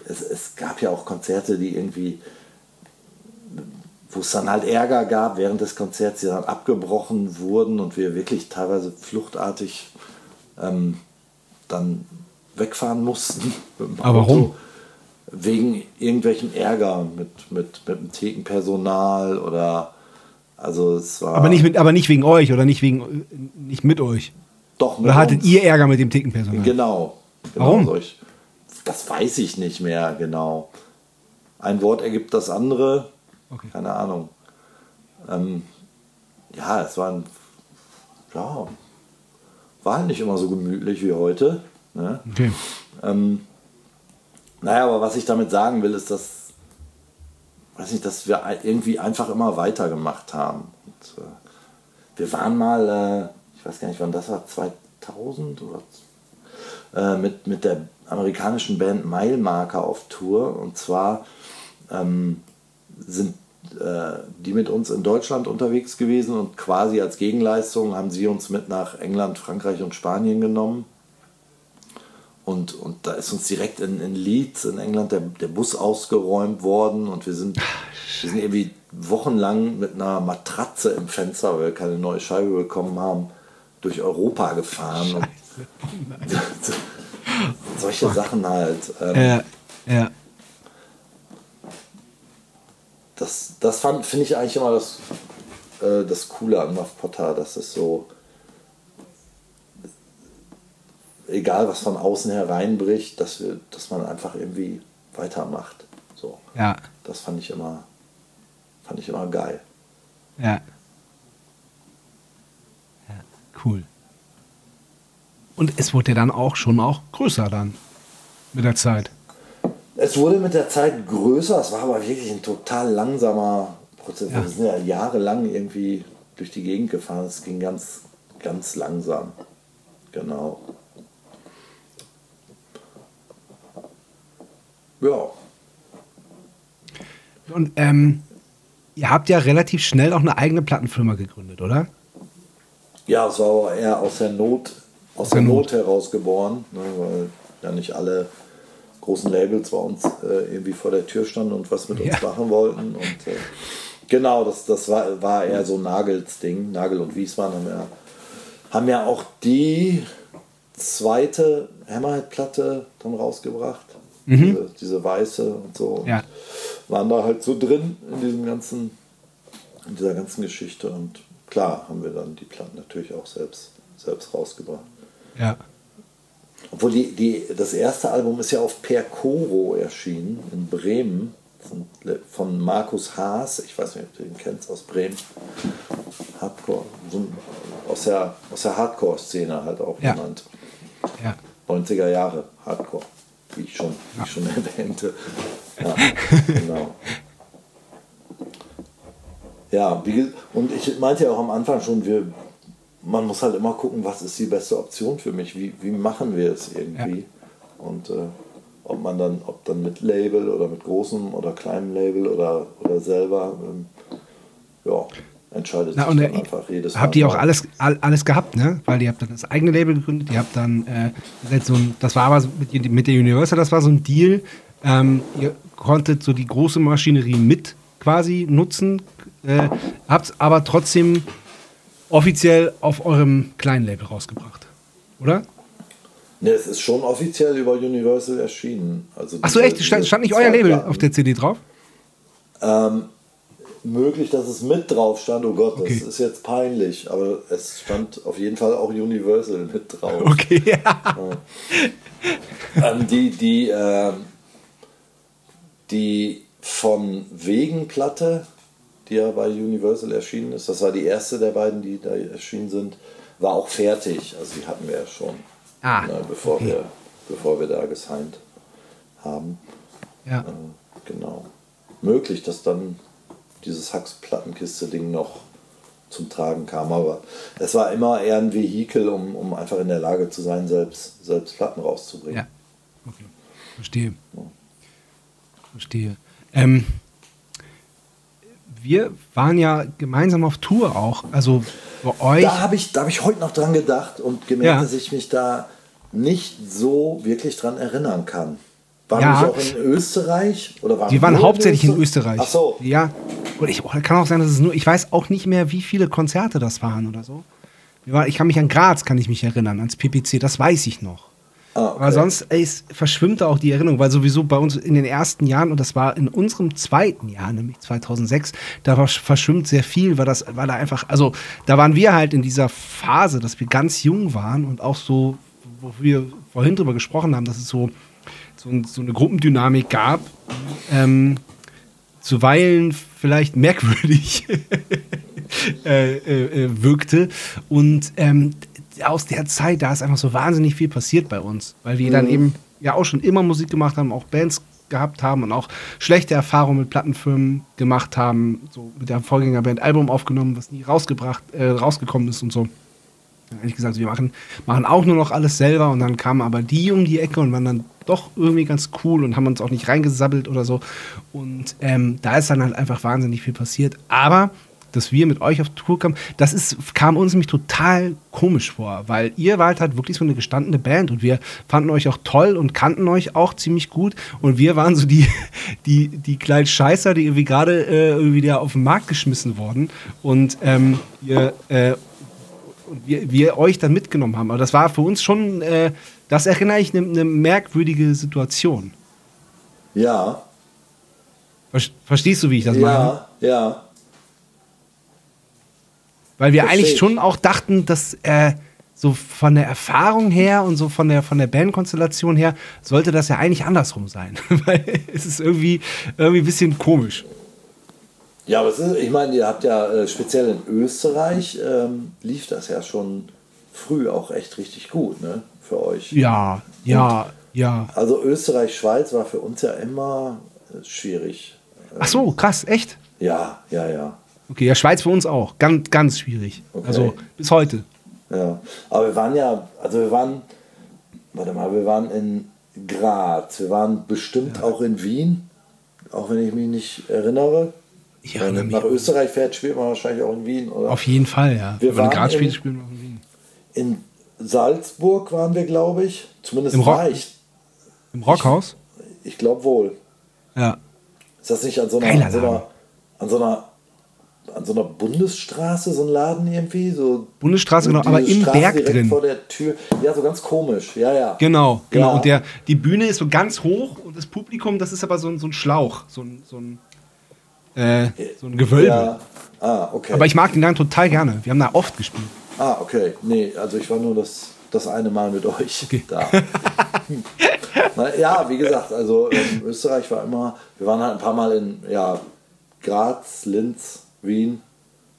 S1: es, es gab ja auch Konzerte, die irgendwie wo es dann halt Ärger gab während des Konzerts, die dann abgebrochen wurden und wir wirklich teilweise fluchtartig ähm, dann wegfahren mussten.
S5: Aber warum?
S1: Wegen irgendwelchen Ärger mit, mit, mit dem Thekenpersonal oder also es war
S5: aber nicht, mit, aber nicht wegen euch oder nicht, wegen, nicht mit euch.
S1: doch mit
S5: Oder hattet
S1: uns.
S5: ihr Ärger mit dem Tickenpersonal?
S1: Genau. genau
S5: Warum?
S1: solch- das weiß ich nicht mehr genau. Ein Wort ergibt das andere.
S5: Okay.
S1: Keine Ahnung. Ähm, ja, es war ein, ja, war halt nicht immer so gemütlich wie heute. Ne?
S5: Okay.
S1: Ähm, naja, aber was ich damit sagen will, ist, dass, weiß nicht, dass wir irgendwie einfach immer weitergemacht haben. Und, äh, wir waren mal, äh, ich weiß gar nicht, wann das war, 2000 oder äh, mit, mit der amerikanischen Band Milemarker auf Tour. Und zwar ähm, sind äh, die mit uns in Deutschland unterwegs gewesen und quasi als Gegenleistung haben sie uns mit nach England, Frankreich und Spanien genommen. Und, und da ist uns direkt in, in Leeds in England der, der Bus ausgeräumt worden und wir sind, wir sind irgendwie wochenlang mit einer Matratze im Fenster, weil wir keine neue Scheibe bekommen haben, durch Europa gefahren. Und solche Sachen halt. Ähm,
S5: Ja, ja.
S1: das, das finde ich eigentlich immer das, äh, das Coole an Muff Potter, dass es so, egal was von außen hereinbricht, dass, wir, dass man einfach irgendwie weitermacht. So.
S5: Ja,
S1: Das fand ich immer, fand ich immer geil.
S5: ja. Ja, cool. Und es wurde dann auch schon auch größer dann mit der Zeit.
S1: Es wurde mit der Zeit größer, es war aber wirklich ein total langsamer Prozess.
S5: Ja.
S1: Wir sind ja jahrelang irgendwie durch die Gegend gefahren. Es ging ganz, ganz langsam. Genau. Ja,
S5: Und ähm, ihr habt ja relativ schnell auch eine eigene Plattenfirma gegründet, oder?
S1: ja, es war aber eher aus der Not, aus der
S5: der
S1: Not
S5: Not.
S1: heraus geboren, ne, weil ja nicht alle großen Labels bei uns äh, irgendwie vor der Tür standen und was mit uns
S5: Ja.
S1: machen wollten. Und äh, genau, das, das war, war eher so Nagels Ding. Nagel und Wiesmann haben ja, haben ja auch die zweite Hammerhead-Platte dann rausgebracht. Diese, diese weiße und so. Und
S5: Ja.
S1: Waren da halt so drin in diesem ganzen, in dieser ganzen Geschichte. Und klar haben wir dann die Platten natürlich auch selbst, selbst rausgebracht.
S5: Ja.
S1: Obwohl die, die, das erste Album ist ja auf Percoro erschienen in Bremen von, von Markus Haas. Ich weiß nicht, ob du den kennst aus Bremen. Hardcore, so aus der, aus der Hardcore-Szene halt auch
S5: Ja.
S1: genannt.
S5: Ja.
S1: 90er Jahre Hardcore, wie ich schon, wie ich schon erwähnte. Ja, genau. Ja, wie, und ich meinte ja auch am Anfang schon, wir, man muss halt immer gucken, was ist die beste Option für mich, wie, wie machen wir es irgendwie. Und äh, ob man dann, ob dann mit Label oder mit großem oder kleinem Label oder, oder selber, ähm, ja, entscheidet
S5: Na,
S1: sich dann
S5: äh,
S1: einfach jedes
S5: habt
S1: Mal
S5: ihr auch alles, all, alles gehabt, ne? Weil ihr habt dann das eigene Label gegründet, ihr habt dann äh, so ein, das war aber so mit, mit der Universal, das war so ein Deal. Ähm, ihr konntet so die große Maschinerie mit quasi nutzen, äh, habt aber trotzdem offiziell auf eurem kleinen Label rausgebracht, oder?
S1: Ne, es ist schon offiziell über Universal erschienen. Also
S5: Ach so,
S1: diese-
S5: echt? Stand, stand nicht euer Label auf der CD drauf?
S1: Möglich, dass es mit drauf stand. Oh Gott,
S5: Okay.
S1: das ist jetzt peinlich. Aber es stand auf jeden Fall auch Universal mit drauf.
S5: Okay, ja.
S1: Ähm, die, die, ähm, die von Wegen Platte, die ja bei Universal erschienen ist, das war die erste der beiden, die da erschienen sind, war auch fertig. Also die hatten wir ja schon,
S5: Ah,
S1: ne, bevor,
S5: okay.
S1: wir, bevor wir da gesigned haben.
S5: ja.
S1: Äh, genau. Möglich, dass dann dieses Hacks-Plattenkiste-Ding noch zum Tragen kam, aber es war immer eher ein Vehikel, um, um einfach in der Lage zu sein, selbst, selbst Platten rauszubringen.
S5: Ja. Okay. Verstehe. Verstehe. Ähm, wir waren ja gemeinsam auf Tour auch. Also bei euch.
S1: Da habe ich, da hab ich heute noch dran gedacht und gemerkt,
S5: Ja.
S1: dass ich mich da nicht so wirklich dran erinnern kann. Waren
S5: Ja.
S1: wir auch in Österreich? Oder waren
S5: Wir waren hauptsächlich in
S1: Öster-
S5: Österreich.
S1: Ach so.
S5: Ja. Und ich oh, kann auch sein, dass es nur. Ich weiß auch nicht mehr, wie viele Konzerte das waren oder so. Ich kann mich an Graz, kann ich mich erinnern, ans PPC, das weiß ich noch.
S1: Ah, okay.
S5: Aber sonst ey, verschwimmt da auch die Erinnerung, weil sowieso bei uns in den ersten Jahren, und das war in unserem zweiten Jahr, nämlich 2006, da verschwimmt sehr viel, weil das, weil da einfach, also da waren wir halt in dieser Phase, dass wir ganz jung waren und auch so, wo wir vorhin drüber gesprochen haben, dass es so, so, so eine Gruppendynamik gab, ähm, zuweilen vielleicht merkwürdig äh, äh, äh, wirkte. Und ähm, aus der Zeit, da ist einfach so wahnsinnig viel passiert bei uns, weil wir dann eben ja auch schon immer Musik gemacht haben, auch Bands gehabt haben und auch schlechte Erfahrungen mit Plattenfirmen gemacht haben, so mit der Vorgängerband Album aufgenommen, was nie rausgebracht, äh, rausgekommen ist und so. Ehrlich gesagt, wir machen, machen auch nur noch alles selber und dann kamen aber die um die Ecke und waren dann doch irgendwie ganz cool und haben uns auch nicht reingesabbelt oder so. Und ähm, da ist dann halt einfach wahnsinnig viel passiert. Aber dass wir mit euch auf Tour kamen, das ist, kam uns nämlich total komisch vor, weil ihr wart halt wirklich so eine gestandene Band und wir fanden euch auch toll und kannten euch auch ziemlich gut und wir waren so die, die, die kleinen Scheißer, die irgendwie gerade äh, da auf den Markt geschmissen wurden und ähm, ihr, äh, und wir, wir euch dann mitgenommen haben. Aber das war für uns schon, äh, das erinnere ich, eine ne merkwürdige Situation.
S1: Ja,
S5: Ver- Verstehst du, wie ich das meine?
S1: ja, ja.
S5: Weil wir
S1: Versteh
S5: eigentlich
S1: ich.
S5: schon auch dachten, dass äh, so von der Erfahrung her und so von der, von der Bandkonstellation her sollte das ja eigentlich andersrum sein. Weil es ist irgendwie, irgendwie ein bisschen komisch.
S1: Ja, aber ist, ich meine, ihr habt ja äh, speziell in Österreich ähm, lief das ja schon früh auch echt richtig gut, ne? Für euch.
S5: Ja, ja, ja.
S1: Also Österreich, Schweiz war für uns ja immer äh, schwierig.
S5: Ach so, krass, echt?
S1: Ja, ja, ja.
S5: Okay, ja, Schweiz für uns auch. Ganz, ganz schwierig.
S1: Okay.
S5: Also bis heute.
S1: Ja, aber wir waren ja, also wir waren, warte mal, wir waren in Graz, wir waren bestimmt auch in Wien, auch wenn ich mich nicht erinnere.
S5: Ich
S1: Wenn man nach Österreich fährt, spielt man wahrscheinlich auch in Wien, oder?
S5: Auf jeden Fall, ja.
S1: Wir
S5: Wenn man
S1: waren
S5: gerade spielt, spielen wir auch in Wien.
S1: In Salzburg waren wir, glaube ich. Zumindest
S5: Im Rock-
S1: war ich.
S5: Im Rockhaus?
S1: Ich glaube wohl.
S5: Ja.
S1: Ist das nicht an so einer, an so einer, an so einer, an so einer Bundesstraße, so ein Laden irgendwie? So
S5: Bundesstraße, genau, aber im
S1: Straße
S5: Berg drin.
S1: vor der Tür. Ja, so ganz komisch. Ja, ja.
S5: Genau, genau.
S1: Ja.
S5: Und der, die Bühne ist so ganz hoch und das Publikum, das ist aber so ein, so ein Schlauch, so ein, so ein, äh, so ein Gewölbe.
S1: Ja. Ah, okay.
S5: Aber ich mag den Laden total gerne. Wir haben da oft gespielt.
S1: Ah, okay. Nee, also ich war nur das, das eine Mal mit euch
S5: Okay.
S1: da. Na, ja, wie gesagt, also ähm, Österreich war immer, wir waren halt ein paar Mal in ja, Graz, Linz, Wien,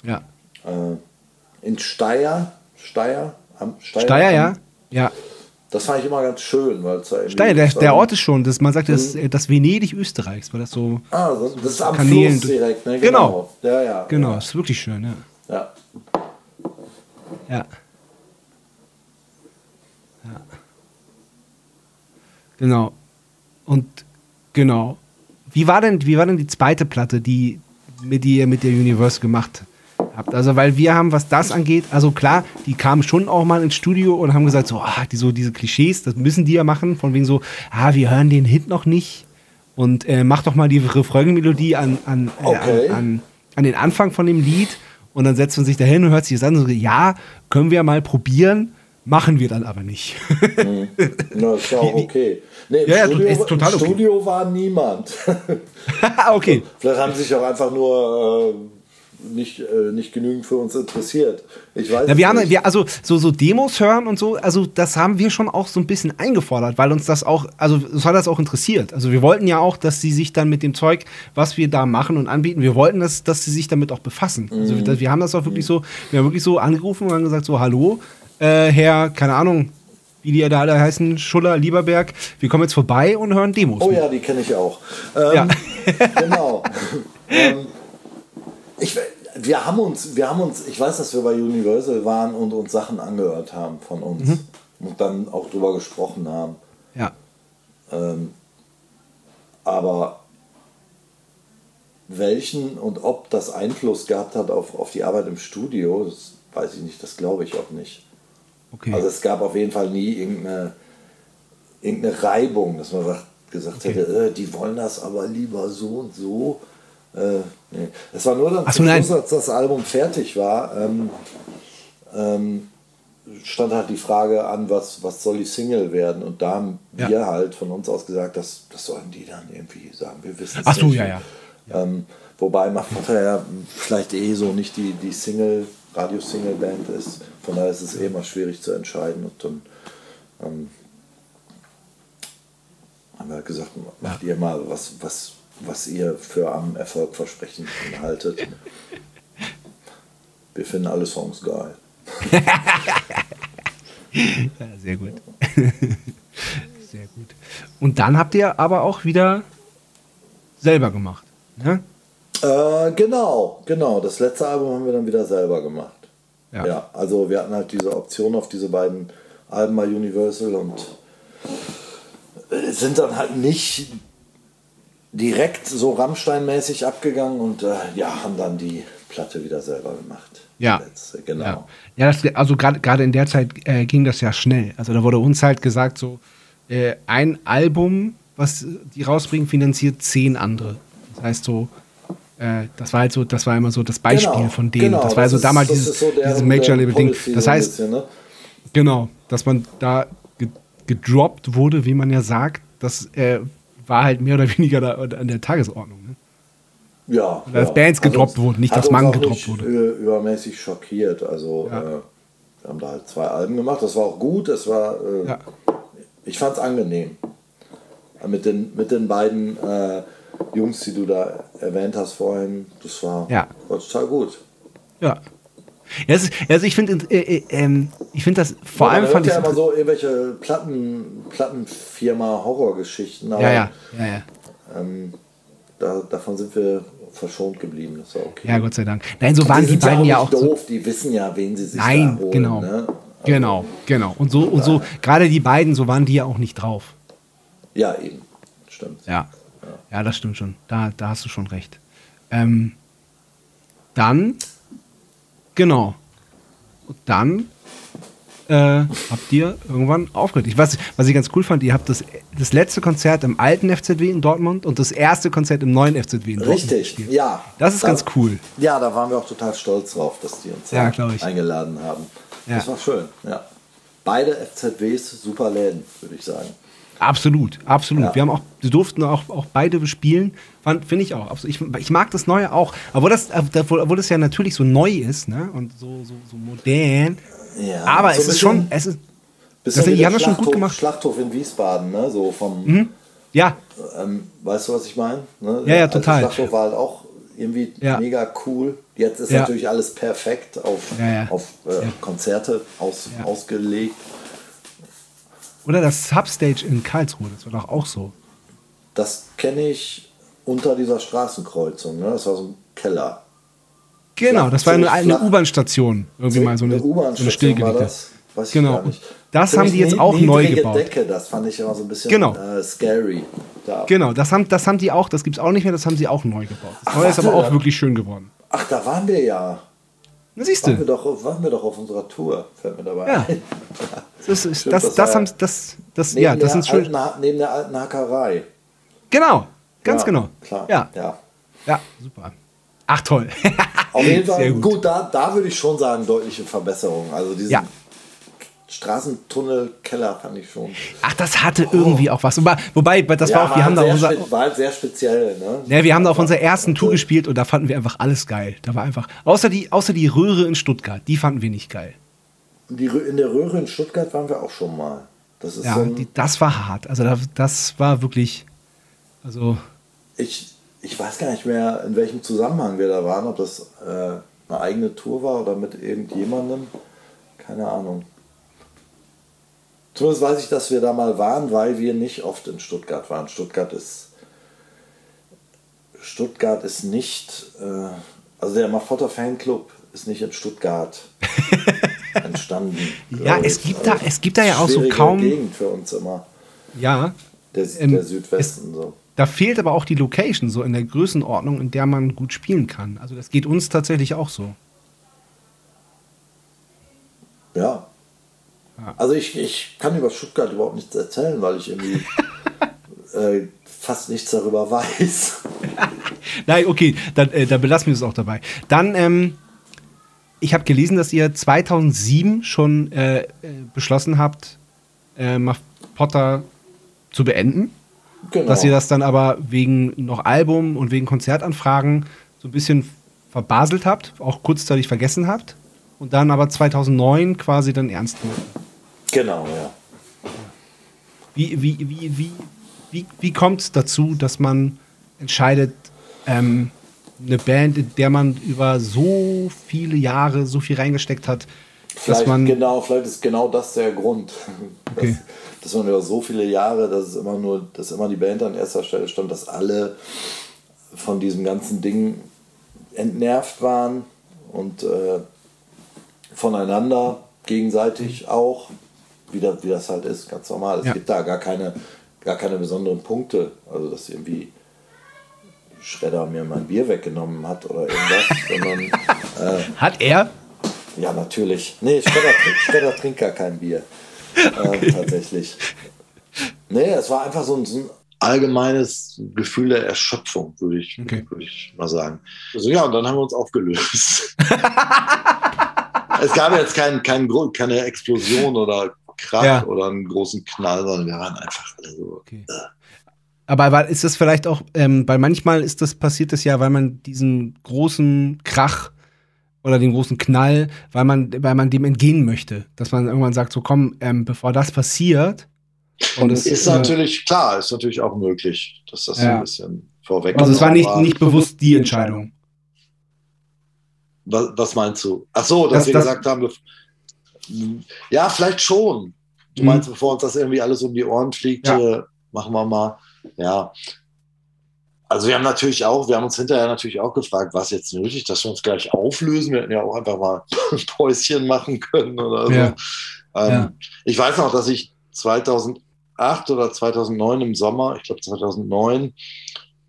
S5: Ja.
S1: äh, in Steyr, Steyr, am Steyr,
S5: Steyr,
S1: am-
S5: ja? Ja.
S1: Das fand ich immer ganz schön, weil es
S5: Steyr, der, der Ort ist schon, das, man sagt, das, äh, das Venedig Österreichs, weil das so.
S1: Ah, das, das ist am
S5: Kanälen-
S1: Fluss direkt, ne?
S5: Genau.
S1: Ja, ja.
S5: Genau, ist wirklich schön, ja.
S1: Ja.
S5: Ja. Ja. Genau. Und genau. Wie war denn, wie war denn die zweite Platte, die, mit die ihr mit der Universe gemacht habt? Also, weil wir haben, was das angeht, also klar, die kamen schon auch mal ins Studio und haben gesagt, so, ah, die, so diese Klischees, das müssen die ja machen, von wegen so, ah, wir hören den Hit noch nicht. Und äh, mach doch mal die Refrain-Melodie an, an, äh,
S1: Okay.
S5: an, an, an den Anfang von dem Lied. Und dann setzt man sich dahin und hört sich das an und so, ja, können wir mal probieren, machen wir dann aber nicht.
S1: Na, ist ja auch okay. Nee,
S5: Ja, ja,
S1: Studio,
S5: ist total
S1: im
S5: okay.
S1: Studio war niemand.
S5: okay.
S1: Vielleicht haben sie sich auch einfach nur äh, nicht, äh, nicht genügend für uns interessiert. Ich weiß es
S5: wir haben,
S1: nicht.
S5: wir, also so, so Demos hören und so, also das haben wir schon auch so ein bisschen eingefordert, weil uns das auch, also uns hat das auch interessiert. Also wir wollten ja auch, dass sie sich dann mit dem Zeug, was wir da machen und anbieten, wir wollten, dass, dass sie sich damit auch befassen. Also
S1: Mhm.
S5: wir, wir haben das auch wirklich so, wir haben wirklich so angerufen und haben gesagt, so, hallo, äh, Herr, keine Ahnung, wie die da alle heißen, Schuller, Lieberberg, wir kommen jetzt vorbei und hören Demos.
S1: Oh
S5: mit.
S1: ja, die kenne ich auch. Ähm,
S5: Ja.
S1: genau. ähm, ich, wir, haben uns, wir haben uns, ich weiß, dass wir bei Universal waren und uns Sachen angehört haben von uns
S5: Mhm.
S1: und dann auch drüber gesprochen haben.
S5: ja.
S1: Ähm, aber welchen und ob das Einfluss gehabt hat auf, auf die Arbeit im Studio, das weiß ich nicht, das glaube ich auch nicht.
S5: Okay.
S1: Also es gab auf jeden Fall nie irgendeine, irgendeine Reibung, dass man sagt, gesagt
S5: Okay.
S1: hätte, äh, die wollen das aber lieber so und so. Äh, nee. Es war nur dann
S5: so.
S1: Schluss, als das Album fertig war, ähm, ähm, stand halt die Frage an, was, was soll die Single werden? Und da haben
S5: Ja.
S1: wir halt von uns aus gesagt, das, das sollen die dann irgendwie sagen. Wir wissen es
S5: Ach so,
S1: nicht.
S5: ja, ja.
S1: Ähm, wobei Machmutter ja vielleicht eh so nicht die, die Single, Radio-Single-Band ist. Von daher ist es eh immer schwierig zu entscheiden. Und dann ähm, haben wir halt gesagt, macht ihr mal was, was, was ihr für am Erfolg versprechen haltet. Wir finden alle Songs geil.
S5: Ja, sehr gut. sehr gut. Und dann habt ihr aber auch wieder selber gemacht. Ne?
S1: Äh, genau, genau. Das letzte Album haben wir dann wieder selber gemacht.
S5: Ja.
S1: Ja. also wir hatten halt diese Option auf diese beiden Alben bei Universal und sind dann halt nicht direkt so Rammstein-mäßig abgegangen und äh, ja, haben dann die Platte wieder selber gemacht.
S5: Ja.
S1: Letzte, genau.
S5: Ja, ja das, also gerade in der Zeit äh, ging das ja schnell. Also da wurde uns halt gesagt, so äh, ein Album, was die rausbringen, finanziert zehn andere. Das heißt so, äh, das war halt so, das war immer so das Beispiel
S1: Genau,
S5: von denen.
S1: genau,
S5: das war also
S1: ist-
S5: damals
S1: das
S5: dieses,
S1: so
S5: dieses Major-Label-Ding. Das
S1: so
S5: heißt,
S1: bisschen, ne?
S5: genau, dass man da ge gedroppt wurde, wie man ja sagt, das äh, war halt mehr oder weniger da, an der Tagesordnung. Ne?
S1: Ja.
S5: dass
S1: ja.
S5: Bands gedroppt
S1: uns-
S5: wurden, nicht, dass
S1: uns
S5: man
S1: auch
S5: gedroppt
S1: nicht,
S5: wurde.
S1: äh, übermäßig schockiert. Also
S5: Ja.
S1: äh, wir haben da halt zwei Alben gemacht. Das war auch gut. Das war, äh,
S5: Ja.
S1: ich fand es angenehm. Mit den, mit den beiden äh, Jungs, die du da erwähnt hast vorhin, das war,
S5: Ja.
S1: war total gut.
S5: Ja. Ja, ist, also ich finde, äh, äh, ähm, ich finde das vor
S1: Man
S5: allem fand ich
S1: ja immer so irgendwelche Platten, Plattenfirma Horrorgeschichten,
S5: ja, ja, ja, ja.
S1: Da, davon sind wir verschont geblieben. Das war okay.
S5: Ja, Gott sei Dank. Nein, so waren die,
S1: sind
S5: beiden ja auch
S1: nicht
S5: so.
S1: doof, die wissen ja, wen sie sich
S5: Nein,
S1: holen.
S5: genau.
S1: Ne?
S5: Genau, genau. Und so, und so, gerade die beiden, so waren die ja auch nicht drauf.
S1: Ja, eben. Stimmt.
S5: Ja. Ja, das stimmt schon. Da, da hast du schon recht. Ähm, dann, genau. Und dann äh, habt ihr irgendwann aufgehört. Ich, was, was ich ganz cool fand, ihr habt das, das letzte Konzert im alten FZW in Dortmund und das erste Konzert im neuen FZW in Dortmund
S1: Richtig,
S5: gespielt.
S1: ja.
S5: Das ist
S1: Da-
S5: ganz cool.
S1: Ja, da waren wir auch total stolz drauf, dass die uns
S5: Ja,
S1: eingeladen haben.
S5: Ja.
S1: Das war schön, ja. Beide FZWs super Läden, würde ich sagen.
S5: Absolut, absolut.
S1: Ja.
S5: Wir haben auch, wir durften auch, auch beide bespielen. Fand- Finde ich auch. absolut. Ich, ich mag das Neue auch. Aber das, obwohl das ja natürlich so neu ist, ne? Und so, so, so modern.
S1: Ja,
S5: Aber
S1: so
S5: es ist schon, es ist,
S1: Bisschen
S5: das- die haben das schon gut gemacht. Mhm.
S1: Schlachthof in Wiesbaden, ne? So vom,
S5: ja,
S1: ähm, weißt du, was ich meine? Ne?
S5: Ja, ja,
S1: Der alte
S5: total.
S1: Schlachthof war halt auch irgendwie
S5: Ja.
S1: mega cool. Jetzt ist natürlich alles perfekt auf, auf äh, Konzerte aus, ausgelegt.
S5: Oder das Substage in Karlsruhe, das war doch auch so.
S1: Das kenne ich unter dieser Straßenkreuzung. Ne? Das war so ein Keller.
S5: Genau, das war eine, eine. U-Bahn-Station. Irgendwie mal so eine, so eine
S1: U-Bahn-Station war
S5: stillgelegte.
S1: das. Weiß
S5: Genau. Das
S1: Ziemlich
S5: haben die jetzt auch neu gebaut.
S1: Decke, das fand ich immer so ein bisschen
S5: Genau.
S1: äh, scary. Da.
S5: Genau, das haben, das haben die auch, das gibt es auch nicht mehr, das haben sie auch neu gebaut. Das
S1: Ach,
S5: Neue ist aber auch
S1: da-
S5: wirklich schön geworden.
S1: Ach, da waren wir ja.
S5: Siehst
S1: Waren wir,
S5: du,
S1: doch, waren wir doch auf unserer Tour, fällt mir dabei
S5: Ja.
S1: ein.
S5: das, ist,
S1: Stimmt,
S5: das,
S1: das
S5: das, haben,
S1: ja-
S5: das, das,
S1: Neben,
S5: ja, das sind schön.
S1: neben der alten Hackerei.
S5: Genau, ganz
S1: Ja,
S5: genau.
S1: Klar.
S5: Ja,
S1: ja.
S5: ja, super. Ach toll.
S1: Auf jeden Fall,
S5: gut.
S1: gut, da, da würde ich schon sagen, deutliche Verbesserung. Also diesen
S5: Ja.
S1: Straßentunnelkeller fand ich schon.
S5: Ach, das hatte irgendwie auch was. Wobei, das war auch, wir haben da unser,
S1: war halt sehr speziell. Ne?
S5: ja, wir haben da auf unserer ersten Tour gespielt und da fanden wir einfach alles geil. Da war einfach, außer die, außer die Röhre in Stuttgart, die fanden wir nicht geil.
S1: Die, in der Röhre in Stuttgart waren wir auch schon mal. Das ist
S5: Ja,
S1: so ein,
S5: die, das war hart. Also da, das war wirklich, also
S1: ich, ich weiß gar nicht mehr, in welchem Zusammenhang wir da waren, ob das äh, eine eigene Tour war oder mit irgendjemandem. Keine Ahnung. Zumindest weiß ich, dass wir da mal waren, weil wir nicht oft in Stuttgart waren. Stuttgart ist. Stuttgart ist nicht. Äh, also der Mafotter Fanclub ist nicht in Stuttgart entstanden.
S5: Ja, es gibt da- es gibt da ja auch so kaum-
S1: Gegend für uns immer.
S5: ja,
S1: Der,
S5: Ähm,
S1: der Südwesten so.
S5: da fehlt aber auch die Location so in der Größenordnung, in der man gut spielen kann. Also das geht uns tatsächlich auch so.
S1: Ja. Also ich, ich kann über Stuttgart überhaupt nichts erzählen, weil ich irgendwie äh, fast nichts darüber weiß.
S5: Nein, okay, dann, äh, dann belassen wir es auch dabei. Dann, ähm, ich habe gelesen, dass ihr 2007 schon äh, äh, beschlossen habt, äh, Muff Potter zu beenden.
S1: Genau.
S5: Dass ihr das dann aber wegen noch Album und wegen Konzertanfragen so ein bisschen verbaselt habt, auch kurzzeitig vergessen habt. Und dann aber 2009 quasi dann ernst genommen.
S1: Genau, ja.
S5: Wie, wie, wie, wie, wie, wie kommt es dazu, dass man entscheidet, ähm, eine Band, in der man über so viele Jahre so viel reingesteckt hat, dass
S1: Vielleicht,
S5: man.
S1: genau, vielleicht ist genau das der Grund.
S5: Okay.
S1: Dass, dass man über so viele Jahre, dass es immer nur, dass immer die Band an erster Stelle stand, dass alle von diesem ganzen Ding entnervt waren und äh, voneinander gegenseitig auch, wie das, wie das halt ist, ganz normal. Es
S5: Ja.
S1: gibt da gar keine, gar keine besonderen Punkte. Also dass irgendwie Schredder mir mein Bier weggenommen hat oder irgendwas, sondern äh,
S5: Hat er?
S1: ja natürlich. Nee, Schredder, Schredder trinkt gar kein Bier. Äh, tatsächlich. Nee, es war einfach so ein, so ein allgemeines Gefühl der Erschöpfung, würde ich,
S5: Okay.
S1: würde ich mal sagen. Also ja, und dann haben wir uns aufgelöst. es gab jetzt kein, kein, Gro- keine Explosion oder Krach
S5: Ja.
S1: oder einen großen Knall, sondern wir waren einfach alle so.
S5: Okay. Aber war- ist das vielleicht auch, ähm, weil manchmal ist das passiert das ja, weil man diesen großen Krach oder den großen Knall, weil man, weil man dem entgehen möchte. Dass man irgendwann sagt, so komm, ähm, bevor das passiert. Und es
S1: Ist
S5: äh,
S1: natürlich, klar, ist natürlich auch möglich, dass das so
S5: Ja.
S1: ein bisschen vorweg
S5: Also es war nicht,
S1: war.
S5: nicht bewusst die Entscheidung.
S1: Was, was meinst du? Ach so, dass
S5: Das-
S1: wir
S5: das-
S1: gesagt haben, ja, vielleicht schon. Du
S5: Mhm.
S1: meinst, bevor uns das irgendwie alles um die Ohren fliegt,
S5: Ja.
S1: äh, machen wir mal. Ja. Also wir haben natürlich auch, wir haben uns hinterher natürlich auch gefragt, was jetzt nötig, dass wir uns gleich auflösen. Wir hätten ja auch einfach mal ein Päuschen machen können oder so.
S5: Ja.
S1: Ähm,
S5: Ja.
S1: Ich weiß noch, dass ich 2008 oder 2009 im Sommer, ich glaube 2009,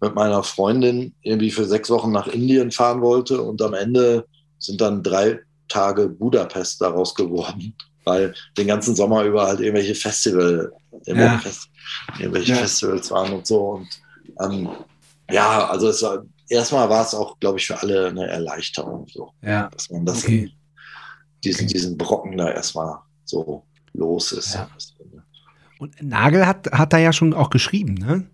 S1: mit meiner Freundin irgendwie für sechs Wochen nach Indien fahren wollte und am Ende sind dann drei Tage Budapest daraus geworden, weil den ganzen Sommer über halt irgendwelche Festival,
S5: Ja.
S1: Fest, irgendwelche
S5: Ja.
S1: Festivals waren und so und ähm, ja, also es war erstmal war es auch, glaube ich, für alle eine Erleichterung, so,
S5: Ja.
S1: dass man das
S5: Okay.
S1: diesen,
S5: Okay.
S1: diesen Brocken da erstmal so los ist.
S5: Ja. Und Nagel hat, hat da ja schon auch geschrieben, ne?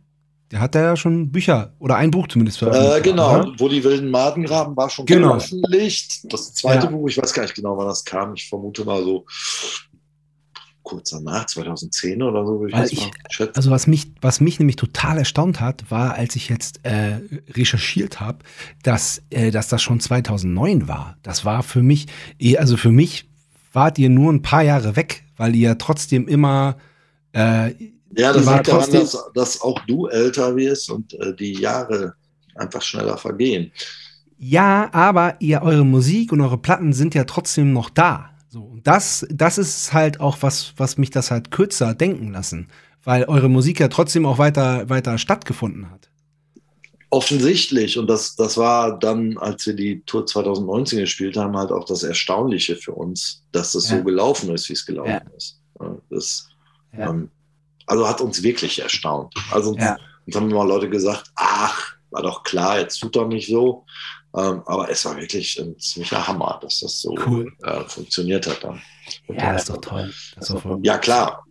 S5: Der hat da ja schon Bücher oder ein Buch zumindest veröffentlicht.
S1: Äh, genau,
S5: oder?
S1: wo die wilden Maden graben, war schon
S5: Genau.
S1: veröffentlicht. Das zweite
S5: Ja.
S1: Buch, ich weiß gar nicht genau, wann das kam. Ich vermute mal so kurz danach, 2010 oder so, würde ich das
S5: ich-
S1: mal schätzen.
S5: Also was mich, was mich nämlich total erstaunt hat, war, als ich jetzt äh, recherchiert habe, dass, äh, dass das schon 2009 war. Das war für mich, eh, also für mich wart ihr nur ein paar Jahre weg, weil ihr trotzdem immer äh,
S1: ja, das
S5: war
S1: liegt daran, dass, dass auch du älter wirst und äh, die Jahre einfach schneller vergehen.
S5: Ja, aber ihr, eure Musik und eure Platten sind ja trotzdem noch da. So, und das, das ist halt auch was, was mich das halt kürzer denken lassen. Weil eure Musik ja trotzdem auch weiter, weiter stattgefunden hat.
S1: Offensichtlich, und das, das war dann, als wir die Tour 2019 gespielt haben, halt auch das Erstaunliche für uns, dass das
S5: Ja.
S1: so gelaufen ist, wie es gelaufen
S5: Ja.
S1: ist. Das,
S5: Ja.
S1: ähm, also hat uns wirklich erstaunt. Also uns,
S5: Ja.
S1: uns haben immer Leute gesagt, ach, war doch klar, jetzt tut doch nicht so. Ähm, aber es war wirklich ein ziemlicher Hammer, dass das so
S5: Cool.
S1: äh, funktioniert hat dann.
S5: Ja, das ist doch toll. Das ist doch
S1: Ja, klar.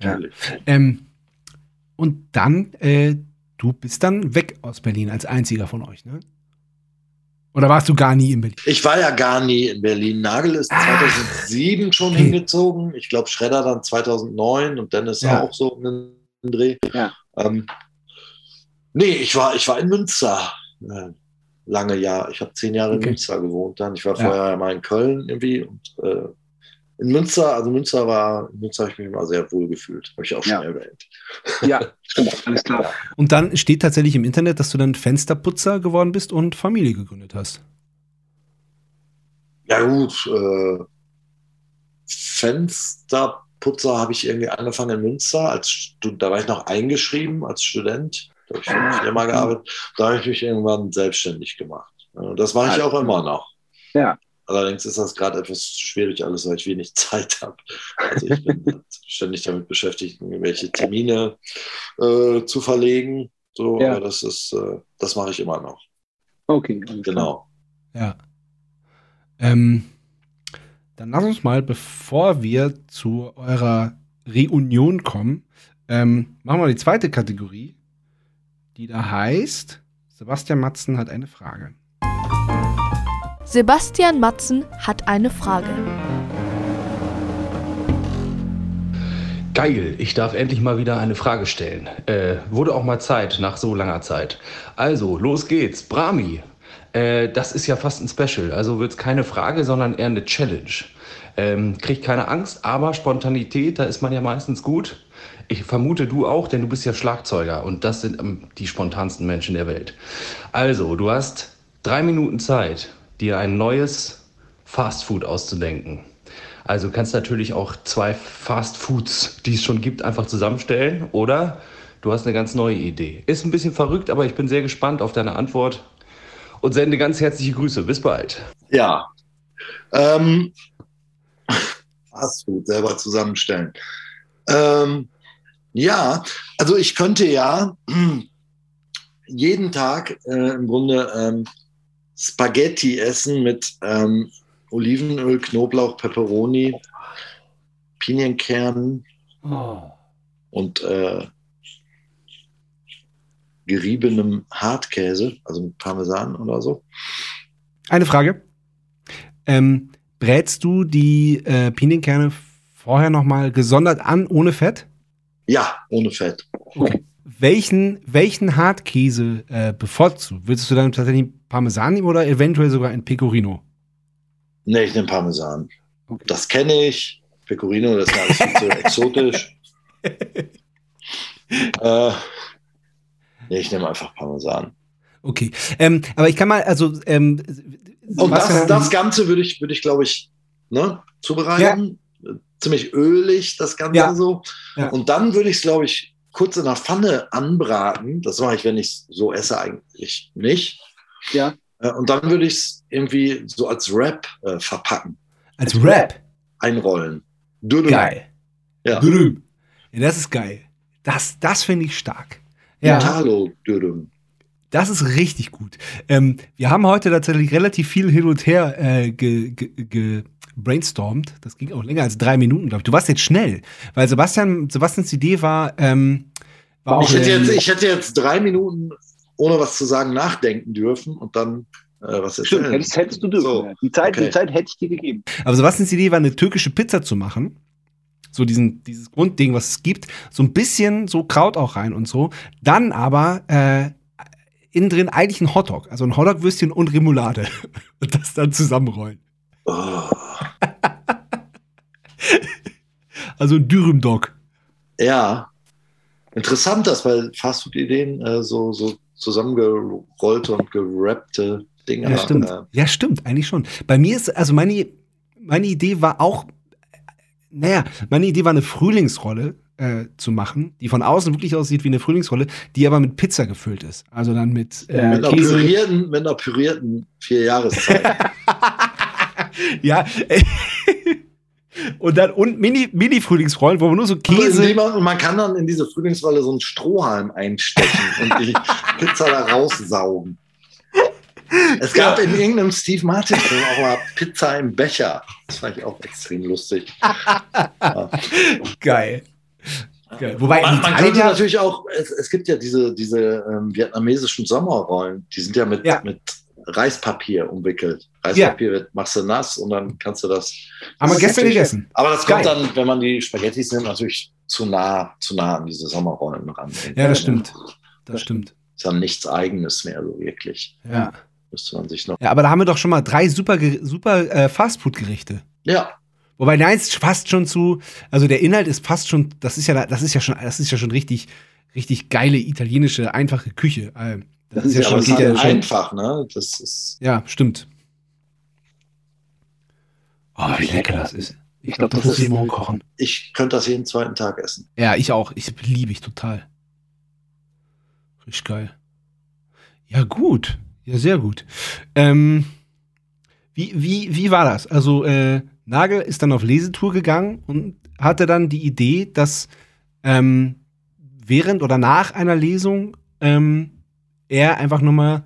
S5: Ja.
S1: Natürlich.
S5: Ähm, und dann, äh, du bist dann weg aus Berlin als einziger von euch, ne? Oder warst du gar nie in Berlin?
S1: Ich war ja gar nie in Berlin. Nagel ist
S5: Ah.
S1: 2007 schon
S5: Okay.
S1: hingezogen. Ich glaube, Schredder dann 2009 und Dennis
S5: Ja.
S1: auch so einen Dreh.
S5: Ja.
S1: Ähm, nee, ich war, ich war in Münster. Äh, lange Jahre. Ich habe zehn Jahre
S5: Okay.
S1: in Münster gewohnt dann. Ich war
S5: Ja.
S1: vorher mal in Köln irgendwie und äh, in Münster, also Münster war, in Münster habe ich mich immer sehr wohl gefühlt. Habe ich auch schon
S6: Ja.
S1: erwähnt.
S6: Ja, stimmt, alles klar.
S5: Und dann steht tatsächlich im Internet, dass du dann Fensterputzer geworden bist und Familie gegründet hast.
S1: Ja gut, äh, Fensterputzer habe ich irgendwie angefangen in Münster. Als da war ich noch eingeschrieben als Student. Da habe ich für eine Firma gearbeitet. Da habe ich mich irgendwann selbstständig gemacht. Das mache ich auch immer noch.
S6: Ja.
S1: Allerdings ist das gerade etwas schwierig alles, weil ich wenig Zeit habe. Also ich bin ständig damit beschäftigt, irgendwelche Termine äh, zu verlegen. So,
S6: Ja.
S1: aber das ist, äh, das mache ich immer noch.
S6: Okay.
S1: Genau.
S5: Ja. Ähm, dann lass uns mal, bevor wir zu eurer Reunion kommen, ähm, machen wir die zweite Kategorie, die da heißt, Sebastian Matzen hat eine Frage.
S4: Sebastian Matzen hat eine Frage.
S7: Geil, ich darf endlich mal wieder eine Frage stellen. Äh, wurde auch mal Zeit, nach so langer Zeit. Also, los geht's. Brahmi, äh, das ist ja fast ein Special. Also wird's keine Frage, sondern eher eine Challenge. Ähm, krieg keine Angst, aber Spontanität, da ist man ja meistens gut. Ich vermute du auch, denn du bist ja Schlagzeuger und das sind ähm, die spontansten Menschen der Welt. Also, du hast drei Minuten Zeit, dir ein neues Fastfood auszudenken. Also du kannst natürlich auch zwei Fast Foods, die es schon gibt, einfach zusammenstellen oder du hast eine ganz neue Idee. Ist ein bisschen verrückt, aber ich bin sehr gespannt auf deine Antwort und sende ganz herzliche Grüße. Bis bald.
S1: Ja. Ähm, Fastfood selber zusammenstellen. Ähm, ja, also ich könnte ja jeden Tag äh, im Grunde ähm, Spaghetti essen mit ähm, Olivenöl, Knoblauch, Peperoni, Pinienkernen und äh, geriebenem Hartkäse, also mit Parmesan oder so.
S5: Eine Frage. Ähm, brätst du die äh, Pinienkerne vorher nochmal gesondert an, ohne Fett?
S1: Ja, ohne Fett.
S5: Okay. Welchen, welchen Hartkäse äh, bevorzugst du? Willst du dann tatsächlich Parmesan nehmen oder eventuell sogar ein Pecorino?
S1: Nee, ich nehme Parmesan. Das kenne ich. Pecorino, das ist alles viel zu exotisch. äh, nee, ich nehme einfach Parmesan.
S5: Okay. Ähm, aber ich kann mal, also, ähm,
S1: Und das, das Ganze würde ich, würde ich glaube ich, ne, zubereiten. Ziemlich ölig, das Ganze
S5: Ja.
S1: so.
S5: Ja.
S1: Und dann würde ich es, glaube ich, kurz in der Pfanne anbraten. Das mache ich, wenn ich es so esse, eigentlich nicht.
S6: Ja.
S1: Äh, Und dann würde ich es irgendwie so als Wrap äh, verpacken,
S5: als Rap.
S1: einrollen. Dürüm.
S5: Geil.
S1: Ja.
S5: Dürüm. Ja, das ist geil. Das, das finde ich stark. Ja,
S1: Italo Dürüm.
S5: das ist richtig gut. Ähm, wir haben heute tatsächlich relativ viel hin und her äh, ge, ge, ge brainstormt. Das ging auch länger als drei Minuten, glaube ich. Du warst jetzt schnell, weil Sebastian, Sebastians Idee war, ähm, war auch
S1: Ich hätte,
S5: ähm,
S1: jetzt, ich hätte jetzt drei Minuten, ohne was zu sagen, nachdenken dürfen und dann äh, was
S6: Stimmt,
S1: erzählen.
S6: hättest, hättest du dürfen.
S1: So,
S6: ja. Die, Zeit,
S1: okay.
S6: die Zeit hätte ich dir gegeben.
S5: Aber Sebastians Idee war, eine türkische Pizza zu machen. So diesen, dieses Grundding, was es gibt. So ein bisschen so Kraut auch rein und so. Dann aber äh, innen drin eigentlich ein Hotdog. Also ein Hotdog-Würstchen und Remoulade. Und das dann zusammenrollen.
S1: Oh.
S5: Also ein Dürüm-Dog.
S1: Ja, interessant, dass bei Fastfood-Ideen äh, so, so zusammengerollte und gerappte Dinge
S5: Ja, stimmt.
S1: Äh,
S5: Ja, stimmt, eigentlich schon. Bei mir ist, also meine, meine Idee war auch, naja, meine Idee war eine Frühlingsrolle äh, zu machen, die von außen wirklich aussieht wie eine Frühlingsrolle, die aber mit Pizza gefüllt ist. Also dann mit äh,
S1: mit, einer
S5: Käse.
S1: pürierten, mit einer pürierten vier Jahreszeit.
S5: Ja. Und dann und Mini, Mini-Frühlingsrollen, wo man nur so Käse.
S1: man, und man kann dann in diese Frühlingsrolle so einen Strohhalm einstechen und die Pizza da raussaugen. Es gab in irgendeinem Steve Martin-Film auch mal Pizza im Becher. Das fand ich auch extrem lustig.
S5: Geil. Geil. Wobei
S1: Man, man könnte
S5: ja,
S1: natürlich auch, es, es gibt ja diese, diese ähm, vietnamesischen Sommerrollen, die sind ja mit,
S5: Ja.
S1: mit Reispapier umwickelt. Reispapier wird, machst du nass und dann kannst du das.
S5: haben wir
S1: das ist
S5: gestern gegessen.
S1: Aber das kommt
S5: Geil.
S1: dann, wenn man die Spaghettis nimmt, natürlich zu nah, zu nah an diese Sommerrollen ran.
S5: Ja, das stimmt. Das stimmt.
S1: Ist dann nichts Eigenes mehr, so wirklich.
S5: Ja.
S1: Müsste man sich noch.
S5: ja, aber da haben wir doch schon mal drei super, super äh, Fastfood-Gerichte.
S1: Ja,
S5: Wobei nein, es ist fast schon zu, also der Inhalt ist fast schon, das ist ja, das ist ja schon, das ist ja schon richtig, richtig geile italienische einfache Küche. Äh, Das, ist ja schon, geht ja schon.
S1: einfach, ne? Das ist.
S5: Ja, stimmt. Oh, wie lecker das ist. Ich glaube, das
S1: Das
S5: muss ich
S1: ist-
S5: morgen kochen.
S1: Ich könnte das jeden zweiten Tag essen.
S5: Ja, ich auch. Ich liebe ich total. Richtig geil. Ja, gut. Ja, sehr gut. Ähm, wie, wie, wie war das? Also, äh, Nagel ist dann auf Lesetour gegangen und hatte dann die Idee, dass ähm, während oder nach einer Lesung ähm, er einfach nochmal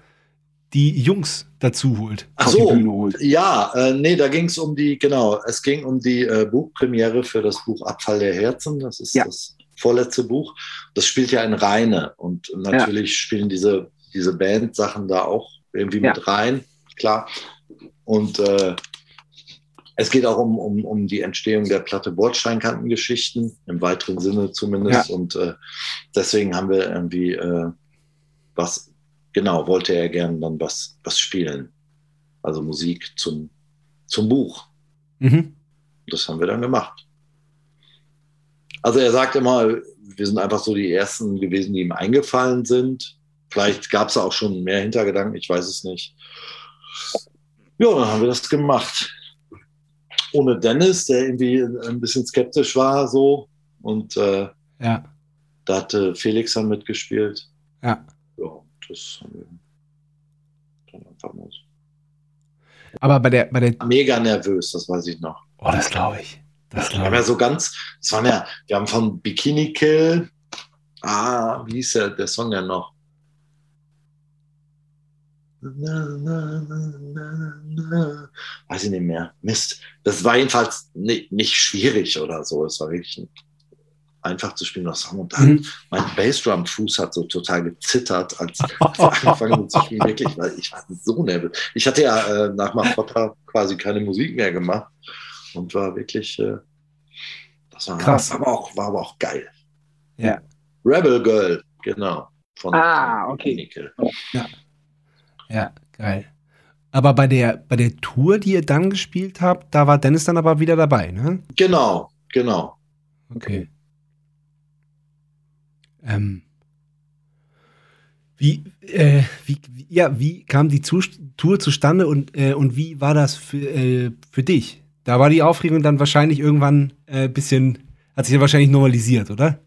S5: die Jungs dazu holt.
S1: Ach so,
S6: Bühne holt.
S1: ja, äh, nee, da ging es um die, genau, es ging um die äh, Buchpremiere für das Buch Abfall der Herzen. Das ist
S6: Ja.
S1: das vorletzte Buch. Das spielt ja in Rheine und natürlich spielen diese, diese Band-Sachen da auch irgendwie
S6: Ja.
S1: mit rein, klar. Und äh, es geht auch um, um, um die Entstehung der Platte Bordsteinkantengeschichten, im weiteren Sinne zumindest. Und äh, deswegen haben wir irgendwie äh, was, genau, wollte er gern dann was, was spielen. Also Musik zum, zum Buch.
S5: Mhm.
S1: Das haben wir dann gemacht. Also er sagt immer, wir sind einfach so die Ersten gewesen, die ihm eingefallen sind. Vielleicht gab es auch schon mehr Hintergedanken, ich weiß es nicht. Ja, dann haben wir das gemacht. Ohne Dennis, der irgendwie ein bisschen skeptisch war, so. Und äh,
S5: Ja.
S1: Da hatte Felix dann mitgespielt.
S5: Ja.
S1: Ja, das haben wir dann einfach mal so.
S5: Aber bei der, bei der,
S1: Mega nervös, das weiß ich noch.
S5: oh, das glaube ich. Das
S1: Wir haben ja
S5: ich.
S1: so ganz, das waren ja, wir haben von Bikini Kill, ah, wie hieß der, der Song denn noch? Na, na, na. Weiß ich nicht mehr. Mist. Das war jedenfalls ni- nicht schwierig oder so. Es war wirklich ein- einfach zu spielen, das Song. Und dann,
S5: Mhm.
S1: mein Bassdrum-Fuß hat so total gezittert, als, als wir angefangen haben zu spielen, wirklich, weil ich war so nervös. Ich hatte ja äh, nach Mafotta quasi keine Musik mehr gemacht und war wirklich, äh, das war,
S5: Krass.
S1: Aber auch, war aber auch geil.
S5: Ja.
S1: Rebel Girl, genau. Von,
S6: Ah, okay.
S1: Nickel.
S5: Ja, geil. Aber bei der, bei der Tour, die ihr dann gespielt habt, da war Dennis dann aber wieder dabei, ne?
S1: Genau, genau.
S5: Okay. Ähm, wie, äh, wie, ja, wie kam die Tour zustande und, äh, und wie war das für, äh, für dich? Da war die Aufregung dann wahrscheinlich irgendwann ein äh, bisschen, hat sich ja wahrscheinlich normalisiert, oder?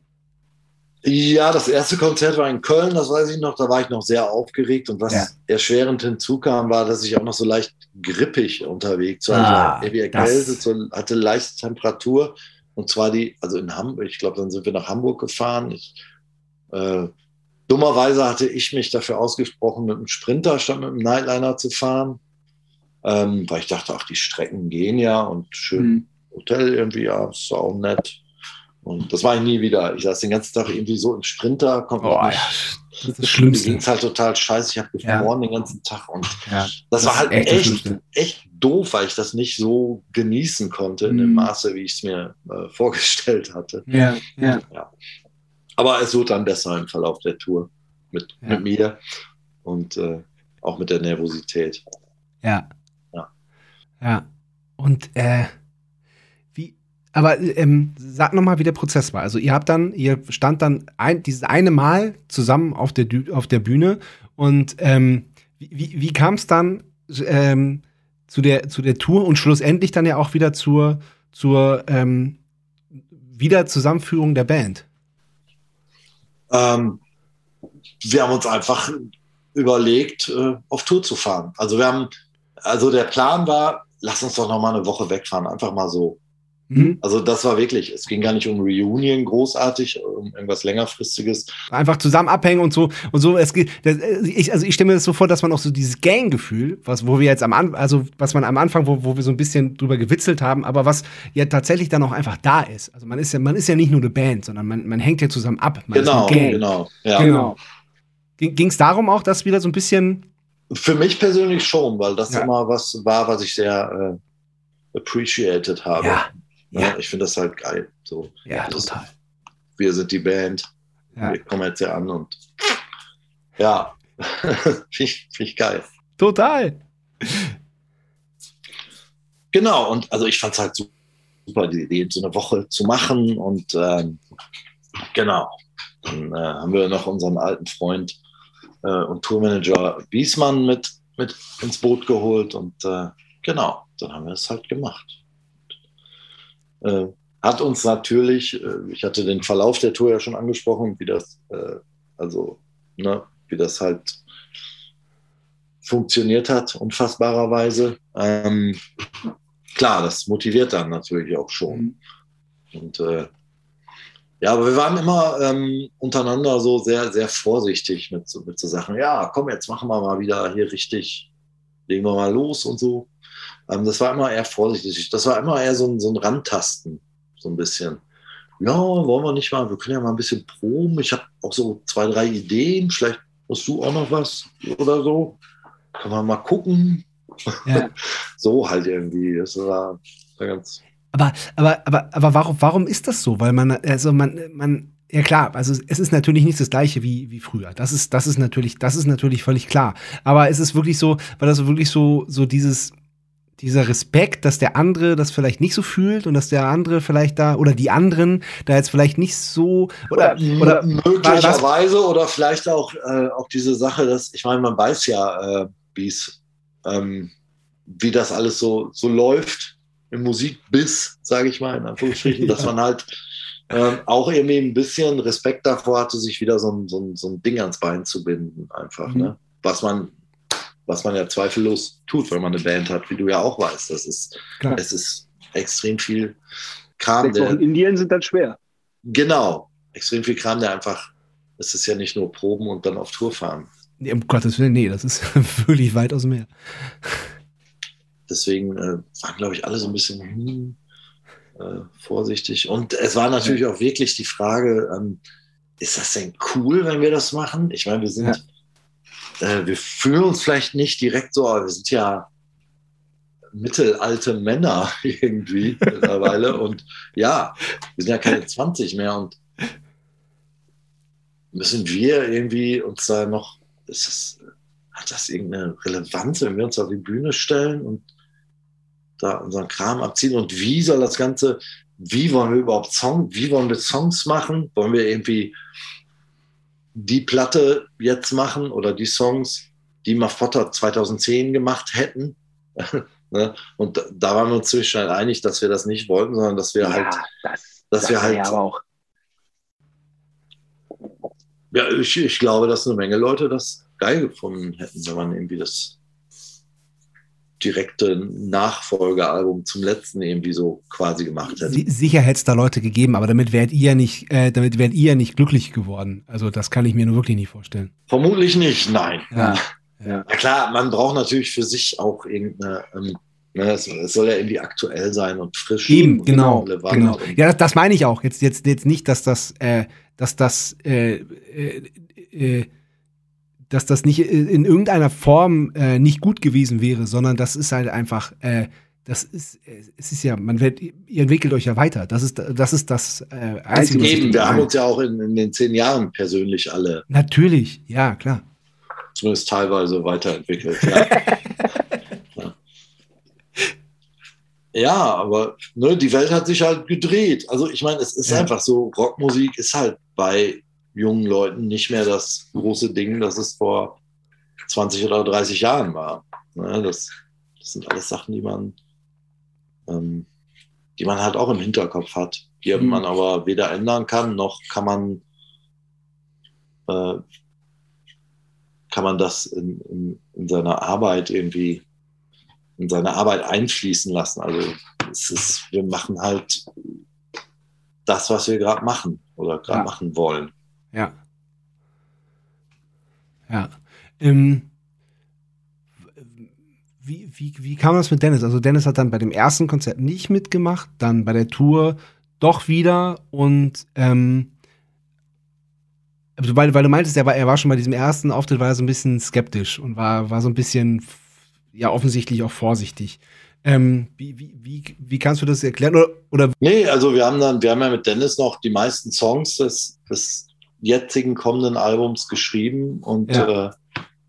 S1: Ja, das erste Konzert war in Köln, das weiß ich noch. Da war ich noch sehr aufgeregt. Und was
S5: Ja.
S1: erschwerend hinzukam, war, dass ich auch noch so leicht grippig unterwegs war.
S5: Ah,
S1: ich war erkältet, so, hatte leichte Temperatur. Und zwar die, also in Hamburg, ich glaube, dann sind wir nach Hamburg gefahren. Ich, äh, dummerweise hatte ich mich dafür ausgesprochen, mit einem Sprinter statt mit einem Nightliner zu fahren. Ähm, weil ich dachte, ach, die Strecken gehen ja und schön
S6: Mhm.
S1: Hotel irgendwie, ja, ist auch nett. Und das war ich nie wieder. Ich saß den ganzen Tag irgendwie so im Sprinter, konnte
S5: Oh, ja. Das ist das
S1: Mir
S5: Schlimmste.
S1: ging es halt total scheiße. Ich habe gefroren den ganzen Tag. Und
S5: Ja.
S1: das, war halt
S5: echt das
S1: echt, echt doof, weil ich das nicht so genießen konnte in dem
S6: Mhm.
S1: Maße, wie ich es mir äh, vorgestellt hatte.
S6: Ja, ja.
S1: Aber es wurde dann besser im Verlauf der Tour mit,
S5: Ja.
S1: mit mir und äh, auch mit der Nervosität.
S5: Ja.
S1: Ja.
S5: Ja. Und äh, wie, aber ähm, sag nochmal, wie der Prozess war. Also ihr habt dann, ihr stand dann ein, dieses eine Mal zusammen auf der, auf der Bühne und ähm, wie, wie, wie kam es dann ähm, zu, der, zu der Tour und schlussendlich dann ja auch wieder zur, zur ähm, Wiederzusammenführung der Band?
S1: Ähm, wir haben uns einfach überlegt, äh, auf Tour zu fahren. Also wir haben, also der Plan war, lass uns doch noch mal eine Woche wegfahren, einfach mal so.
S5: Mhm.
S1: Also das war wirklich, es ging gar nicht um Reunion großartig, um irgendwas längerfristiges.
S5: Einfach zusammen abhängen und so und so. Es geht, das, ich, also ich stelle mir das so vor, dass man auch so dieses Gang-Gefühl, was wo wir jetzt am Anfang, also was man am Anfang, wo, wo wir so ein bisschen drüber gewitzelt haben, aber was ja tatsächlich dann auch einfach da ist. Also man ist ja, man ist ja nicht nur eine Band, sondern man, man hängt ja zusammen ab. Man
S1: Genau, genau. Ja.
S5: Genau. Ging es darum auch, dass wieder so ein bisschen.
S1: Für mich persönlich schon, weil das
S5: Ja.
S1: immer was war, was ich sehr äh, appreciated habe.
S5: Ja,
S1: Ja,
S5: ja.
S1: Ich finde das halt geil. So,
S5: Ja,
S1: das,
S5: total.
S1: Wir sind die Band.
S5: Ja.
S1: Wir kommen jetzt hier an und ja, finde ich, find ich geil.
S5: Total.
S1: Genau, und also ich fand es halt su- super, die Idee, so eine Woche zu machen. Und ähm, genau, dann äh, haben wir noch unseren alten Freund äh, und Tourmanager Wiesmann mit, mit ins Boot geholt. Und äh, genau, dann haben wir es halt gemacht. Äh, hat uns natürlich, äh, ich hatte den Verlauf der Tour ja schon angesprochen, wie das, äh, also, ne, wie das halt funktioniert hat, unfassbarerweise. Ähm, klar, das motiviert dann natürlich auch schon. Und äh, ja, aber wir waren immer ähm, untereinander so sehr, sehr vorsichtig mit, mit so Sachen. Ja, komm, jetzt machen wir mal wieder hier richtig, legen wir mal los und so. Ähm, das war immer eher vorsichtig. Das war immer eher so ein, so ein Rantasten, so ein bisschen. Ja, wollen wir nicht mal, wir können ja mal ein bisschen proben. Ich habe auch so zwei, drei Ideen. Vielleicht hast du auch noch was oder so. Kann man mal gucken.
S5: Ja.
S1: so halt irgendwie. Das war, war ganz.
S5: Aber, aber, aber, aber warum, warum ist das so? Weil man, also man, man, ja klar, also es ist natürlich nicht das gleiche wie, wie früher. Das ist, das ist natürlich, das ist natürlich völlig klar. Aber es ist wirklich so, weil das wirklich so, so dieses, dieser Respekt, dass der andere das vielleicht nicht so fühlt und dass der andere vielleicht da, oder die anderen da jetzt vielleicht nicht so, oder, oder,
S1: möglicherweise oder vielleicht auch, äh, auch diese Sache, dass ich meine, man weiß ja, äh, wie es, ähm, wie das alles so, so läuft im Musikbiss, sage ich mal, in Anführungsstrichen, dass
S5: Ja.
S1: man halt ähm, auch irgendwie ein bisschen Respekt davor hatte, sich wieder so ein, so ein, so ein Ding ans Bein zu binden, einfach.
S5: Mhm.
S1: Ne? Was man was man ja zweifellos tut, wenn man eine Band hat, wie du ja auch weißt. Das ist,
S5: Klar.
S1: es ist extrem viel Kram,
S6: Sechs Wochen Indien sind dann schwer.
S1: genau, extrem viel Kram, der einfach, es ist ja nicht nur Proben und dann auf Tour fahren.
S5: Nee, um Gottes Willen, nee, das ist wirklich weit aus dem Meer.
S1: Deswegen äh, waren, glaube ich, alle so ein bisschen hm, äh, vorsichtig. Und es war natürlich auch wirklich die Frage, ähm, ist das denn cool, wenn wir das machen? Ich meine, wir sind, äh, wir fühlen uns vielleicht nicht direkt so, aber wir sind ja mittelalte Männer irgendwie mittlerweile. Und ja, wir sind ja keine 20 mehr und müssen wir irgendwie uns da noch, das, hat das irgendeine Relevanz, wenn wir uns auf die Bühne stellen und da unseren Kram abziehen und wie soll das Ganze, wie wollen wir überhaupt Song, wie wollen wir Songs machen? Wollen wir irgendwie die Platte jetzt machen oder die Songs, die Mafotta 2010 gemacht hätten? Ne? Und da- waren wir uns ziemlich schnell einig, dass wir das nicht wollten, sondern dass wir halt,
S6: das,
S1: dass
S6: das
S1: wir halt,
S6: ja auch.
S1: ja, ich, ich glaube, dass eine Menge Leute das geil gefunden hätten, wenn man irgendwie das direkte Nachfolgealbum zum letzten irgendwie so quasi gemacht hätte.
S5: Si- Sicher hätte es da Leute gegeben, aber damit wärt ihr nicht, äh, damit wärt ihr nicht glücklich geworden. Also das kann ich mir nur wirklich nicht vorstellen.
S1: Vermutlich nicht, nein.
S5: Ja.
S1: Na klar, man braucht natürlich für sich auch irgendeine, ähm, ne, es, es soll ja irgendwie aktuell sein und frisch
S5: Eben,
S1: und
S5: genau,
S1: relevant
S5: genau.
S1: Und,
S5: Ja, das, das meine ich auch. Jetzt, jetzt, jetzt nicht, dass das, äh, dass das, äh, äh, äh, dass das nicht in irgendeiner Form äh, nicht gut gewesen wäre, sondern das ist halt einfach, äh, das ist, äh, es ist ja, man wird, ihr entwickelt euch ja weiter. Das ist, das ist das äh, Einzige.
S1: Eben, wir
S5: damit
S1: haben uns ja auch in, in den zehn Jahren persönlich alle
S5: Natürlich, ja, klar.
S1: zumindest teilweise weiterentwickelt. Ja, ja. ja aber ne, die Welt hat sich halt gedreht. Also ich meine, es ist
S5: Ja.
S1: einfach so, Rockmusik ist halt bei jungen Leuten nicht mehr das große Ding, das es vor 20 oder 30 Jahren war. Ne, das, das sind alles Sachen, die man, ähm, die man halt auch im Hinterkopf hat, die
S5: Mhm.
S1: man aber weder ändern kann, noch kann man äh, kann man das in, in, in seiner Arbeit irgendwie in seine Arbeit einfließen lassen. Also es ist, wir machen halt das, was wir gerade machen oder gerade
S5: Ja.
S1: machen wollen.
S5: Ja. Ja. Ähm, wie, wie, wie kam das mit Dennis? Also Dennis hat dann bei dem ersten Konzert nicht mitgemacht, dann bei der Tour doch wieder und ähm, also weil, weil du meintest, er war, er war schon bei diesem ersten Auftritt, war er so ein bisschen skeptisch und war, war so ein bisschen, ja, offensichtlich auch vorsichtig. Ähm, wie, wie, wie, wie kannst du das erklären? Oder, oder
S1: Nee, also wir haben dann, wir haben ja mit Dennis noch die meisten Songs des, des jetzigen kommenden Albums geschrieben und
S5: Ja.
S1: Äh,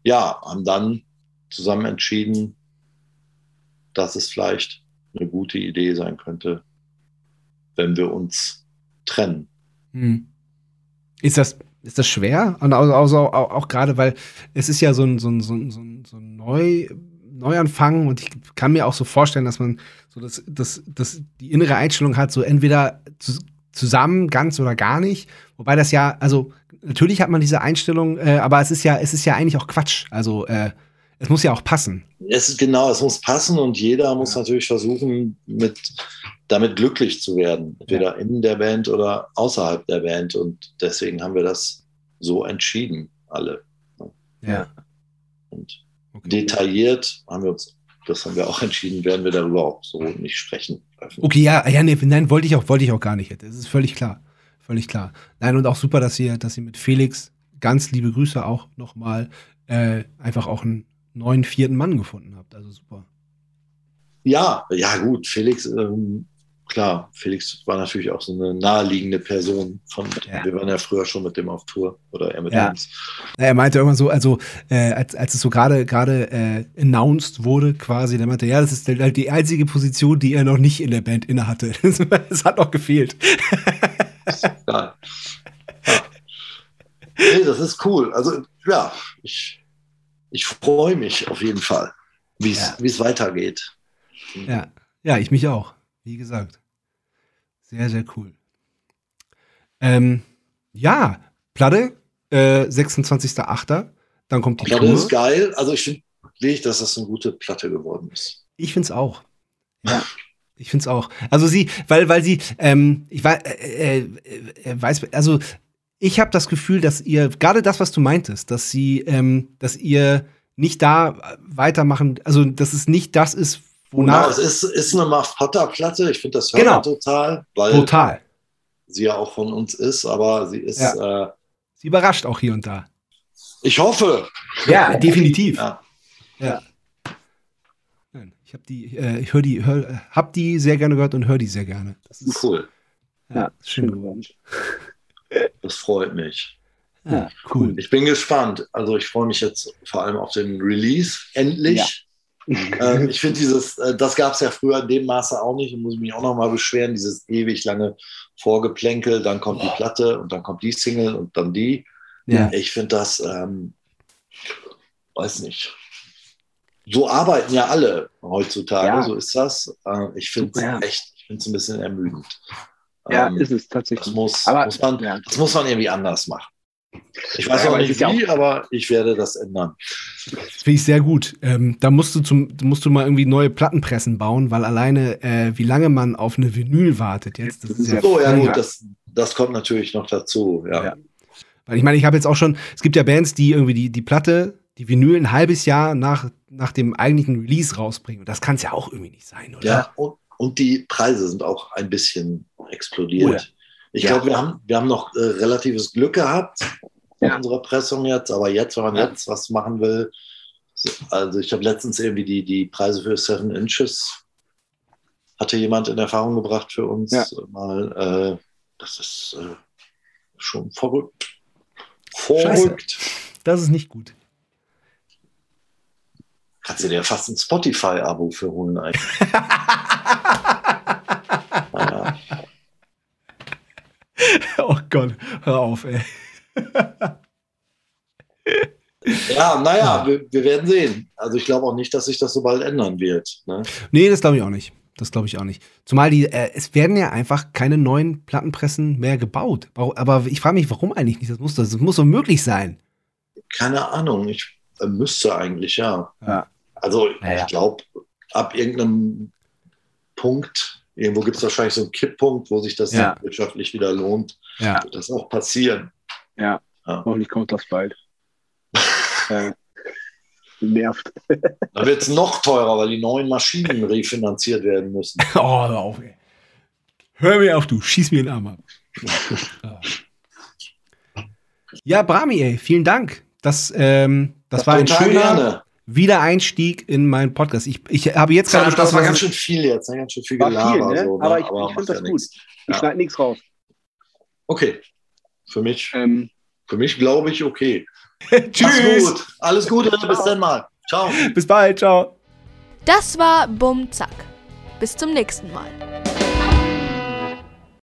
S1: ja, haben dann zusammen entschieden, dass es vielleicht eine gute Idee sein könnte, wenn wir uns trennen.
S5: Hm. Ist das, ist das schwer? Und auch, auch, auch, auch gerade, weil es ist ja so ein, so ein, so ein, so ein, so ein Neu, Neuanfang und ich kann mir auch so vorstellen, dass man so das, das, das die innere Einstellung hat, so entweder zu, zusammen, ganz oder gar nicht. Wobei das ja, also natürlich hat man diese Einstellung, äh, aber es ist ja, es ist ja eigentlich auch Quatsch. Also äh, es muss ja auch passen.
S1: Es ist genau, es muss passen und jeder muss
S5: Ja.
S1: natürlich versuchen, mit, damit glücklich zu werden. Entweder in der Band oder außerhalb der Band. Und deswegen haben wir das so entschieden, alle.
S5: Ja.
S1: Und
S5: Okay.
S1: detailliert haben wir uns, das haben wir auch entschieden, werden wir darüber auch so nicht sprechen. Öffentlich.
S5: Okay, ja, ja, nee, nein, wollte ich auch, wollte ich auch gar nicht. Das ist völlig klar. Völlig klar. Nein, und auch super, dass ihr, dass ihr mit Felix, ganz liebe Grüße auch nochmal, äh, einfach auch einen neuen vierten Mann gefunden habt. Also super.
S1: Ja, ja, gut, Felix, ähm, klar, Felix war natürlich auch so eine naheliegende Person. Von,
S5: Ja.
S1: Wir waren ja früher schon mit dem auf Tour oder er mit
S5: Ja.
S1: uns.
S5: Er meinte irgendwann so, also äh, als, als es so gerade gerade äh, announced wurde, quasi, der meinte, ja, das ist halt die einzige Position, die er noch nicht in der Band innehatte. Es hat noch gefehlt.
S1: Ja. Nee, das ist cool. Also, ja, ich, ich freue mich auf jeden Fall, wie es
S5: Ja.
S1: es weitergeht.
S5: Ja, ja, ich mich auch. Wie gesagt. Sehr, sehr cool. Ähm, ja, Platte, äh, 26.08. Dann kommt die
S1: Platte
S5: Tour.
S1: ist geil. Also ich finde wirklich, dass das eine gute Platte geworden ist.
S5: Ich find's auch. Ja. Ich find's auch. Also sie, weil, weil sie, ähm, ich weiß, äh, äh, äh, weiß, also ich habe das Gefühl, dass ihr, gerade das, was du meintest, dass sie, ähm, dass ihr nicht da weitermachen, also dass es nicht das ist,
S1: Genau,
S5: wonach.
S1: es ist, ist eine Muff Potter Platte. Ich finde das hört
S5: Genau.
S1: man total, weil
S5: Total.
S1: sie ja auch von uns ist, aber sie ist, äh,
S5: Sie überrascht auch hier und da.
S1: ich hoffe.
S5: Ja, definitiv.
S1: Ja.
S5: Ja. Ich habe die, äh, ich höre die, hör, hab die sehr gerne gehört und höre die sehr gerne. Das ist
S1: Cool.
S5: ja, schön geworden.
S1: Das freut mich.
S5: Ja, cool.
S1: Ich bin gespannt. Also ich freue mich jetzt vor allem auf den Release. Endlich. Ähm, ich finde dieses, äh, das gab es ja früher in dem Maße auch nicht, muss ich mich auch nochmal beschweren, dieses ewig lange Vorgeplänkel, dann kommt die Platte und dann kommt die Single und dann die.
S5: Ja.
S1: Ich finde das, ähm, weiß nicht. So arbeiten ja alle heutzutage,
S6: Ja.
S1: so ist das. Äh, ich finde es
S6: Ja.
S1: echt, ich finde es ein bisschen ermüdend.
S6: Ja,
S1: Ähm,
S6: ist es
S1: das
S6: tatsächlich.
S1: muss,
S6: Aber-
S1: muss man, das muss man irgendwie anders machen. Ich weiß
S6: Ja,
S1: auch
S6: aber
S1: nicht wie, aber ich werde das ändern.
S5: Finde ich sehr gut. Ähm, da musst du, zum, musst du mal irgendwie neue Plattenpressen bauen, weil alleine, äh, wie lange man auf eine Vinyl wartet jetzt, das ist ja.
S1: So, ja gut, das, das kommt natürlich noch dazu. Ja.
S6: Ja.
S5: Weil ich meine, ich habe jetzt auch schon, es gibt ja Bands, die irgendwie die, die Platte, die Vinyl ein halbes Jahr nach, nach dem eigentlichen Release rausbringen. Und das kann es ja auch irgendwie nicht sein, oder?
S1: Ja, und, und die Preise sind auch ein bisschen explodiert.
S5: Oh ja.
S1: Ich
S5: Ja.
S1: glaube, wir haben, wir haben noch äh, relatives Glück gehabt in
S6: Ja.
S1: unserer Pressung jetzt, aber jetzt, wenn man
S6: Ja.
S1: jetzt was machen will, so, also ich habe letztens irgendwie die, die Preise für Seven Inches hatte jemand in Erfahrung gebracht für uns
S6: Ja.
S1: mal. Äh, das ist äh, schon verrückt.
S5: Scheiße.
S1: Verrückt.
S5: Das ist nicht gut.
S1: Kannst du dir fast ein Spotify-Abo für holen eigentlich. naja.
S5: oh Gott, hör auf, ey.
S1: Ja, naja, wir, wir werden sehen. Also ich glaube auch nicht, dass sich das so bald ändern wird. Ne?
S5: Nee, das glaube ich auch nicht. Das glaube ich auch nicht. Zumal die, äh, es werden ja einfach keine neuen Plattenpressen mehr gebaut. Aber ich frage mich, warum eigentlich nicht? Das muss, das muss so möglich sein.
S1: Keine Ahnung, ich äh, müsste eigentlich, ja.
S6: Ja.
S1: Also
S6: Ja, ja.
S1: ich glaube, ab irgendeinem Punkt, irgendwo gibt es wahrscheinlich so einen Kipppunkt, wo sich das
S6: Ja.
S1: wirtschaftlich wieder lohnt,
S5: Ja.
S1: wird das auch passieren.
S6: Ja,
S1: Ja.
S6: hoffentlich kommt das bald. äh, nervt.
S1: Da wird es noch teurer, weil die neuen Maschinen refinanziert werden müssen.
S5: Oh, hör auf, ey. Hör mir auf, du. Schieß mir den Arm ab. ja, Brami, ey. Vielen Dank. Das, ähm, das war ein schöner
S1: gerne.
S5: Wiedereinstieg in meinen Podcast. Ich, ich habe jetzt gerade
S1: das war ganz schön viel jetzt, ne? ganz schön viel
S6: War
S1: Gelaber.
S6: viel, ne?
S1: so, ne?
S6: aber ich, ich finde das
S1: ja
S6: gut.
S1: nichts.
S6: Ich
S1: Ja.
S6: schneide nichts raus.
S1: Okay, für mich,
S6: Ähm,
S1: für mich glaube ich okay.
S5: Tschüss.
S1: gut. Alles Gute, bis dann mal. Ciao.
S5: Bis bald. Ciao.
S4: Das war Bum Zack. Bis zum nächsten Mal.